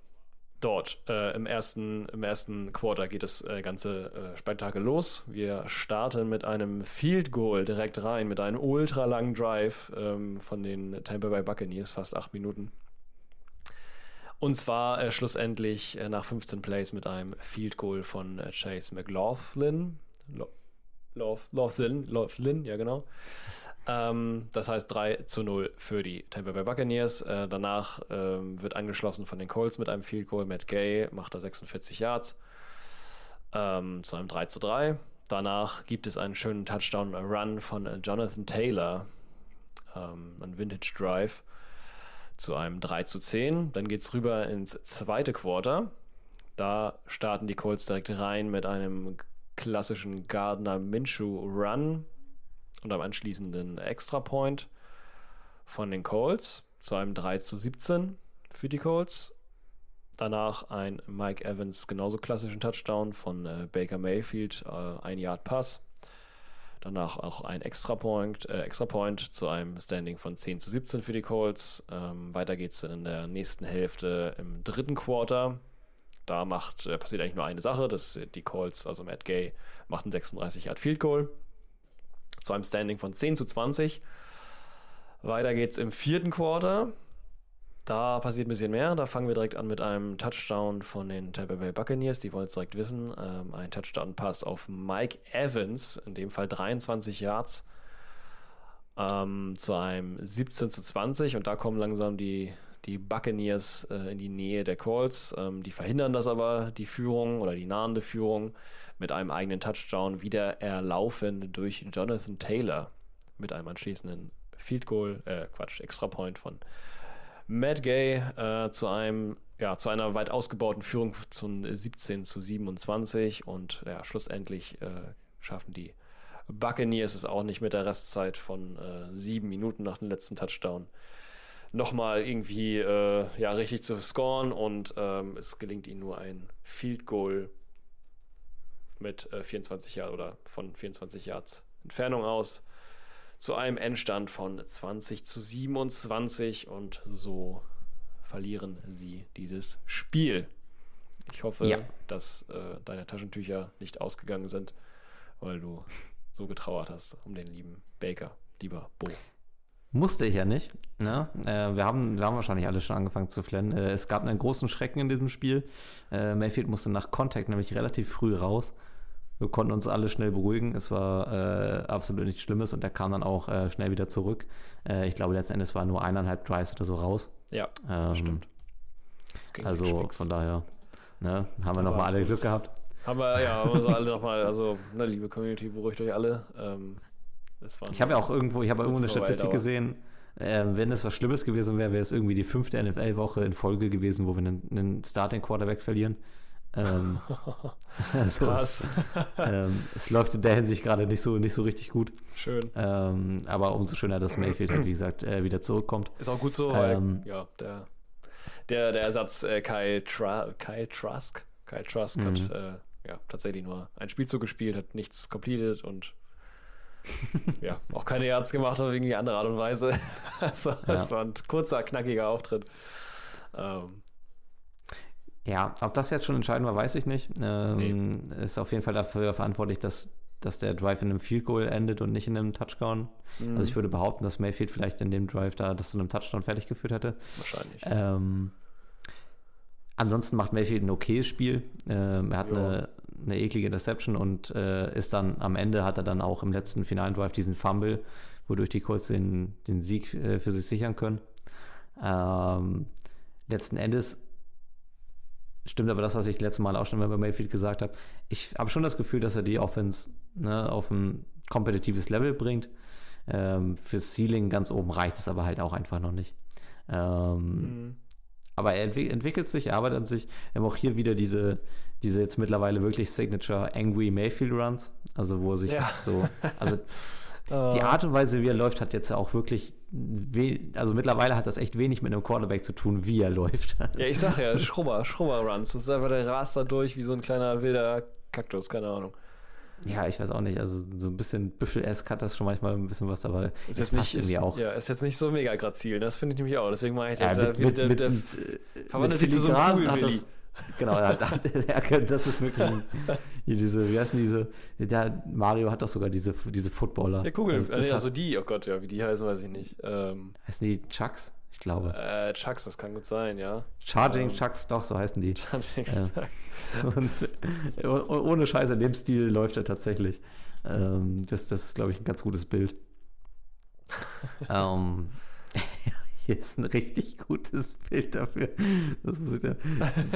dort äh, im, ersten, im ersten Quarter geht das äh, ganze äh, Spektakel los. Wir starten mit einem Field Goal direkt rein, mit einem ultra langen Drive ähm, von den Tampa Bay Buccaneers, fast acht Minuten. Und zwar äh, schlussendlich äh, nach 15 Plays mit einem Field Goal von äh, Chase McLaughlin. Lo- Laugh- Laughlin, Laughlin, ja genau. Ähm, das heißt 3 zu 0 für die Tampa Bay Buccaneers. Äh, danach ähm, wird angeschlossen von den Colts mit einem Field Goal. Matt Gay macht da 46 Yards ähm, zu einem 3 zu 3. Danach gibt es einen schönen Touchdown-Run von äh, Jonathan Taylor, ähm, ein Vintage Drive zu einem 3 zu 10. Dann geht es rüber ins zweite Quarter. Da starten die Colts direkt rein mit einem klassischen Gardner Minshew Run und am anschließenden Extra Point von den Colts zu einem 3 zu 17 für die Colts. Danach ein Mike Evans genauso klassischen Touchdown von äh, Baker Mayfield, äh, ein Yard Pass. Danach auch ein Extra Point, äh, Extra Point zu einem Standing von 10 zu 17 für die Colts. Ähm, weiter geht es in der nächsten Hälfte im dritten Quarter. Da macht, äh, passiert eigentlich nur eine Sache, dass die Colts, also Matt Gay, macht einen 36 Yard Field Goal zu einem Standing von 10 zu 20. Weiter geht's im vierten Quarter. Da passiert ein bisschen mehr. Da fangen wir direkt an mit einem Touchdown von den Tampa Bay Buccaneers. Die wollen es direkt wissen. Ähm, ein Touchdown-Pass auf Mike Evans, in dem Fall 23 Yards, ähm, zu einem 17 zu 20. Und da kommen langsam die, die Buccaneers äh, in die Nähe der Calls. Ähm, die verhindern das aber, die Führung oder die nahende Führung, mit einem eigenen Touchdown wieder erlaufen durch Jonathan Taylor mit einem anschließenden Field Goal, äh, Quatsch, Extra Point von Matt Gay äh, zu einem, ja, zu einer weit ausgebauten Führung zum 17 zu 27 und ja, schlussendlich äh, schaffen die Buccaneers es auch nicht mit der Restzeit von äh, sieben Minuten nach dem letzten Touchdown nochmal irgendwie äh, ja, richtig zu scoren und ähm, es gelingt ihnen nur ein Field Goal mit äh, 24 Yards oder von 24 Yards Entfernung aus zu einem Endstand von 20 zu 27 und so verlieren sie dieses Spiel. Ich hoffe, Ja. dass äh, deine Taschentücher nicht ausgegangen sind, weil du so getrauert hast um den lieben Baker, lieber Bo. Musste ich ja nicht. Ne? Äh, wir, haben, wir haben wahrscheinlich alle schon angefangen zu flennen. Äh, es gab einen großen Schrecken in diesem Spiel. Äh, Mayfield musste nach Contact nämlich relativ früh raus. Wir konnten uns alle schnell beruhigen. Es war äh, absolut nichts Schlimmes und er kam dann auch äh, schnell wieder zurück. Äh, ich glaube, letzten Endes waren nur eineinhalb Drives oder so raus. Ja, Ähm, stimmt. Also von daher ne, haben wir nochmal alle Glück gehabt. Haben wir, ja, haben wir so alle nochmal, also, ne, liebe Community, beruhigt euch alle. Ähm, Ich habe ja auch irgendwo, ich habe irgendwo eine Statistik gesehen, ähm, wenn es was Schlimmes gewesen wäre, wäre es irgendwie die fünfte NFL-Woche in Folge gewesen, wo wir einen, einen Starting Quarterback verlieren. Ähm, also krass. Es, ähm, es läuft in der Hinsicht gerade nicht so, nicht so richtig gut. Schön. Ähm, aber umso schöner, dass Mayfield halt, wie gesagt, äh, wieder zurückkommt. Ist auch gut so, weil, Ähm, ja, der, der, der Ersatz äh, Kyle, Tra Kyle Trask, Kyle Trask hat Mhm. äh, ja, tatsächlich nur ein Spielzug gespielt, hat nichts completed und ja, auch keine Yards gemacht auf irgendwie andere Art und Weise. Also, es war ein kurzer, knackiger Auftritt. Ähm, Ja, ob das jetzt schon entscheidend war, weiß ich nicht. Ähm, Ist auf jeden Fall dafür verantwortlich, dass, dass der Drive in einem Field Goal endet und nicht in einem Touchdown. Mhm. Also ich würde behaupten, dass Mayfield vielleicht in dem Drive da das zu einem Touchdown fertig geführt hätte. wahrscheinlich. Ähm, ansonsten macht Mayfield ein okayes Spiel. Ähm, er hat Ja. eine, eine eklige Interception und äh, ist dann am Ende hat er dann auch im letzten finalen Drive diesen Fumble, wodurch die Colts den, den Sieg äh, für sich sichern können. Ähm, letzten Endes stimmt aber das, was ich letztes Mal auch schon bei Mayfield gesagt habe. Ich habe schon das Gefühl, dass er die Offense ne, auf ein kompetitives Level bringt. Ähm, fürs Ceiling ganz oben reicht es aber halt auch einfach noch nicht. Ähm, Mhm. Aber er entwick entwickelt sich, er arbeitet an sich. Wir haben auch hier wieder diese, diese jetzt mittlerweile wirklich Signature Angry Mayfield Runs. Also wo er sich Ja. so, also die Äh, Art und Weise, wie er läuft, hat jetzt auch wirklich, also mittlerweile hat das echt wenig mit einem Quarterback zu tun, wie er läuft. Ja, ich sag ja, Schrubber, Schrubber-Runs. Das ist einfach der rast da durch wie so ein kleiner wilder Kaktus, keine Ahnung. Ja, ich weiß auch nicht. Also so ein bisschen Büffel-esque hat das schon manchmal ein bisschen was, aber Ist jetzt nicht, ist, auch. Ja, ist jetzt nicht so mega grazil. Das finde ich nämlich auch. Deswegen meine ich, Ja, der, mit, der, mit, der, mit, der, äh, verwandelt sich zu so einem das- Genau, ja, da- ja, das ist wirklich hier diese, wie heißen diese, der Mario hat doch sogar diese, diese Footballer. der Kugel. Also, Also, die, oh Gott, ja, wie die heißen, weiß ich nicht. Ähm, heißen die Chucks? Ich glaube. äh, Chucks, das kann gut sein, ja. Charging ähm, Chucks, doch, so heißen die. Ja. Und äh, oh- ohne Scheiß, in dem Stil läuft er tatsächlich. Ähm, das, das ist, glaube ich, ein ganz gutes Bild. ähm, hier ist ein richtig gutes Bild dafür. Das ist der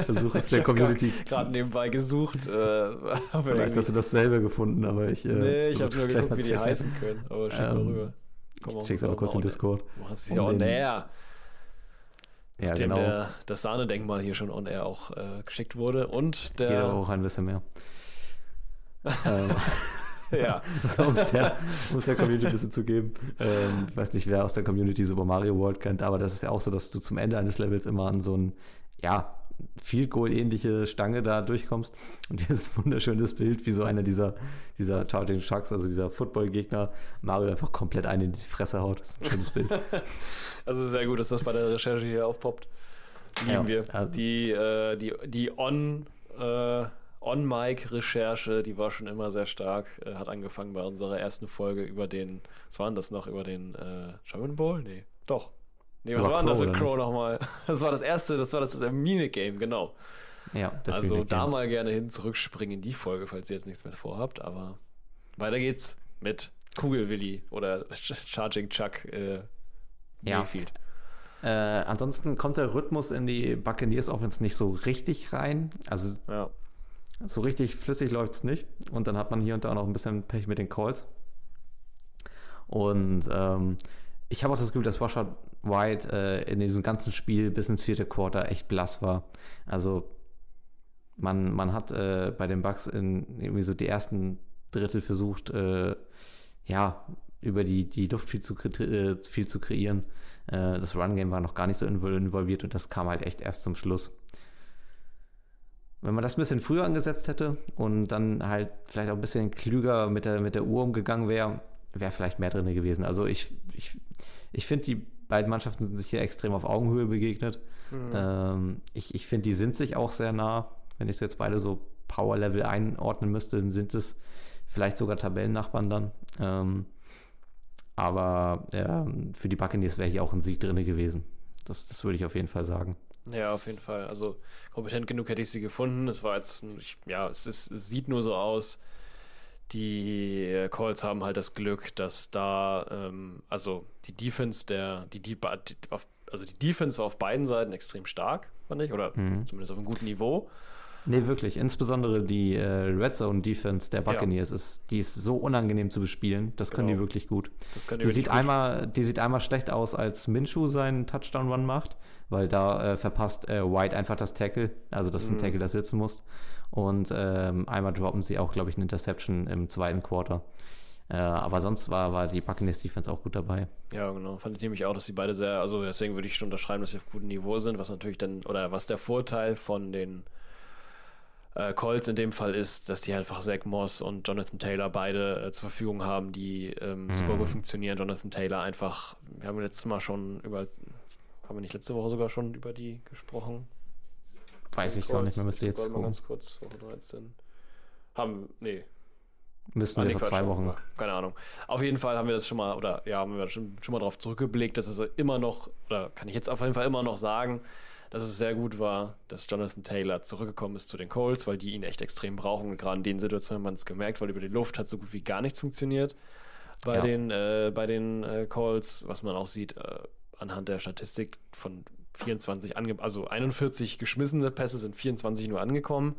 Versuch es der Ich hab Community. Gerade nebenbei gesucht. Äh, Vielleicht hast du dasselbe gefunden, aber ich. Äh, nee, ich habe nur geguckt, mal wie die heißen können. Aber schick mal Ähm, rüber. Komm, Ich check's aber kurz in Discord. Sie Um ja on den- air. Ja, Nachdem genau. der, das Sahnedenkmal hier schon on air auch äh, geschickt wurde. Und der. auch ein bisschen mehr. ähm, Ja. so, um es der, um's der Community ein bisschen zu geben. Ähm, ich weiß nicht, wer aus der Community Super Mario World kennt, aber das ist ja auch so, dass du zum Ende eines Levels immer an so ein, ja, Field Goal ähnliche Stange da durchkommst. Und hier ist ein wunderschönes Bild, wie so einer dieser, dieser Charging Sharks, also dieser Football-Gegner, Mario einfach komplett einen in die Fresse haut. Das ist ein schönes Bild. Also sehr gut, dass das bei der Recherche hier aufpoppt. Lieben Ja, wir. also- Die, äh, die, die On, äh, On-Mic-Recherche, die war schon immer sehr stark. Äh, hat angefangen bei unserer ersten Folge über den, was war denn das noch, über den äh, German Bowl? Nee, doch. Nee, was war denn das oder Crow nochmal? Das war das erste, das war das äh, Minigame, genau. Ja, das also da mal gerne hin zurückspringen in die Folge, falls ihr jetzt nichts mehr vorhabt. Aber weiter geht's mit Kugelwilli oder Charging Chuck äh, Ja. Mayfield. Äh, ansonsten kommt der Rhythmus in die Buccaneers Offense nicht so richtig rein. Also Ja. so richtig flüssig läuft es nicht. Und dann hat man hier und da noch ein bisschen Pech mit den Calls. Und ähm, ich habe auch das Gefühl, dass Rashad White äh, in diesem ganzen Spiel bis ins vierte Quarter echt blass war. Also man, man hat äh, bei den Bucks in irgendwie so die ersten Drittel versucht, äh, ja, über die, die Luft viel zu, äh, viel zu kreieren. Äh, das Run-Game war noch gar nicht so invol- involviert und das kam halt echt erst zum Schluss. Wenn man das ein bisschen früher angesetzt hätte und dann halt vielleicht auch ein bisschen klüger mit der, mit der Uhr umgegangen wäre, wäre vielleicht mehr drin gewesen. Also ich, ich, ich finde, die beiden Mannschaften sind sich hier extrem auf Augenhöhe begegnet. Mhm. Ähm, ich ich finde, die sind sich auch sehr nah. Wenn ich so jetzt beide so Power-Level einordnen müsste, dann sind es vielleicht sogar Tabellennachbarn dann. Ähm, aber ähm, für die Buccaneers wäre hier auch ein Sieg drin gewesen. Das, das würde ich auf jeden Fall sagen. Ja, auf jeden Fall. Also kompetent genug hätte ich sie gefunden. Es war jetzt, ja, es, ist, es sieht nur so aus. Die Colts haben halt das Glück, dass da, ähm, also die Defense der, die, die, also die Defense war auf beiden Seiten extrem stark, fand ich, oder mhm. zumindest auf einem guten Niveau. Nee, wirklich. Insbesondere die äh, Red Zone Defense der Buccaneers ja. ist, die ist so unangenehm zu bespielen. Das können genau. die wirklich gut. Das können die, die sieht gut. einmal, die sieht einmal schlecht aus, als Minshew seinen Touchdown Run macht, weil da äh, verpasst äh, White einfach das Tackle. Also das ist ein mhm. Tackle, das sitzen muss. Und ähm, einmal droppen sie auch, glaube ich, eine Interception im zweiten Quarter. Äh, aber sonst war, war die Buccaneers Defense auch gut dabei. Ja, genau. Fand ich nämlich auch, dass die beide sehr, also deswegen würde ich schon unterschreiben, dass sie auf gutem Niveau sind, was natürlich dann, oder was der Vorteil von den äh, Colts in dem Fall ist, dass die einfach Zach Moss und Jonathan Taylor beide äh, zur Verfügung haben, die ähm, mhm. super gut funktionieren. Jonathan Taylor einfach, wir haben letztes Mal schon über, haben wir nicht letzte Woche sogar schon über die gesprochen? Weiß ich gar nicht, man müsste jetzt gucken. ganz kurz, Woche 13. Haben, nee. Müssten ah, wir vor zwei Wochen. Keine Ahnung. Auf jeden Fall haben wir das schon mal, oder ja, haben wir schon, schon mal darauf zurückgeblickt, dass es immer noch, oder kann ich jetzt auf jeden Fall immer noch sagen, dass es sehr gut war, dass Jonathan Taylor zurückgekommen ist zu den Colts, weil die ihn echt extrem brauchen. Und gerade in den Situationen hat man es gemerkt, weil über die Luft hat so gut wie gar nichts funktioniert bei ja. den, äh, bei den äh, Colts, was man auch sieht äh, anhand der Statistik von 24 ange also 41 geschmissene Pässe sind 24 nur angekommen.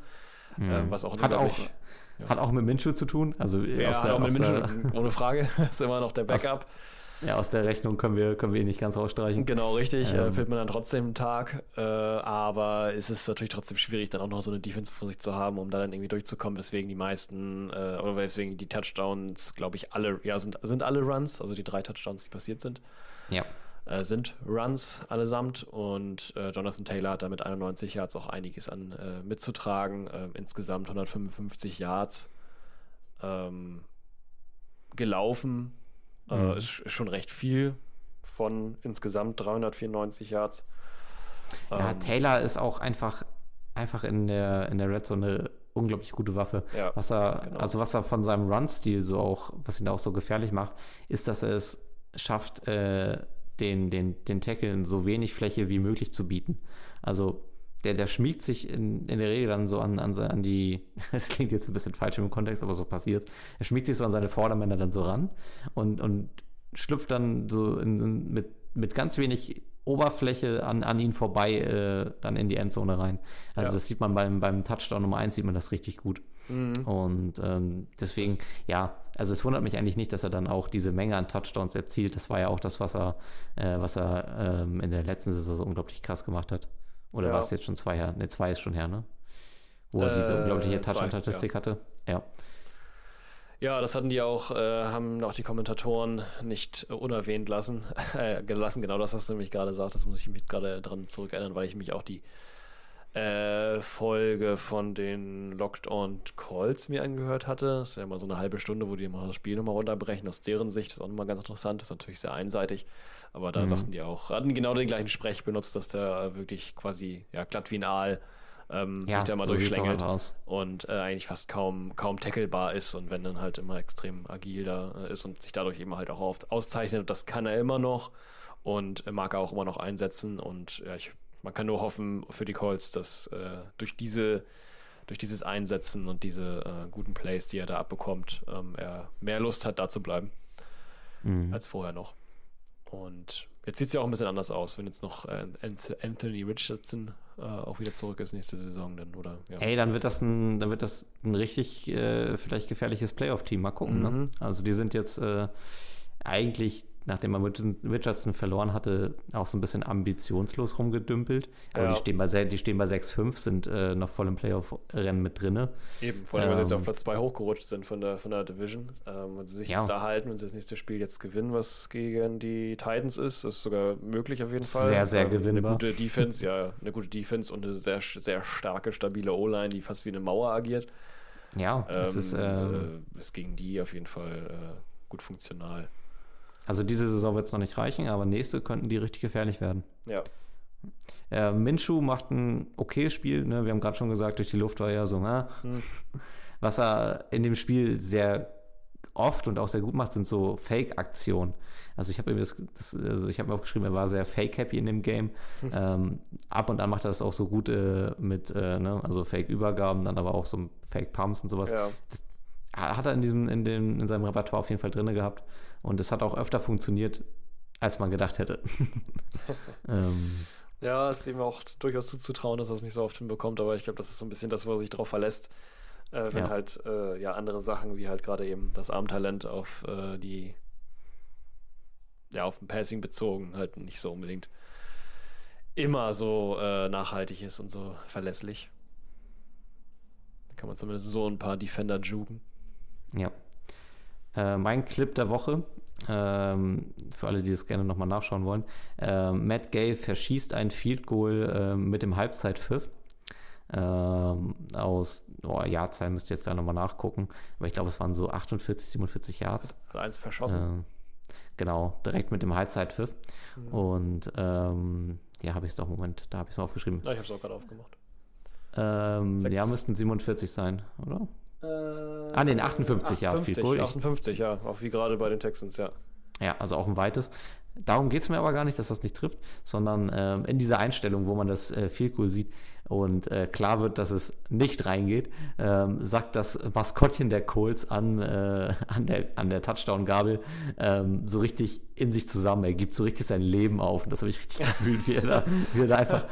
Mhm. was auch hat auch, ja. hat auch mit Minshew zu tun. Also ja, aus der, auch mit Minshew, ohne Frage. ist immer noch der Backup. Aus, ja, aus der Rechnung können wir, können wir ihn nicht ganz rausstreichen. Genau, richtig. Ähm. Äh, man dann trotzdem einen Tag. Äh, aber es ist natürlich trotzdem schwierig, dann auch noch so eine Defense vor sich zu haben, um da dann irgendwie durchzukommen. Deswegen die meisten, äh, oder weswegen die Touchdowns, glaube ich, alle, ja, sind, sind alle Runs, also die drei Touchdowns, die passiert sind. Ja äh, sind Runs allesamt und äh, Jonathan Taylor hat da mit 91 Yards auch einiges an äh, mitzutragen. Äh, insgesamt 155 Yards ähm, gelaufen. Äh, mhm. Ist, ist, schon recht viel von insgesamt 394 Yards. Ja, ähm, Taylor ist auch einfach, einfach in der, in der Red Zone eine unglaublich gute Waffe. Ja, was er, genau. also was er von seinem Run-Stil so auch, was ihn auch so gefährlich macht, ist, dass er es schafft, äh, den, den, den Tackeln so wenig Fläche wie möglich zu bieten. Also der, der schmiegt sich in, in der Regel dann so an, an, an die, es klingt jetzt ein bisschen falsch im Kontext, aber so passiert Er schmiegt sich so an seine Vordermänner dann so ran und, und schlüpft dann so in, mit, mit ganz wenig Oberfläche an, an ihn vorbei äh, dann in die Endzone rein. Also ja. das sieht man beim, beim Touchdown Nummer 1 sieht man das richtig gut. Mhm. Und ähm, deswegen, das ja, also es wundert mich eigentlich nicht, dass er dann auch diese Menge an Touchdowns erzielt. Das war ja auch das, was er, äh, was er ähm, in der letzten Saison so unglaublich krass gemacht hat. Oder ja. war es jetzt schon zwei her? Ne, zwei ist schon her, ne? Wo er diese äh, unglaubliche Touchdown-Statistik ja. hatte. Ja. Ja, das hatten die auch, äh, haben auch die Kommentatoren nicht äh, unerwähnt lassen, äh, gelassen. Genau das, was du nämlich gerade sagst, das muss ich mich gerade dran zurückerinnern, weil ich mich auch die äh, Folge von den Locked On Calls mir angehört hatte. Das ist ja immer so eine halbe Stunde, wo die immer das Spiel nochmal runterbrechen. Aus deren Sicht ist auch nochmal ganz interessant. Das ist natürlich sehr einseitig. Aber da mhm. sagten die auch, hatten genau den gleichen Sprech benutzt, dass der wirklich quasi ja, glatt wie ein Aal ähm, ja, sich da mal so durchschlängelt und äh, eigentlich fast kaum, kaum tacklebar ist und wenn dann halt immer extrem agil da äh, ist und sich dadurch eben halt auch oft auszeichnet. Und das kann er immer noch und mag er auch immer noch einsetzen. Und ja, ich, man kann nur hoffen für die Colts, dass äh, durch diese durch dieses Einsetzen und diese äh, guten Plays, die er da abbekommt, ähm, er mehr Lust hat, da zu bleiben mhm. als vorher noch. Und jetzt sieht es ja auch ein bisschen anders aus, wenn jetzt noch äh, Anthony Richardson äh, auch wieder zurück ist nächste Saison dann, oder? Ja. Ey, dann wird das ein, dann wird das ein richtig äh, vielleicht gefährliches Playoff-Team. Mal gucken, ne? mhm. ne? Also die sind jetzt äh, eigentlich nachdem man Richardson verloren hatte, auch so ein bisschen ambitionslos rumgedümpelt. Aber ja. die stehen bei, die stehen bei 6-5, sind äh, noch voll im Playoff-Rennen mit drin. Eben, vor allem, ähm, weil sie jetzt auf ähm, Platz 2 hochgerutscht sind von der, von der Division. Ähm, wenn sie sich ja. jetzt da halten und sie das nächste Spiel jetzt gewinnen, was gegen die Titans ist, ist sogar möglich auf jeden Fall. Sehr, sehr ähm, gewinnbar. Eine gute Defense, ja, eine gute Defense und eine sehr, sehr starke, stabile O-Line, die fast wie eine Mauer agiert. Ja, das ist, ähm, äh, ist gegen die auf jeden Fall äh, gut funktional. Also diese Saison wird es noch nicht reichen, aber nächste könnten die richtig gefährlich werden. Ja. Äh, Minshu macht ein okayes Spiel. Ne? Wir haben gerade schon gesagt, durch die Luft war er so, na. Hm. Was er in dem Spiel sehr oft und auch sehr gut macht, sind so Fake-Aktionen. Also ich habe das, das, also ich habe mir aufgeschrieben, er war sehr fake-happy in dem Game. Hm. Ähm, ab und an macht er das auch so gut äh, mit, äh, ne? also Fake-Übergaben, dann aber auch so Fake-Pumps und sowas. Ja. Das, hat er in, diesem, in, dem, in seinem Repertoire auf jeden Fall drin gehabt. Und es hat auch öfter funktioniert, als man gedacht hätte. ähm, ja, es ist ihm auch durchaus zuzutrauen, dass er es nicht so oft hinbekommt, aber ich glaube, das ist so ein bisschen das, wo er sich darauf verlässt, äh, wenn ja. halt äh, ja andere Sachen, wie halt gerade eben das Armtalent auf äh, die ja, auf dem Passing bezogen, halt nicht so unbedingt immer so äh, nachhaltig ist und so verlässlich. Da kann man zumindest so ein paar Defender jugen. Ja. Äh, mein Clip der Woche, ähm, für alle, die es gerne nochmal nachschauen wollen, äh, Matt Gay verschießt ein Field Goal äh, mit dem Halbzeitpfiff. Ähm, aus oh, Jahrzahl müsst ihr jetzt da nochmal nachgucken, aber ich glaube, es waren so 48, 47 Yards. Hat eins verschossen. Äh, genau, direkt mit dem Halbzeitpfiff. Mhm. Und ähm, ja, habe ich es doch, Moment, da habe ich es mal aufgeschrieben. Ja, ich habe es auch gerade aufgemacht. Ähm, ja, müssten 47 sein, oder? Äh, ah, nee, 58, 58 ja, viel cool. 58, ja, auch wie gerade bei den Texans, ja. Ja, also auch ein weites. Darum geht es mir aber gar nicht, dass das nicht trifft, sondern ähm, in dieser Einstellung, wo man das äh, viel cool sieht, und äh, klar wird, dass es nicht reingeht, ähm, sagt das Maskottchen der Colts an, äh, an der, an der Touchdown-Gabel ähm, so richtig in sich zusammen. Er gibt so richtig sein Leben auf. Und das habe ich richtig gefühlt, wie er da, wie er da einfach.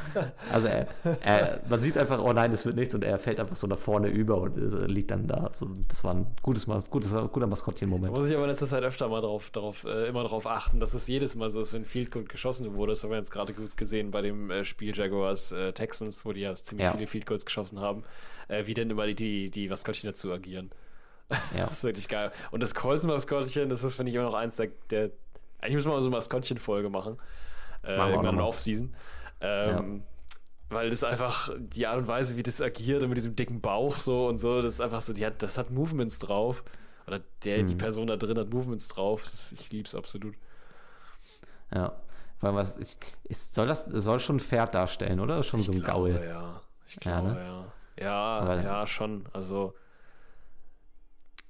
Also er, er, man sieht einfach, oh nein, es wird nichts und er fällt einfach so nach vorne über und äh, liegt dann da. So, das war ein gutes, gutes, guter Maskottchen-Moment. Muss ich aber in letzter Zeit öfter mal drauf, darauf, äh, immer darauf achten, dass es jedes Mal so ist, wenn Field Goal geschossen wurde. Das haben wir jetzt gerade gut gesehen bei dem äh, Spiel Jaguars äh, Texans, wo die ja ziemlich ja. viele Field Goals geschossen haben, äh, wie denn immer die, die, die Maskottchen dazu agieren. Ja. das ist wirklich geil. Und das Colts-Maskottchen, das ist, finde ich, immer noch eins der, der eigentlich müssen wir mal so eine Maskottchen-Folge machen. Äh, machen irgendwann in Off-Season. Ähm, ja. Weil das einfach die Art und Weise, wie das agiert und mit diesem dicken Bauch so und so, das ist einfach so, die hat, das hat Movements drauf. Oder der, hm. die Person da drin hat Movements drauf. Das, ich lieb's absolut. Ja. Weil was ist, ist, soll das soll schon ein Pferd darstellen, oder? Schon ich so ein glaube, Gaul. Ja, ich glaube, ja. Ne? Ja, ja, ja, schon. Also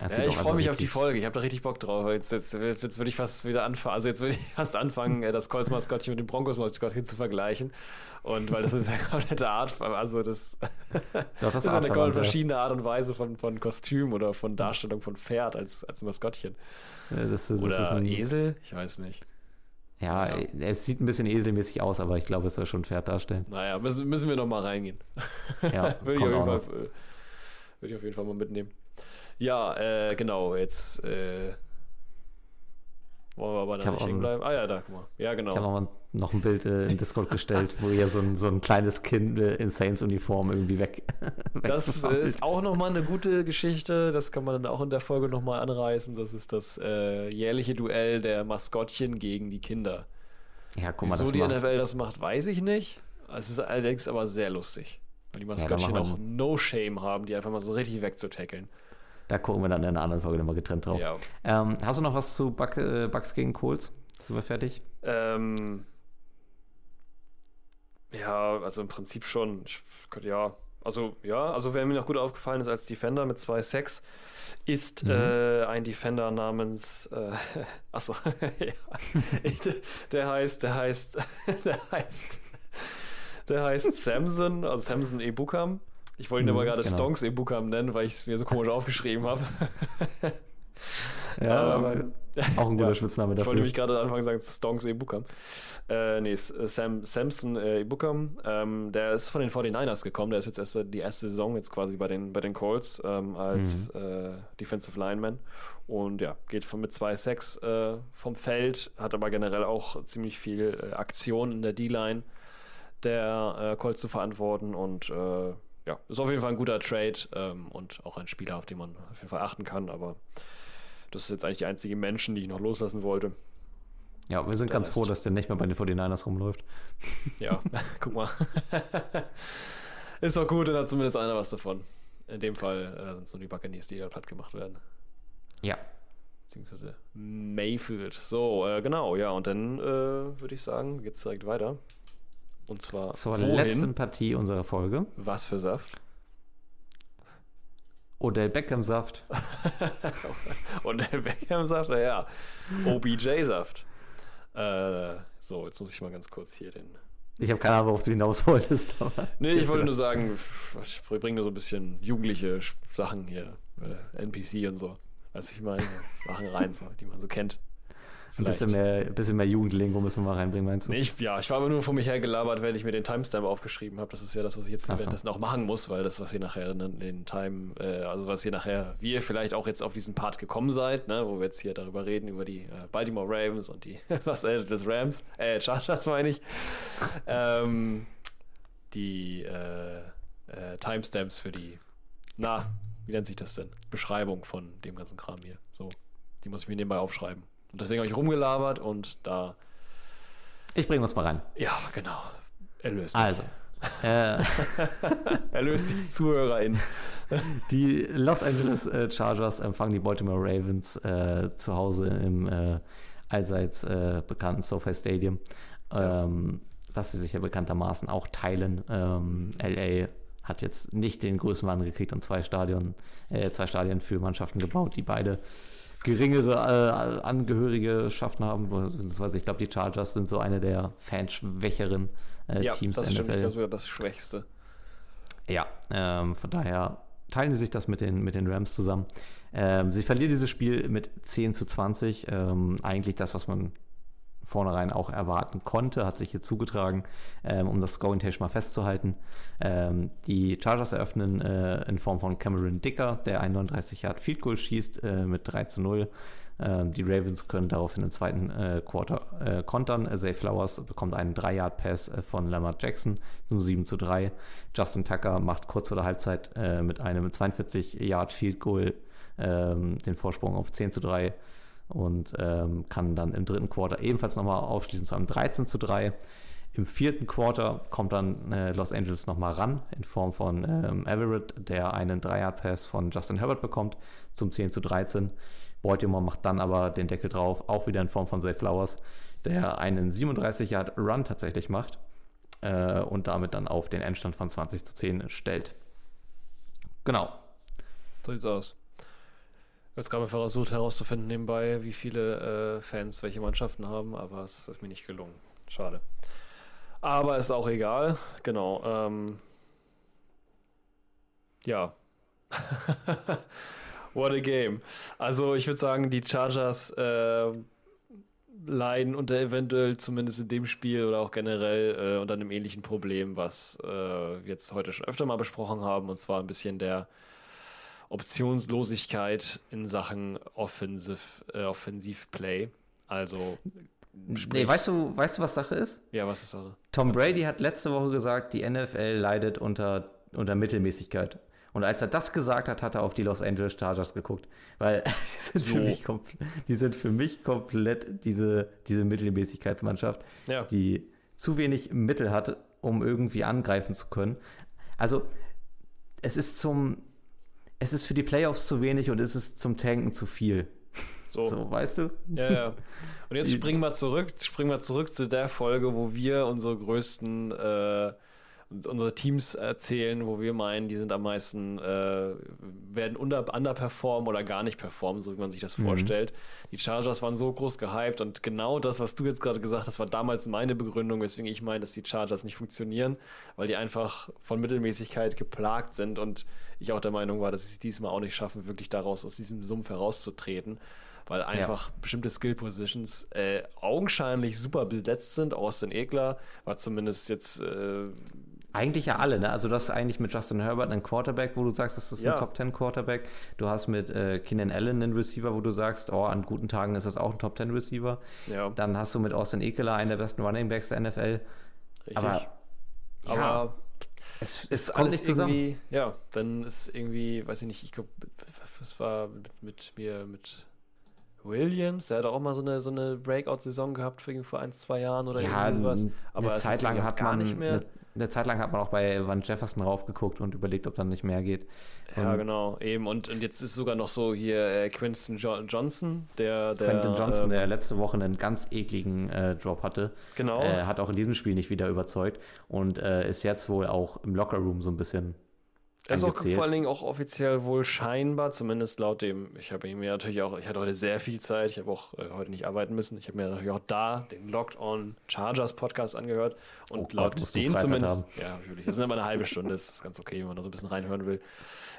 ja, ich freue mich auf die Folge. Ich habe da richtig Bock drauf. Jetzt, jetzt, jetzt würde ich fast wieder anfangen. Also jetzt würde ich fast anfangen, äh, das Colts-Maskottchen mit dem Broncos-Maskottchen zu vergleichen. Und weil das ist eine komplette Art, also das, Doch, das ist eine komplett verschiedene Art und Weise von, von Kostüm oder von Darstellung von Pferd als, als Maskottchen. Ja, das, das oder ein Esel? Ich weiß nicht. Ja, ja, es sieht ein bisschen eselmäßig aus, aber ich glaube, es soll schon ein Pferd darstellen. Naja, müssen, müssen wir noch mal reingehen. Ja, würde, ich auf jeden Fall, äh, würde ich auf jeden Fall mal mitnehmen. Ja, äh, genau, jetzt äh, wollen wir aber da nicht hängen bleiben. Ah ja, da, guck mal. Ja, genau. Ich habe noch ein Bild äh, in Discord gestellt, wo ihr so ein, so ein kleines Kind äh, in Saints-Uniform irgendwie weg. das ist auch nochmal eine gute Geschichte. Das kann man dann auch in der Folge nochmal anreißen. Das ist das äh, jährliche Duell der Maskottchen gegen die Kinder. Ja, guck mal, Wieso die macht. NFL das macht, weiß ich nicht. Es ist allerdings aber sehr lustig. Weil die Maskottchen ja, auch No Shame haben, die einfach mal so richtig wegzutackeln. Da gucken wir dann in einer anderen Folge nochmal getrennt drauf. Ja. Ähm, hast du noch was zu Buck, äh, Bugs gegen Colts? Sind wir fertig? Ähm, ja, also im Prinzip schon. Ich, ja, also ja, also wer mir noch gut aufgefallen ist als Defender mit zwei Sex, ist mhm. äh, ein Defender namens äh, achso, ja, der heißt, der heißt, der heißt, der heißt Samson, also Samson Ebukam. Ich wollte ihn aber mhm, gerade genau. Stonks Ebukam nennen, weil ich es mir so komisch aufgeschrieben habe. ja, ähm, aber auch ein guter ja, Spitzname dafür. Ich wollte nämlich gerade anfangen sagen, Stonks Ebukam. Äh, nee, äh, Sam, Samson äh, Ebukam, ähm, der ist von den 49ers gekommen. Der ist jetzt erst die erste Saison jetzt quasi bei den, bei den Colts ähm, als mhm. äh, Defensive Lineman. Und ja, geht von mit zwei Sacks äh, vom Feld, hat aber generell auch ziemlich viel äh, Aktion in der D-Line der Colts zu verantworten und ja, ist auf jeden Fall ein guter Trade ähm, und auch ein Spieler, auf den man auf jeden Fall achten kann. Aber das ist jetzt eigentlich die einzige Menschen, die ich noch loslassen wollte. Ja, wir sind der ganz Rest. froh, dass der nicht mehr bei den 49ers rumläuft. Ja, guck mal. ist doch gut, dann hat zumindest einer was davon. In dem Fall äh, sind es nur die Buccaneers, die da platt gemacht werden. Ja. Beziehungsweise Mayfield. So, äh, genau, ja, und dann äh, würde ich sagen, geht es direkt weiter. Und zwar zur wohin? letzten Partie unserer Folge. Was für Saft? Odell Beckham Saft. Odell Beckham Saft, ja. OBJ Saft. Äh, so, jetzt muss ich mal ganz kurz hier den Ich habe keine Ahnung, worauf du hinaus wolltest. Aber Nee, ich wollte nur sagen, ich bringe nur so ein bisschen jugendliche Sachen hier, äh, NPC und so. Also ich meine, Sachen rein, so, die man so kennt. Ein bisschen mehr, ein bisschen mehr Jugendlingo müssen wir mal reinbringen, meinst du? Nee, ich, ja, ich war aber nur vor mich her gelabert, wenn ich mir den Timestamp aufgeschrieben habe. Das ist ja das, was ich jetzt Ach so. währenddessen auch machen muss, weil das, was ihr nachher dann den Time, äh, also was ihr nachher, wie ihr vielleicht auch jetzt auf diesen Part gekommen seid, ne, wo wir jetzt hier darüber reden, über die äh, Baltimore Ravens und die Los Angeles Rams, äh, Chargers meine ich, ähm, die äh, äh, Timestamps für die, na, wie nennt sich das denn? Beschreibung von dem ganzen Kram hier. So, die muss ich mir nebenbei aufschreiben. Und deswegen habe ich rumgelabert und da Ich bringe uns mal rein. ja, genau. Erlöst. Also, äh, Erlöst die ZuhörerInnen. die Los Angeles äh, Chargers empfangen die Baltimore Ravens äh, zu Hause im äh, allseits äh, bekannten SoFi Stadium, ähm, was sie sich ja bekanntermaßen auch teilen. Ähm, LA hat jetzt nicht den Größenwahn gekriegt und zwei Stadion, äh, zwei Stadien für Mannschaften gebaut, die beide geringere äh, Angehörigschaften haben. Beziehungsweise ich glaube, die Chargers sind so eine der fanschwächeren äh, Ja, Teams das der stimmt. Ich NFL. glaube sogar das Schwächste. Ja, ähm, von daher teilen sie sich das mit den, mit den Rams zusammen. Ähm, sie verlieren dieses Spiel mit 10 zu 20. Ähm, eigentlich das, was man vornherein auch erwarten konnte, hat sich hier zugetragen, ähm, um das Scoring Table mal festzuhalten. Ähm, die Chargers eröffnen äh, in Form von Cameron Dicker, der ein 39 Yard Field Goal schießt äh, mit 3 zu 0. Ähm, die Ravens können daraufhin im zweiten äh, Quarter äh, kontern. Zay Flowers bekommt einen 3-Yard-Pass äh, von Lamar Jackson zum 7 zu 3. Justin Tucker macht kurz vor der Halbzeit äh, mit einem 42-Yard-Field-Goal ähm, den Vorsprung auf 10 zu 3 und ähm, kann dann im dritten Quarter ebenfalls nochmal aufschließen zu einem 13 zu 3. Im vierten Quarter kommt dann äh, Los Angeles nochmal ran in Form von ähm, Everett, der einen 3-Yard-Pass von Justin Herbert bekommt zum 10 zu 13. Baltimore macht dann aber den Deckel drauf, auch wieder in Form von Zay Flowers, der einen 37-Yard-Run tatsächlich macht äh, und damit dann auf den Endstand von 20 zu 10 stellt. Genau. So sieht's aus. Ich habe jetzt gerade versucht herauszufinden nebenbei, wie viele äh, Fans welche Mannschaften haben, aber es ist mir nicht gelungen. Schade. Aber ist auch egal. Genau. Ähm, ja. What a game. Also ich würde sagen, die Chargers äh, leiden unter eventuell zumindest in dem Spiel oder auch generell äh, unter einem ähnlichen Problem, was äh, wir jetzt heute schon öfter mal besprochen haben, und zwar ein bisschen der Optionslosigkeit in Sachen Offensive, äh, Offensivplay. Also, Nee, sprich- weißt du, weißt du, was Sache ist? ja, was ist Sache? Tom. Brady hat letzte Woche gesagt, die NFL leidet unter, unter Mittelmäßigkeit. Und als er das gesagt hat, hat er auf die Los Angeles Chargers geguckt. Weil die sind, für, So. mich die sind für mich komplett diese, diese Mittelmäßigkeitsmannschaft, Ja. die zu wenig Mittel hat, um irgendwie angreifen zu können. Also, es ist zum. Es ist für die Playoffs zu wenig und es ist zum Tanken zu viel. So. So, weißt du? Ja, ja. Und jetzt springen wir zurück, springen wir zurück zu der Folge, wo wir unsere größten, äh, uns- unsere Teams erzählen, wo wir meinen, die sind am meisten, äh, werden under, underperformen oder gar nicht performen, so wie man sich das Mhm. vorstellt. Die Chargers waren so groß gehypt und genau das, was du jetzt gerade gesagt hast, war damals meine Begründung, weswegen ich meine, dass die Chargers nicht funktionieren, weil die einfach von Mittelmäßigkeit geplagt sind und ich auch der Meinung war, dass sie es diesmal auch nicht schaffen, wirklich daraus aus diesem Sumpf herauszutreten weil einfach bestimmte Skill Positions äh, augenscheinlich super besetzt sind. Austin Egler war zumindest jetzt äh, Eigentlich ja alle, ne? Also du hast eigentlich mit Justin Herbert einen Quarterback, wo du sagst, das ist Ja. ein Top 10 Quarterback. Du hast mit äh, Keenan Allen einen Receiver, wo du sagst, oh, an guten Tagen ist das auch ein Top 10 Receiver. ja Dann hast du mit Austin Ekeler einen der besten Running Backs der NFL. richtig. Aber, Aber, ja, es, ist es kommt alles nicht zusammen. irgendwie, ja, dann ist irgendwie, weiß ich nicht, ich glaube, es war mit, mit mir, mit Williams, der hat auch mal so eine, so eine Breakout-Saison gehabt vor ein, zwei Jahren oder Ja, irgendwas. eine Aber es Zeit lang hat gar man nicht mehr. Eine, eine Zeit lang hat man auch bei Van Jefferson raufgeguckt und überlegt, ob dann nicht mehr geht. Ja, Und genau, eben. Und, und jetzt ist sogar noch so hier äh, Quinton jo Johnson, der, der Quentin Johnson, ähm, der letzte Woche einen ganz ekligen äh, Drop hatte, genau, äh, hat auch in diesem Spiel nicht wieder überzeugt und äh, ist jetzt wohl auch im Lockerroom so ein bisschen Er ist auch vor allen Dingen auch offiziell wohl scheinbar, zumindest laut dem, ich habe mir natürlich auch, ich hatte heute sehr viel Zeit, ich habe auch äh, heute nicht arbeiten müssen. Ich habe mir natürlich auch da den Locked On Chargers Podcast angehört und Oh laut Freizeit zumindest, haben. ja, natürlich, das sind immer eine halbe Stunde, das ist ganz okay, wenn man da so ein bisschen reinhören will.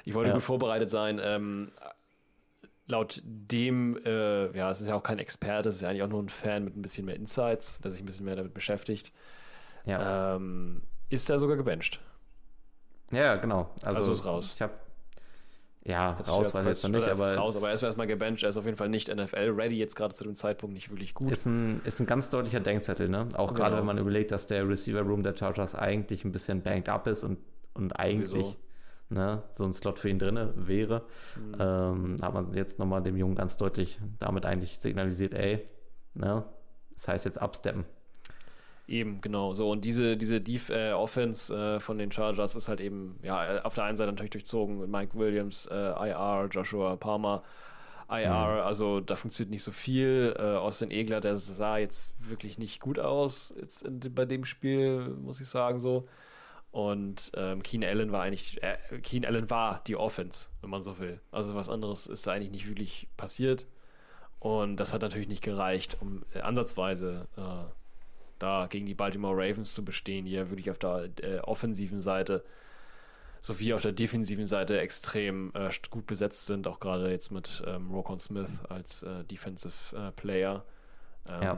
Ich wollte Ja. gut vorbereitet sein. Ähm, laut dem, äh, ja, es ist ja auch kein Experte, es ist ja eigentlich auch nur ein Fan mit ein bisschen mehr Insights, der sich ein bisschen mehr damit beschäftigt. Ja. Ähm, ist er sogar gebencht? Ja, genau. Also, Also ist raus. Ich habe ja, Das raus ist weiß ich jetzt noch nicht, aber ist raus, aber er ist erstmal gebencht. Er ist auf jeden Fall nicht NFL-ready, jetzt gerade zu dem Zeitpunkt nicht wirklich gut. ist ein, ist ein ganz deutlicher Denkzettel, ne? Auch gerade Genau. wenn man überlegt, dass der Receiver Room der Chargers eigentlich ein bisschen banked up ist und, und eigentlich Sowieso. ne, so ein Slot für ihn drin wäre. Mhm. Ähm, da hat man jetzt nochmal dem Jungen ganz deutlich damit eigentlich signalisiert, ey, ne? Das heißt jetzt absteppen. Eben, genau. So, und diese, diese Def äh, Offense äh, von den Chargers ist halt eben, ja, auf der einen Seite natürlich durchzogen mit Mike Williams, äh, IR, Joshua Palmer, IR, also da funktioniert nicht so viel. Äh, Austin Egler, der sah jetzt wirklich nicht gut aus, jetzt in, bei dem Spiel, muss ich sagen, so. Und ähm, Keen Allen war eigentlich, äh, Keen Allen war die Offense, wenn man so will. Also was anderes ist da eigentlich nicht wirklich passiert. Und das hat natürlich nicht gereicht, um äh, ansatzweise äh, da gegen die Baltimore Ravens zu bestehen, die ja wirklich auf der äh, offensiven Seite sowie auf der defensiven Seite extrem äh, gut besetzt sind, auch gerade jetzt mit ähm, Rokon Smith als äh, Defensive äh, Player. Ähm, Ja.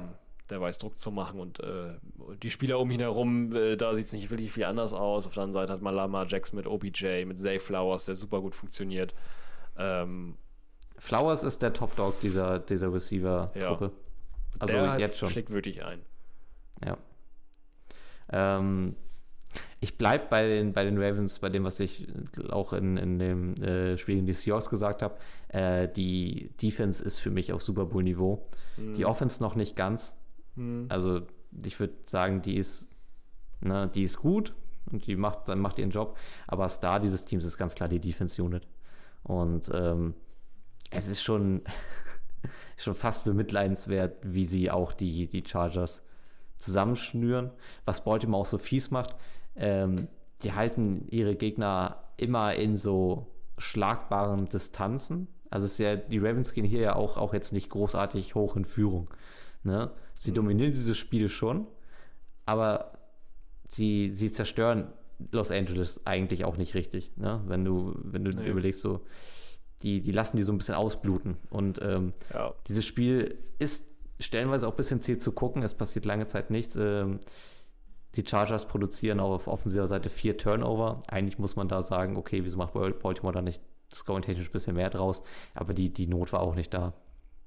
Der weiß Druck zu machen und äh, die Spieler um ihn herum, äh, da sieht es nicht wirklich viel anders aus. Auf der anderen Seite hat man Lamar Jackson mit OBJ, mit Zay Flowers, der super gut funktioniert. Ähm, Flowers ist der Top-Dog dieser, dieser Receiver-Truppe. Also der jetzt schon. schlägt wirklich ein. Ja. Ähm, ich bleibe bei den, bei den Ravens, bei dem, was ich auch in, in dem äh, Spiel gegen die Seahawks gesagt habe. Äh, die Defense ist für mich auf Super Bowl-Niveau. Die Offense noch nicht ganz. Hm. Also ich würde sagen, die ist, ne, die ist gut und die macht, dann macht ihren Job. Aber Star dieses Teams ist ganz klar die Defense-Unit. Und ähm, es ist schon, schon fast bemitleidenswert, wie sie auch die, die Chargers zusammenschnüren. Was Baltimore auch so fies macht, ähm, die halten ihre Gegner immer in so schlagbaren Distanzen. Also ist ja, die Ravens gehen hier ja auch, auch jetzt nicht großartig hoch in Führung. Ne? Sie dominieren dieses Spiel schon, aber sie, sie zerstören Los Angeles eigentlich auch nicht richtig. Ne? Wenn du, wenn du Nee. überlegst, so, die, die lassen die so ein bisschen ausbluten. Und ähm, Ja. dieses Spiel ist stellenweise auch ein bisschen zäh zu gucken. Es passiert lange Zeit nichts. Ähm, die Chargers produzieren auch auf offensiver Seite vier Turnover. Eigentlich muss man da sagen, okay, wieso macht Bal- Baltimore da nicht scoring-technisch ein bisschen mehr draus? Aber die, die Not war auch nicht da.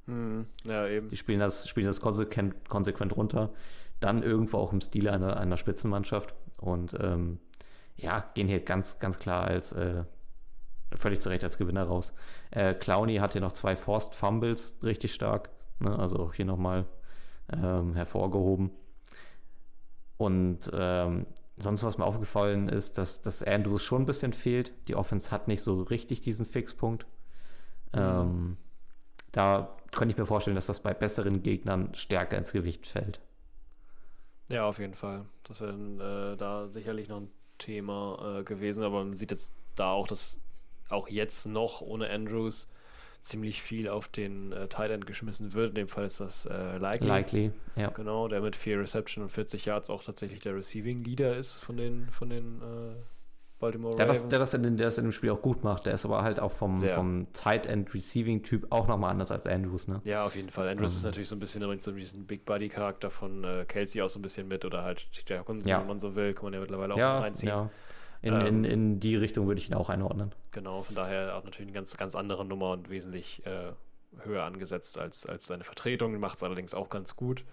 Hm. Ja, eben. Die spielen das, spielen das konsequent, konsequent runter. Dann irgendwo auch im Stil einer, einer Spitzenmannschaft. Und ähm, ja, gehen hier ganz, ganz klar als äh, völlig zu Recht als Gewinner raus. Äh, Clowney hat hier noch zwei Forced Fumbles, richtig stark. Ne? Also auch hier nochmal ähm, hervorgehoben. Und ähm, sonst, was mir aufgefallen ist, dass, dass Andrews schon ein bisschen fehlt. Die Offense hat nicht so richtig diesen Fixpunkt. Ähm, da könnte ich mir vorstellen, dass das bei besseren Gegnern stärker ins Gewicht fällt. Ja, auf jeden Fall. Das wäre äh, da sicherlich noch ein Thema äh, gewesen, aber man sieht jetzt da auch, dass auch jetzt noch ohne Andrews ziemlich viel auf den äh, Tight End geschmissen wird. In dem Fall ist das äh, Likely. Likely, ja. Genau, der mit vier Reception und 40 Yards auch tatsächlich der Receiving Leader ist von den, von den äh, Baltimore Der Ravens. das, der, das in, der das in dem Spiel auch gut macht. Der ist aber halt auch vom, Sehr. vom Tight End Receiving Typ auch nochmal anders als Andrews, ne? Ja, auf jeden Fall. Andrews Ähm. ist natürlich so ein bisschen bringt so diesen Big Body Charakter von äh, Kelsey auch so ein bisschen mit oder halt TJ Hawkinson, Ja. wenn man so will, kann man ja mittlerweile auch Ja, reinziehen. ja. In, Ähm. in, in die Richtung würde ich ihn auch einordnen. Genau, von daher auch natürlich eine ganz, ganz andere Nummer und wesentlich äh, höher angesetzt als, als seine Vertretung. Macht es allerdings auch ganz gut.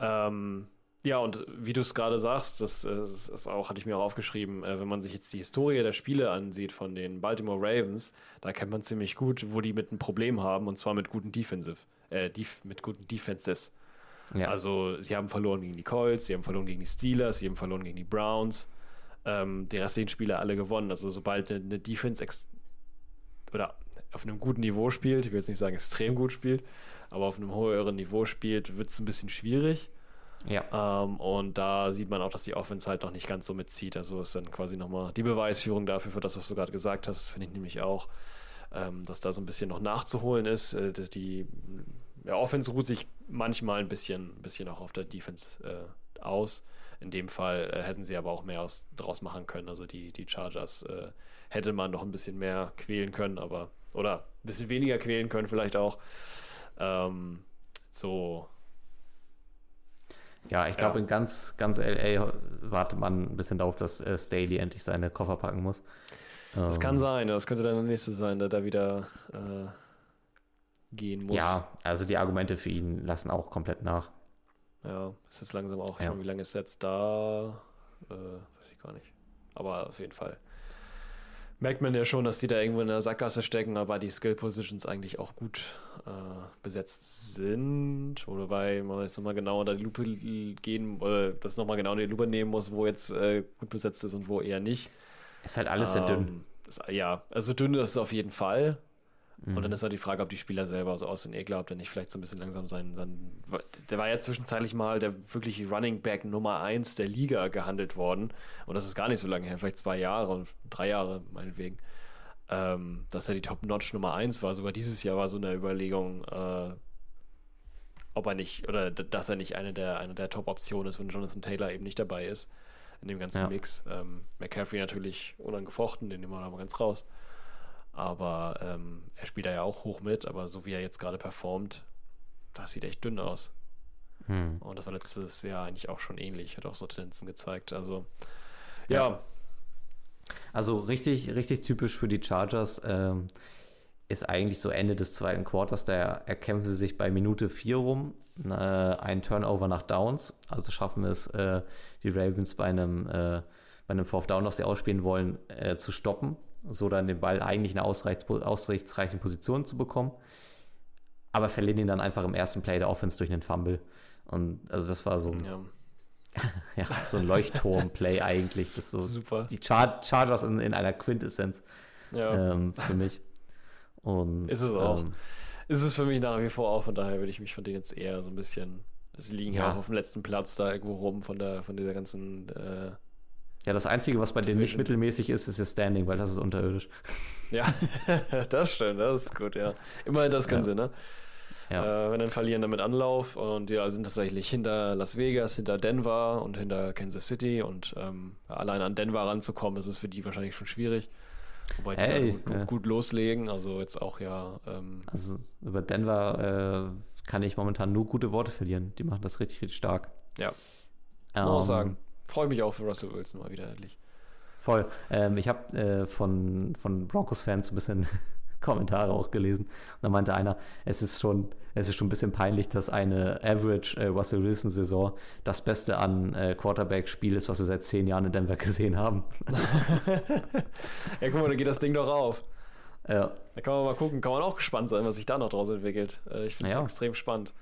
Ähm, ja, und wie du es gerade sagst, das, äh, das auch, hatte ich mir auch aufgeschrieben, äh, wenn man sich jetzt die Historie der Spiele ansieht von den Baltimore Ravens, da kennt man ziemlich gut, wo die mit ein Problem haben, und zwar mit guten Defensive, äh, mit guten Defenses. Ja. Also sie haben verloren gegen die Colts, sie haben verloren gegen die Steelers, sie haben verloren gegen die Browns. Ähm, die restlichen Spiele alle gewonnen. Also sobald eine, eine Defense oder auf einem guten Niveau spielt, ich will jetzt nicht sagen extrem gut spielt, aber auf einem höheren Niveau spielt, wird es ein bisschen schwierig. Ja. Ähm, und da sieht man auch, dass die Offense halt noch nicht ganz so mitzieht. Also ist dann quasi nochmal die Beweisführung dafür, für das, was du gerade gesagt hast, finde ich nämlich auch, ähm, dass da so ein bisschen noch nachzuholen ist. Äh, die ja, Offense ruht sich manchmal ein bisschen, ein bisschen auch auf der Defense äh, aus. In dem Fall äh, hätten sie aber auch mehr aus, draus machen können. Also die, die Chargers äh, hätte man noch ein bisschen mehr quälen können, aber oder ein bisschen weniger quälen können vielleicht auch. Ähm, so. Ja, ich glaube, Ja. in ganz, ganz LA wartet man ein bisschen darauf, dass äh, Staley endlich seine Koffer packen muss. Das Ähm, kann sein, das könnte dann der nächste sein, der da wieder äh, gehen muss. Ja, also die Argumente für ihn lassen auch komplett nach. Ja, ist jetzt langsam auch. Ja. Schon, wie lange ist jetzt da? Äh, weiß ich gar nicht. Aber auf jeden Fall. Merkt man ja schon, dass die da irgendwo in der Sackgasse stecken, aber die Skill Positions eigentlich auch gut äh, besetzt sind. Wobei man jetzt nochmal genau unter die Lupe gehen, oder das nochmal genau in die Lupe nehmen muss, wo jetzt äh, gut besetzt ist und wo eher nicht. Ist halt alles sehr dünn. Ähm, Das, ja, also dünn ist es auf jeden Fall. Mhm. Und dann ist halt die Frage, ob die Spieler selber so aussehen. Egal, ob der nicht vielleicht so ein bisschen langsam sein. sein der war ja zwischenzeitlich mal der wirkliche Running Back Nummer 1 der Liga gehandelt worden. Und das ist gar nicht so lange her, vielleicht zwei Jahre und drei Jahre meinetwegen. Ähm, dass er die Top-Notch Nummer 1 war. Sogar dieses Jahr war so eine Überlegung, äh, ob er nicht, oder dass er nicht eine der, eine der Top-Optionen ist, wenn Jonathan Taylor eben nicht dabei ist. In dem ganzen Ja. Mix. Ähm, McCaffrey natürlich unangefochten, den nehmen wir aber ganz raus. Aber ähm, er spielt da ja auch hoch mit, aber so wie er jetzt gerade performt, das sieht echt dünn aus. Hm. Und das war letztes Jahr eigentlich auch schon ähnlich, hat auch so Tendenzen gezeigt. Also, ja, Also richtig, richtig typisch für die Chargers ähm, ist eigentlich so Ende des zweiten Quarters, da erkämpfen sie sich bei Minute 4 rum, äh, ein Turnover nach Downs, also schaffen es äh, die Ravens bei einem, äh, bei einem Fourth Down, das sie ausspielen wollen, äh, zu stoppen, so dann den Ball eigentlich in eine ausreichs ausrichtsreichen Position zu bekommen, aber verlieren ihn dann einfach im ersten Play der Offense durch einen Fumble. Und also das war so ein, ja, ja, so ein Leuchtturm-Play eigentlich. Das so super. die Char Chargers in, in einer Quintessenz Ja. ähm, für mich. Und, Ist es auch. Ähm, Ist es für mich nach wie vor auch, von daher würde ich mich von denen jetzt eher so ein bisschen. Sie liegen ja Ja. auch auf dem letzten Platz da irgendwo rum von der von dieser ganzen. Äh, ja, das Einzige, was bei denen nicht mittelmäßig ist, ist das Standing, weil das ist unterirdisch. ja, das stimmt, das ist gut, ja. Immerhin das können Ja. ne? Ja. Äh, wenn dann verlieren damit Anlauf und ja, sind tatsächlich hinter Las Vegas, hinter Denver und hinter Kansas City und ähm, allein an Denver ranzukommen, ist es für die wahrscheinlich schon schwierig. Wobei die Hey, gut, ja. gut loslegen, also jetzt auch ja. Ähm, Also über Denver äh, kann ich momentan nur gute Worte verlieren. Die machen das richtig, richtig stark. Ja. Ähm, Muss man auch sagen. Freue mich auch für Russell Wilson mal wieder endlich. Voll. Ähm, ich habe äh, von, von Broncos-Fans ein bisschen Kommentare auch gelesen. Und da meinte einer, es ist schon, es ist schon ein bisschen peinlich, dass eine Average äh, Russell Wilson-Saison das Beste an äh, Quarterback-Spiel ist, was wir seit zehn Jahren in Denver gesehen haben. Ja, guck mal, da geht das Ding doch auf. Ja. Da kann man mal gucken, kann man auch gespannt sein, was sich da noch draus entwickelt. Äh, ich finde es Ja. extrem spannend.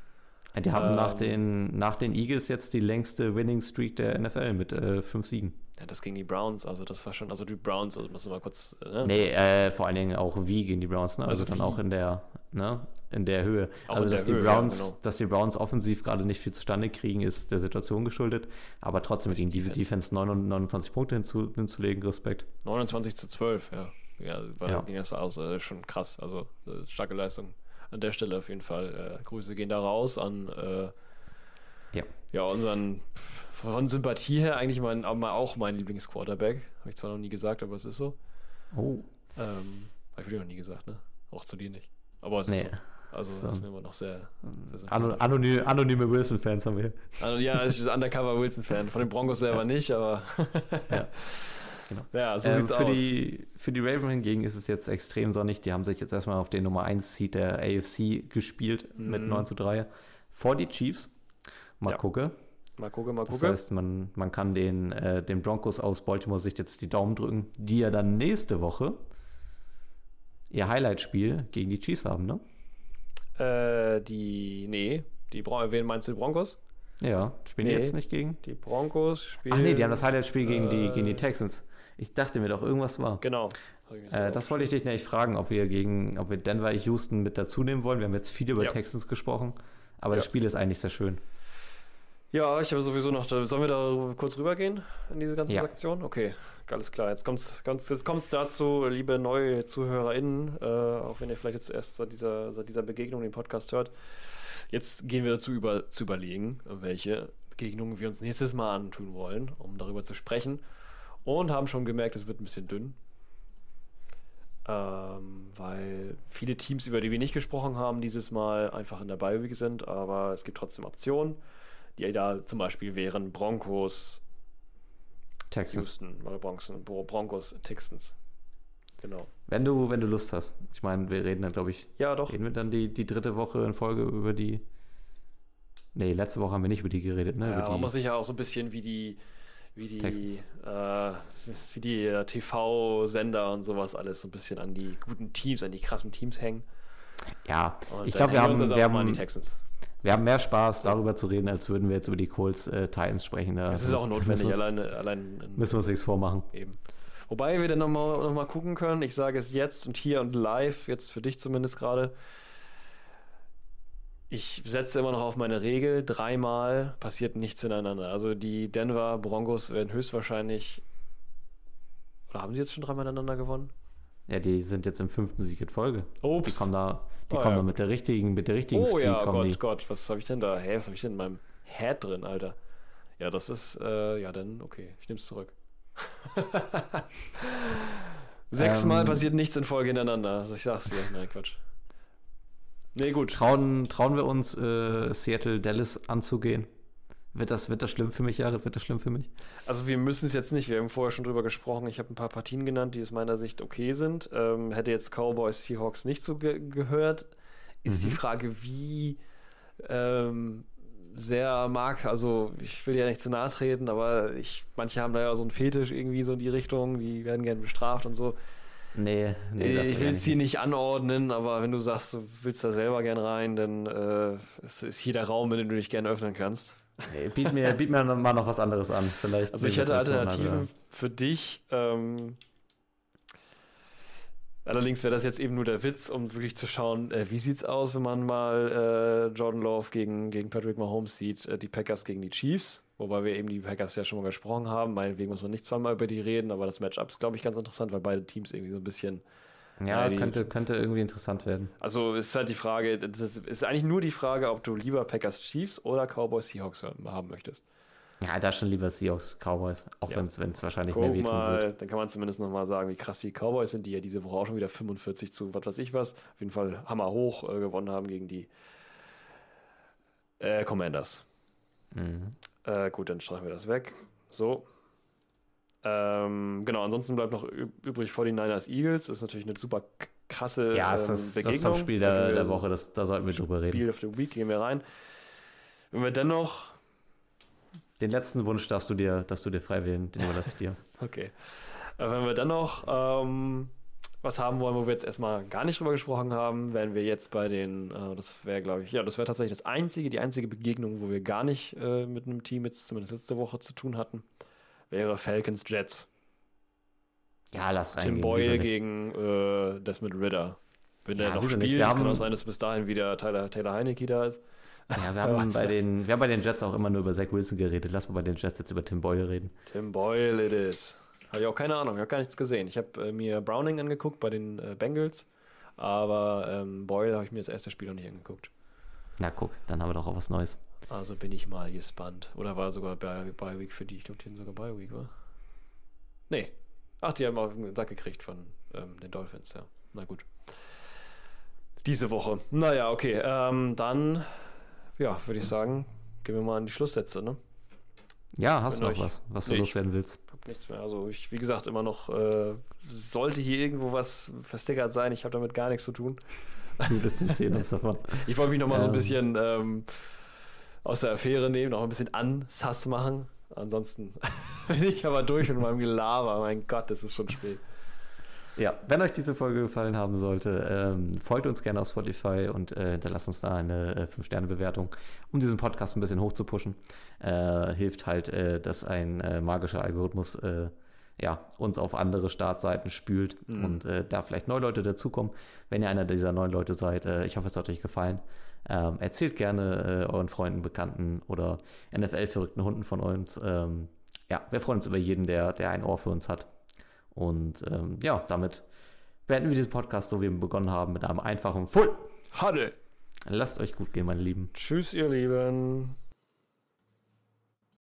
Die haben nach, Ähm. den, nach den Eagles jetzt die längste Winning Streak der NFL mit äh, fünf Siegen. Ja, das gegen die Browns, also das war schon, also die Browns, also müssen wir mal kurz. äh, Ne? Nee, äh, vor allen Dingen auch wie gegen die Browns, ne? Also, Also dann auch in der, ne? In der Höhe. Auch also dass die Höhe, ja, Browns, genau. dass die Browns offensiv gerade nicht viel zustande kriegen, ist der Situation geschuldet. Aber trotzdem gegen diese Defense. Defense 29 Punkte hinzu, hinzulegen, Respekt. 29 zu 12, ja. Ja, war, Ja. ging das aus, äh, schon krass. Also äh, starke Leistung an der Stelle auf jeden Fall. Äh, Grüße gehen da raus an äh, Ja. ja, unseren von Sympathie her eigentlich mein, auch mein Lieblingsquarterback. Habe ich zwar noch nie gesagt, aber es ist so. Oh, Ähm, Habe ich dir noch nie gesagt, ne? Auch zu dir nicht. Aber es ist nee. so. Also So. das ist mir immer noch sehr, sehr Ano, sympathisch. anonyme, anonyme Wilson-Fans haben wir. Also, ja, ich bin Undercover Wilson-Fan. Von den Broncos selber nicht, aber. Ja, genau. Ja, so Ähm, sieht's für, aus. die, für die Raven hingegen ist es jetzt extrem sonnig. Die haben sich jetzt erstmal auf den Nummer 1 Seed der AFC gespielt mit Mhm. 9 zu 3 vor die Chiefs. Mal Ja. gucke. Mal gucken, mal Das gucken. heißt, man, man kann den, äh, den Broncos aus Baltimore Sicht jetzt die Daumen drücken, die ja dann nächste Woche ihr Highlight-Spiel gegen die Chiefs haben, ne? Äh, die. Nee. Die Bron wen meinst du, die Broncos? Ja, spielen die Nee. jetzt nicht gegen? Die Broncos spielen. Ach nee, die haben das Highlight-Spiel gegen, die, äh, gegen die Texans. Ich dachte mir doch, irgendwas war. Genau. Äh, das wollte ich dich nämlich fragen, ob wir gegen, ob wir Denver Houston mit dazu nehmen wollen. Wir haben jetzt viel über Ja. Texans gesprochen, aber das Ja. Spiel ist eigentlich sehr schön. Ja, ich habe sowieso noch. Sollen wir da kurz rübergehen in diese ganze Ja. Aktion? Okay, alles klar. Jetzt kommt es jetzt kommt's dazu, liebe neue ZuhörerInnen, äh, auch wenn ihr vielleicht jetzt erst seit dieser, seit dieser Begegnung den Podcast hört. Jetzt gehen wir dazu über, zu überlegen, welche Begegnungen wir uns nächstes Mal antun wollen, um darüber zu sprechen. Und haben schon gemerkt, es wird ein bisschen dünn. Ähm, weil viele Teams, über die wir nicht gesprochen haben, dieses Mal einfach in der Bye-Week sind, aber es gibt trotzdem Optionen, die da zum Beispiel wären Broncos, Texas. Houston oder Broncos, Broncos, Texans. Genau. Wenn du, wenn du Lust hast. Ich meine, wir reden dann, glaube ich, Ja, doch. reden wir dann die, die dritte Woche in Folge über die. Nee, letzte Woche haben wir nicht über die geredet, ne? Ja, über man muss sich ja auch so ein bisschen wie die, wie die, äh, wie die äh, TV-Sender und sowas alles so ein bisschen an die guten Teams, an die krassen Teams hängen. ja, Und ich glaube, wir haben, wir, haben, die Texans. wir haben mehr Spaß, darüber zu reden, als würden wir jetzt über die Colts äh, Titans sprechen. Da Das ist auch notwendig, alleine, allein in- müssen wir uns nichts vormachen. Eben. Wobei wir dann nochmal noch mal gucken können, ich sage es jetzt und hier und live, jetzt für dich zumindest gerade. Ich setze immer noch auf meine Regel, dreimal passiert nichts ineinander. Also die Denver Broncos werden höchstwahrscheinlich. Oder haben sie jetzt schon dreimal ineinander gewonnen? Ja, die sind jetzt im fünften Sieg in Folge. Die Ups. kommen da, die Oh, kommen ja. da mit der richtigen, mit der richtigen Oh Streak ja, kommen die. Gott, Gott, was habe ich denn da? Hä, was habe ich denn in meinem Head drin, Alter? Ja, das ist, äh, ja, dann, okay, ich nehme es zurück. Sechsmal Ähm. passiert nichts in Folge ineinander. Also ich sag's dir. Nein, Quatsch. Nee, gut. Trauen, trauen wir uns, äh, Seattle Dallas anzugehen? Wird das, wird das schlimm für mich, Jared? Wird das schlimm für mich? Also wir müssen es jetzt nicht, wir haben vorher schon drüber gesprochen. Ich habe ein paar Partien genannt, die aus meiner Sicht okay sind. Ähm, hätte jetzt Cowboys Seahawks nicht so ge gehört, ist Mhm. die Frage, wie ähm, sehr mag, also ich will ja nicht zu nahe treten, aber ich, manche haben da ja so einen Fetisch irgendwie so in die Richtung, die werden gerne bestraft und so. Nee, nee, das ich will es hier nicht anordnen, aber wenn du sagst, du willst da selber gern rein, dann äh, es ist hier der Raum, in dem du dich gerne öffnen kannst. Nee, biet mir, biet mir mal noch was anderes an. Vielleicht. Also ich hätte Alternativen für dich. Ähm, allerdings wäre das jetzt eben nur der Witz, um wirklich zu schauen, äh, wie sieht's aus, wenn man mal äh, Jordan Love gegen, gegen Patrick Mahomes sieht, äh, die Packers gegen die Chiefs. Wobei wir eben die Packers ja schon mal gesprochen haben. Meinetwegen muss man nicht zweimal über die reden, aber das Matchup ist, glaube ich, ganz interessant, weil beide Teams irgendwie so ein bisschen. Ja, Ja, könnte, könnte irgendwie interessant werden. Also ist halt die Frage, das ist eigentlich nur die Frage, ob du lieber Packers Chiefs oder Cowboys Seahawks haben möchtest. Ja, da schon lieber Seahawks Cowboys, auch Ja. wenn es wahrscheinlich mehr Guck wehtun wird. mal, dann kann man zumindest noch mal sagen, wie krass die Cowboys sind, die ja diese Woche auch schon wieder 45 zu was weiß ich was, auf jeden Fall Hammer hoch äh, gewonnen haben gegen die äh, Commanders. Mhm. Äh, gut, dann streichen wir das weg. So. Ähm, genau, ansonsten bleibt noch üb- übrig 49ers Eagles. Das ist natürlich eine super krasse Ja, ähm, ist das Begegnung. Top-Spiel Da der, der Woche, das, da sollten wir drüber reden. Spiel of the Week gehen wir rein. Wenn wir dennoch Den letzten Wunsch darfst du dir, dass du dir frei wählen, den überlasse ich dir. Okay. Äh, Wenn wir dann noch ähm, was haben wollen, wo wir jetzt erstmal gar nicht drüber gesprochen haben, wären wir jetzt bei den, äh, das wäre, glaube ich, ja, das wäre tatsächlich das einzige, die einzige Begegnung, wo wir gar nicht äh, mit einem Team jetzt zumindest letzte Woche zu tun hatten, wäre Falcons Jets. Ja, lass rein. Tim Boyle gegen äh, Desmond Ritter. Wenn der Ja, noch wieso spielt, kann auch sein, dass bis dahin wieder Tyler, Taylor Heineke da ist. Ja, wir haben, bei das? den, wir haben bei den Jets auch immer nur über Zach Wilson geredet. Lass mal bei den Jets jetzt über Tim Boyle reden. Tim Boyle it is. Habe ich auch keine Ahnung, ich habe gar nichts gesehen. Ich habe äh, mir Browning angeguckt bei den äh, Bengals, aber ähm, Boyle habe ich mir das erste Spiel noch nicht angeguckt. Na guck, dann haben wir doch auch was Neues. Also bin ich mal gespannt. Oder war sogar bei Week für die? Ich glaube, die hatten sogar bei Week, oder? Nee. Ach, die haben auch einen Sack gekriegt von ähm, den Dolphins, ja. Na gut. Diese Woche. Naja, okay. Ähm, dann, ja, würde ich sagen, gehen wir mal an die Schlusssätze, ne? Ja, hast Wenn du noch euch- was, was du Nee, loswerden willst? Nichts mehr. Also ich, wie gesagt, immer noch, äh, sollte hier irgendwo was verstickert sein, ich habe damit gar nichts zu tun. Wir distanzieren uns davon. Ich wollte mich noch mal so ein Ähm. bisschen ähm, aus der Affäre nehmen, noch ein bisschen Ansass machen. Ansonsten bin ich aber durch mit meinem Gelaber. Mein Gott, es ist schon spät. Ja, wenn euch diese Folge gefallen haben sollte, ähm, folgt uns gerne auf Spotify und äh, hinterlasst uns da eine äh, 5-Sterne-Bewertung, um diesen Podcast ein bisschen hochzupushen. Äh, hilft halt, äh, dass ein äh, magischer Algorithmus äh, ja, uns auf andere Startseiten spült Mhm. und äh, da vielleicht neue Leute dazukommen. Wenn ihr einer dieser neuen Leute seid, äh, ich hoffe, es hat euch gefallen. Ähm, erzählt gerne euren Freunden, Bekannten oder NFL-verrückten Hunden von uns. Ähm, ja, wir freuen uns über jeden, der, der ein Ohr für uns hat. Und ähm, ja, damit beenden wir diesen Podcast so, wie wir begonnen haben, mit einem einfachen Full. Hadde. Lasst euch gut gehen, meine Lieben. Tschüss, ihr Lieben.